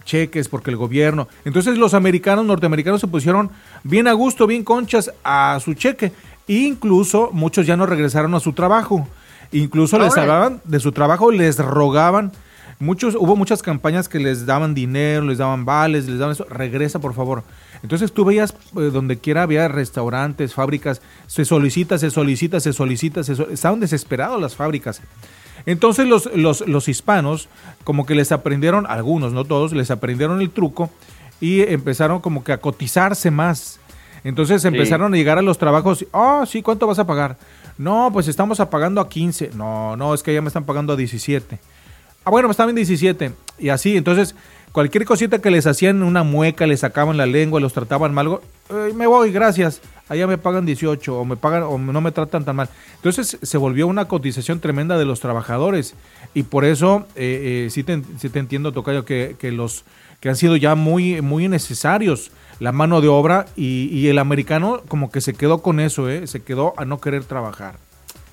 cheques porque el gobierno. Entonces los americanos, norteamericanos se pusieron bien a gusto, bien conchas a su cheque. E incluso muchos ya no regresaron a su trabajo. Incluso les hablaban de su trabajo, les rogaban. Muchos, hubo muchas campañas que les daban dinero, les daban vales, les daban eso, regresa por favor. Entonces tú veías eh, donde quiera había restaurantes, fábricas, se solicita, se solicita, se solicita, se estaban desesperados las fábricas. Entonces los, los, los hispanos como que les aprendieron, algunos, no todos, les aprendieron el truco y empezaron como que a cotizarse más. Entonces Sí. empezaron a llegar a los trabajos, ah, sí, ¿cuánto vas a pagar? No, pues estamos pagando a 15. No, no, es que ya me están pagando a 17. Ah, bueno, me estaban 17. Y así, entonces, cualquier cosita que les hacían una mueca, les sacaban la lengua, los trataban mal, "Eh, me voy, gracias. Allá me pagan 18 o me pagan o no me tratan tan mal. Entonces se volvió una cotización tremenda de los trabajadores y por eso eh, eh, sí, te, sí te entiendo, Tocayo, que, que los que han sido ya muy, muy necesarios la mano de obra y, y el americano como que se quedó con eso, ¿eh? se quedó a no querer trabajar.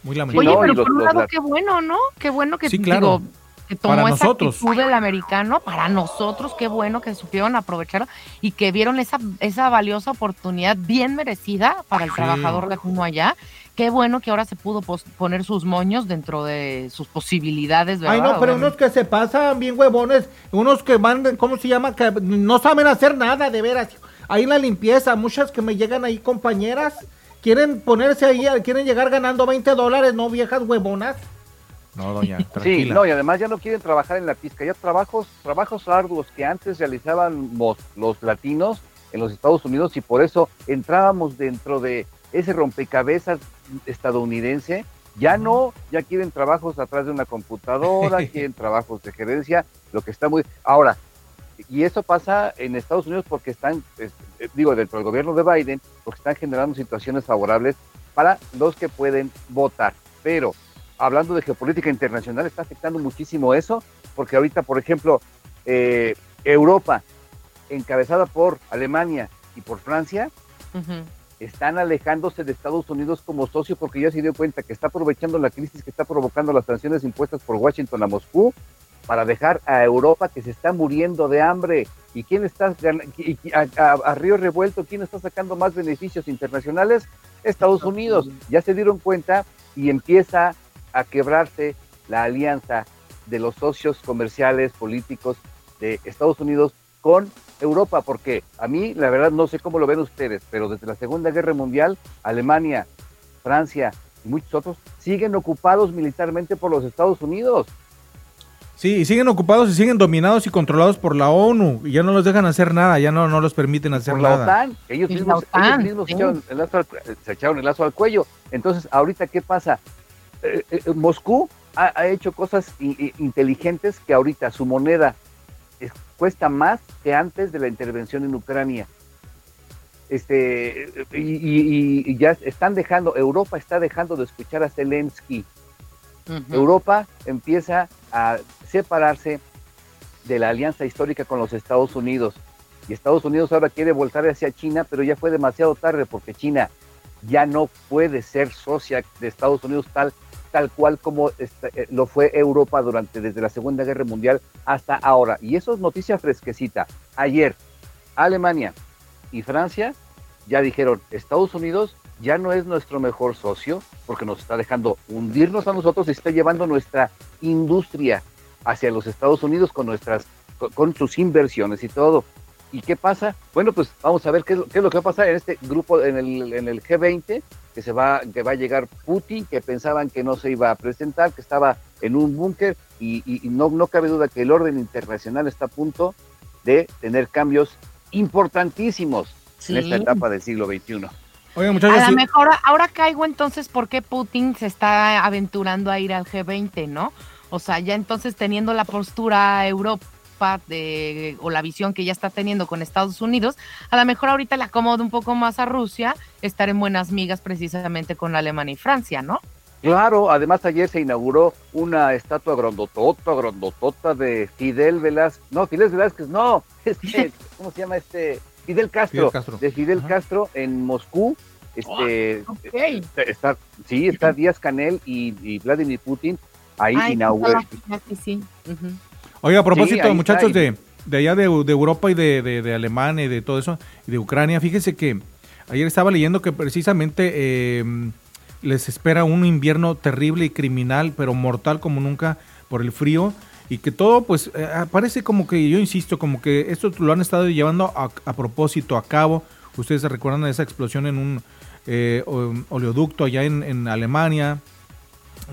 Muy lamentable. Oye, pero por un lado, qué bueno, ¿no? Qué bueno que, Sí, claro. digo, que tomó Para esa nosotros. actitud del americano, para nosotros, qué bueno que supieron aprovechar y que vieron esa, esa valiosa oportunidad bien merecida para el Sí. trabajador de uno allá. Qué bueno que ahora se pudo poner sus moños dentro de sus posibilidades, ¿verdad? Ay, no, pero unos que se pasan bien huevones, unos que van, ¿cómo se llama? Que no saben hacer nada, de veras. Ahí en la limpieza, muchas que me llegan ahí compañeras, quieren ponerse ahí, quieren llegar ganando 20 dólares, no viejas huevonas. No, doña, Sí, no, y además ya no quieren trabajar en la pizca, ya trabajos, trabajos arduos que antes realizaban los, los latinos en los Estados Unidos y por eso entrábamos dentro de ese rompecabezas estadounidense, ya no, ya quieren trabajos atrás de una computadora, quieren trabajos de gerencia, lo que está muy... Ahora, y eso pasa en Estados Unidos porque están, es- eh, digo, dentro del gobierno de Biden, porque están generando situaciones favorables para los que pueden votar. Pero hablando de geopolítica internacional, está afectando muchísimo eso, porque ahorita, por ejemplo, eh, Europa, encabezada por Alemania y por Francia, están alejándose de Estados Unidos como socio porque ya se dio cuenta que está aprovechando la crisis que está provocando las sanciones impuestas por Washington a Moscú para dejar a Europa que se está muriendo de hambre. ¿Y quién está a- a río revuelto? ¿Quién está sacando más beneficios internacionales? Estados Unidos. Ya se dieron cuenta y empieza a quebrarse la alianza de los socios comerciales políticos de Estados Unidos con Europa, porque a mí la verdad no sé cómo lo ven ustedes, pero desde la Segunda Guerra Mundial, Alemania, Francia y muchos otros siguen ocupados militarmente por los Estados Unidos. Sí, y siguen ocupados y siguen dominados y controlados por la ONU. Y ya no los dejan hacer nada, ya no, no los permiten hacer por la nada. OTAN. Ellos Y la mismos, OTAN, ellos mismos sí. se, echaron el lazo al, se echaron el lazo al cuello. Entonces, ahorita, ¿qué pasa? Eh, eh, Moscú ha, ha hecho cosas i- i- inteligentes que ahorita su moneda es- cuesta más que antes de la intervención en Ucrania. Este, y, y- y ya están dejando, Europa está dejando de escuchar a Zelensky. Europa empieza a separarse de la alianza histórica con los Estados Unidos. Y Estados Unidos ahora quiere voltar hacia China, pero ya fue demasiado tarde porque China ya no puede ser socia de Estados Unidos tal, tal cual como esta- eh, lo fue Europa durante desde la Segunda Guerra Mundial hasta ahora. Y eso es noticia fresquecita. Ayer, Alemania y Francia ya dijeron, Estados Unidos ya no es nuestro mejor socio porque nos está dejando hundirnos a nosotros y está llevando nuestra industria hacia los Estados Unidos con nuestras con, sus inversiones y todo. ¿Y qué pasa? Bueno, pues vamos a ver qué es, lo- qué es lo que va a pasar en este grupo, en el, en el G20, que se va, que va a llegar Putin, que pensaban que no se iba a presentar, que estaba en un búnker, y, y- y no, no cabe duda que el orden internacional está a punto de tener cambios importantísimos Sí. en esta etapa del siglo XXI. A lo mejor ahora caigo entonces por qué Putin se está aventurando a ir al G20, ¿no? O sea, ya entonces teniendo la postura Europa de, o la visión que ya está teniendo con Estados Unidos, a lo mejor ahorita le acomoda un poco más a Rusia estar en buenas migas precisamente con Alemania y Francia, ¿no? Claro, además ayer se inauguró una estatua grandotota, grandotota de Fidel Velázquez, no, Fidel Velázquez, no, este, ¿cómo se llama este? Fidel Castro, Fidel Castro. de Fidel Ajá. Castro en Moscú, este, Ok. está, está- sí, está Díaz Canel y, y Vladimir Putin ahí inauguró. sí, sí. Ujú. Oiga, a propósito, muchachos de, de allá de, de Europa y de, de- de Alemania y de todo eso, y de Ucrania, fíjense que ayer estaba leyendo que precisamente eh, les espera un invierno terrible y criminal, pero mortal como nunca por el frío, y que todo, pues, eh, parece como que, yo insisto, como que esto lo han estado llevando a, a propósito, a cabo. Ustedes se recuerdan de esa explosión en un eh, oleoducto allá en, en Alemania,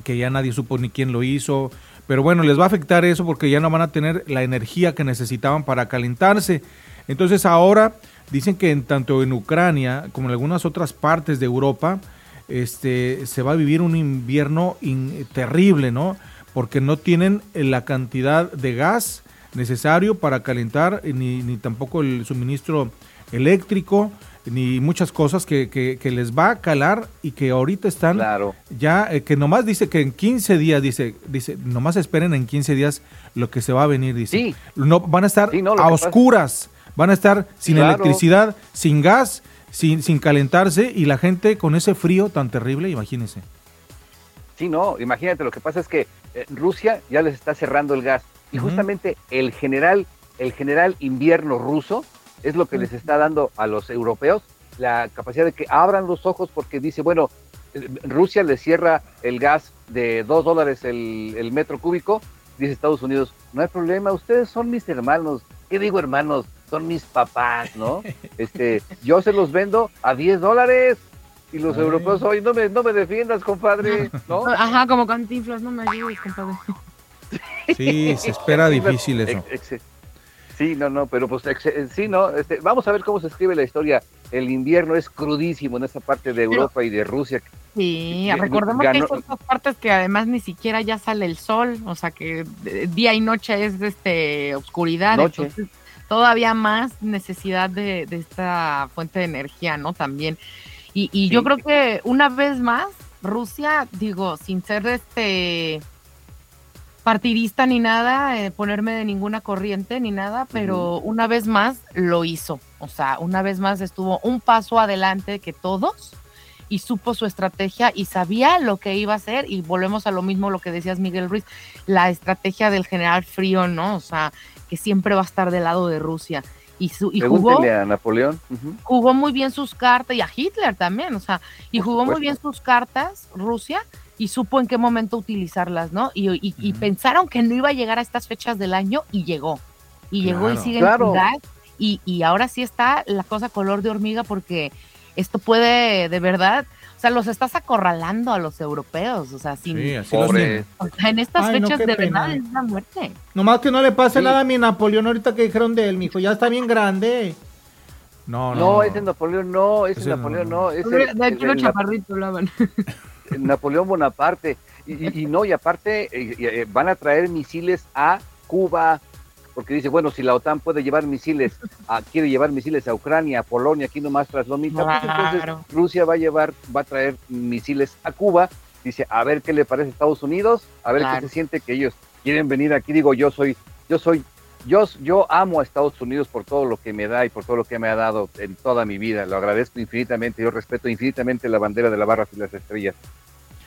que ya nadie supo ni quién lo hizo. Pero bueno, les va a afectar eso porque ya no van a tener la energía que necesitaban para calentarse. Entonces ahora dicen que en, tanto en Ucrania como en algunas otras partes de Europa este, se va a vivir un invierno in- terrible, ¿no? Porque no tienen la cantidad de gas necesario para calentar, ni, ni tampoco el suministro eléctrico, ni muchas cosas que, que- que les va a calar y que ahorita están Claro. ya eh, que nomás dice que en 15 días dice dice nomás esperen en 15 días lo que se va a venir dice Sí. no van a estar Sí, no, lo a pasa- oscuras van a estar sin Claro. electricidad sin gas sin, sin calentarse y la gente con ese frío tan terrible imagínense Sí, no, imagínate, lo que pasa es que eh, Rusia ya les está cerrando el gas y justamente el general, el general invierno ruso es lo que les está dando a los europeos la capacidad de que abran los ojos porque dice, bueno, eh, Rusia le cierra el gas de dos dólares el, el metro cúbico, dice Estados Unidos, no hay problema, ustedes son mis hermanos, ¿qué digo hermanos? Son mis papás, ¿no? Este, yo se los vendo a 10 dólares y los Ay. europeos, oye, no me, no me defiendas, compadre, ¿no? Ajá, como cantinflas, no me ayudes, compadre. sí se espera difícil eso Ex- ex- Sí, no, no, pero pues ex- eh, sí, no, este, vamos a ver cómo se escribe la historia. El invierno es crudísimo en esa parte de Europa y de Rusia. Sí, recordemos que hay ciertas partes que además ni siquiera ya sale el sol, o sea que eh, día y noche es este oscuridad, Noche. entonces todavía más necesidad de, de esta fuente de energía, ¿no? También. Y, y yo creo que una vez más, Rusia, digo, sin ser este partidista ni nada, eh, ponerme de ninguna corriente ni nada, pero una vez más lo hizo. O sea, una vez más estuvo un paso adelante que todos y supo su estrategia y sabía lo que iba a hacer y volvemos a lo mismo lo que decías Miguel Ruiz, la estrategia del general frío, ¿no? O sea, que siempre va a estar del lado de Rusia y, su, y jugó a Napoleón. Jugó muy bien sus cartas y a Hitler también, o sea, y Por jugó muy bien sus cartas Rusia y supo en qué momento utilizarlas, ¿no? Y, y- pensaron que no iba a llegar a estas fechas del año y llegó. Y llegó y sigue Claro. en y, y ahora sí está la cosa color de hormiga porque esto puede de verdad, O sea, los estás acorralando a los europeos. O sea, sin, Sí, así Pobre. o sea, en estas Ay, fechas de pena. verdad es la muerte. Nomás que no le pase Sí. nada a mi Napoleón ahorita que dijeron de él, mijo. Ya está bien grande. No, no. No, ese Napoleón no, ese Ese Napoleón no. no, ese De aquí los chaparritos hablaban. Napoleón Bonaparte. Y, no, y aparte eh, eh, van a traer misiles a Cuba, porque dice, bueno, si la OTAN puede llevar misiles, a, quiere llevar misiles a Ucrania, a Polonia, aquí nomás tras Lomita, pues entonces. Rusia va a llevar, va a traer misiles a Cuba. Dice, a ver qué le parece a Estados Unidos, a ver Claro. qué se siente que ellos quieren venir aquí. Digo, yo soy, yo soy, yo, yo amo a Estados Unidos por todo lo que me da y por todo lo que me ha dado en toda mi vida. Lo agradezco infinitamente, yo respeto infinitamente la bandera de la barra y las estrellas.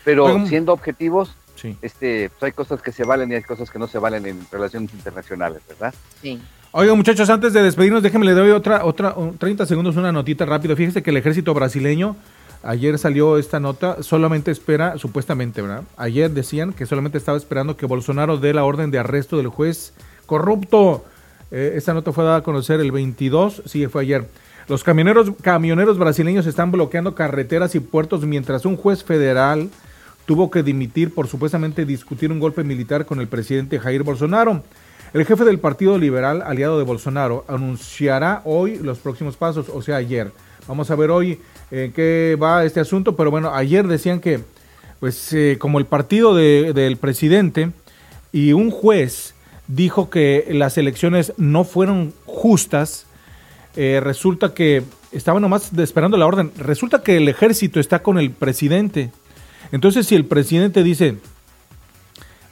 Pero Oigan. siendo objetivos, Sí. este, pues hay cosas que se valen y hay cosas que no se valen en relaciones internacionales, ¿verdad? Sí. Oigan, muchachos, antes de despedirnos, déjenme le doy otra, otra, un- 30 segundos, una notita rápido. Fíjese que el ejército brasileño, ayer salió esta nota, solamente espera, supuestamente, ¿verdad? Ayer decían que solamente estaba esperando que Bolsonaro dé la orden de arresto del juez corrupto. Eh, esta nota fue dada a conocer el 22, sí, fue ayer. Los camioneros, camioneros brasileños están bloqueando carreteras y puertos mientras un juez federal tuvo que dimitir por supuestamente discutir un golpe militar con el presidente Jair Bolsonaro. El jefe del Partido Liberal, aliado de Bolsonaro, anunciará hoy los próximos pasos, o sea, ayer. Vamos a ver hoy en qué va este asunto, pero bueno, ayer decían que, pues, eh, como el partido de- del presidente y un juez dijo que las elecciones no fueron justas, eh, resulta que estaban nomás esperando la orden. Resulta que el ejército está con el presidente. Entonces, si el presidente dice,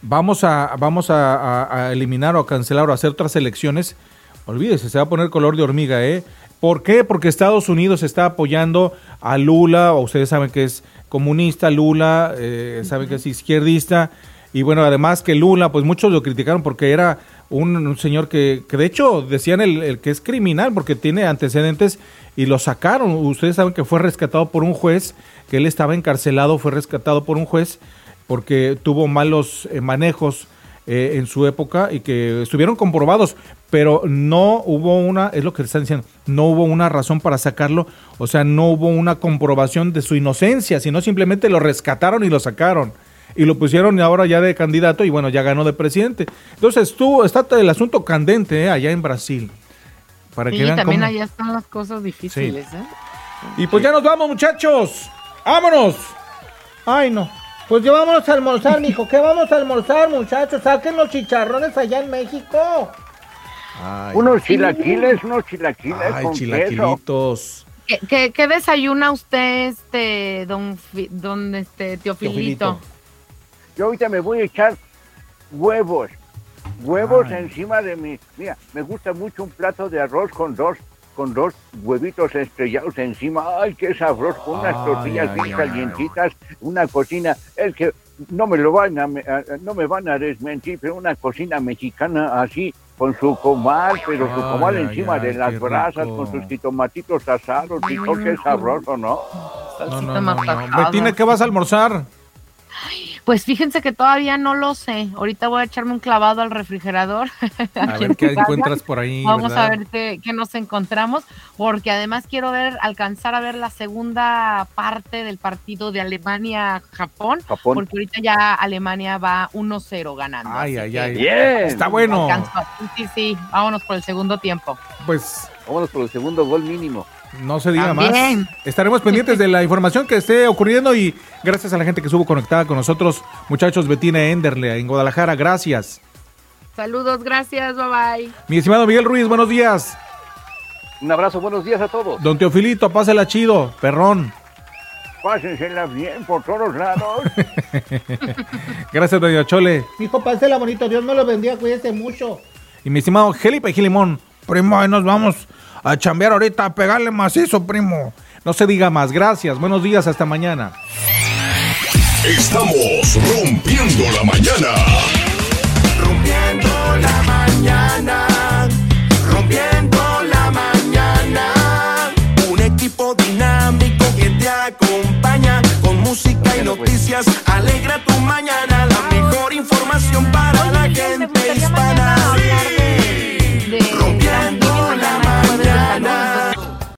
vamos a, vamos a, a- a eliminar o a cancelar o a hacer otras elecciones, olvídese, se va a poner color de hormiga, ¿eh? ¿Por qué? Porque Estados Unidos está apoyando a Lula, o ustedes saben que es comunista, Lula, eh, saben que es izquierdista, y bueno, además que Lula, pues muchos lo criticaron porque era un, señor que, que de hecho decían el, el que es criminal porque tiene antecedentes y lo sacaron. Ustedes saben que fue rescatado por un juez, que él estaba encarcelado, fue rescatado por un juez porque tuvo malos eh, manejos eh, en su época y que estuvieron comprobados, pero no hubo una, es lo que están diciendo, no hubo una razón para sacarlo, o sea, no hubo una comprobación de su inocencia, sino simplemente lo rescataron y lo sacaron. Y lo pusieron ahora ya de candidato y bueno, ya ganó de presidente. Entonces, tú, está el asunto candente eh, allá en Brasil. Para que vean también cómo- allá están las cosas difíciles, ¿eh? Y pues ya nos vamos, muchachos. ¡Vámonos! Ay, no. Pues ya vámonos a almorzar, mijo. ¿Qué vamos a almorzar, muchachos? Saquen los chicharrones allá en México. Unos chilaquiles, unos chilaquiles Ay, con chilaquilitos. ¿Qué, qué, qué desayuna usted, este, don, don este, Teofilito? Yo ahorita me voy a echar huevos. Huevos Ay. encima de mi. Mira, me gusta mucho un plato de arroz con dos con dos huevitos estrellados encima. ¡Ay, qué sabroso! Con unas Ay, tortillas ay, bien ay, calientitas, una cocina. El que no me lo van a, no me van a desmentir, pero una cocina mexicana así, con su comal, pero su Ay, comal ay, encima ay, de las brasas, rico. con sus jitomatitos asados. Hijo, qué sabroso, ¿no? No, no, no. Betina, ¿qué vas a almorzar? Pues fíjense que todavía no lo sé. Ahorita voy a echarme un clavado al refrigerador. A ver qué encuentras por ahí. Vamos ¿verdad? a ver qué, qué nos encontramos, porque además quiero ver, alcanzar a ver la segunda parte del partido de Alemania-Japón, Japón. porque ahorita ya Alemania va 1-0 ganando. Ay, ay, ay. Bien. Está bueno. Sí, sí, sí, vámonos por el segundo tiempo. Pues Vámonos por el segundo gol mínimo. No se diga También. más. Estaremos pendientes de la información que esté ocurriendo y gracias a la gente que estuvo conectada con nosotros, muchachos, Betina Enderle en Guadalajara, gracias. Saludos, gracias, bye bye. Mi estimado Miguel Ruiz, buenos días. Un abrazo, buenos días a todos. Don Teofilito, pásela chido, perrón. Pásensela bien por todos lados. Gracias, doña Chole. Mijo, pásela bonito. Dios me lo bendiga. Cuídese mucho. Y mi estimado Felipe Gilimón. Primo, ahí nos vamos a chambear ahorita, a pegarle macizo, primo. No se diga más, gracias, buenos días, hasta mañana. Estamos rompiendo la mañana. Rompiendo la mañana. Rompiendo la mañana. Un equipo dinámico que te acompaña con música y noticias. Alegra tu mañana. La mejor información para la gente hispana. Sí.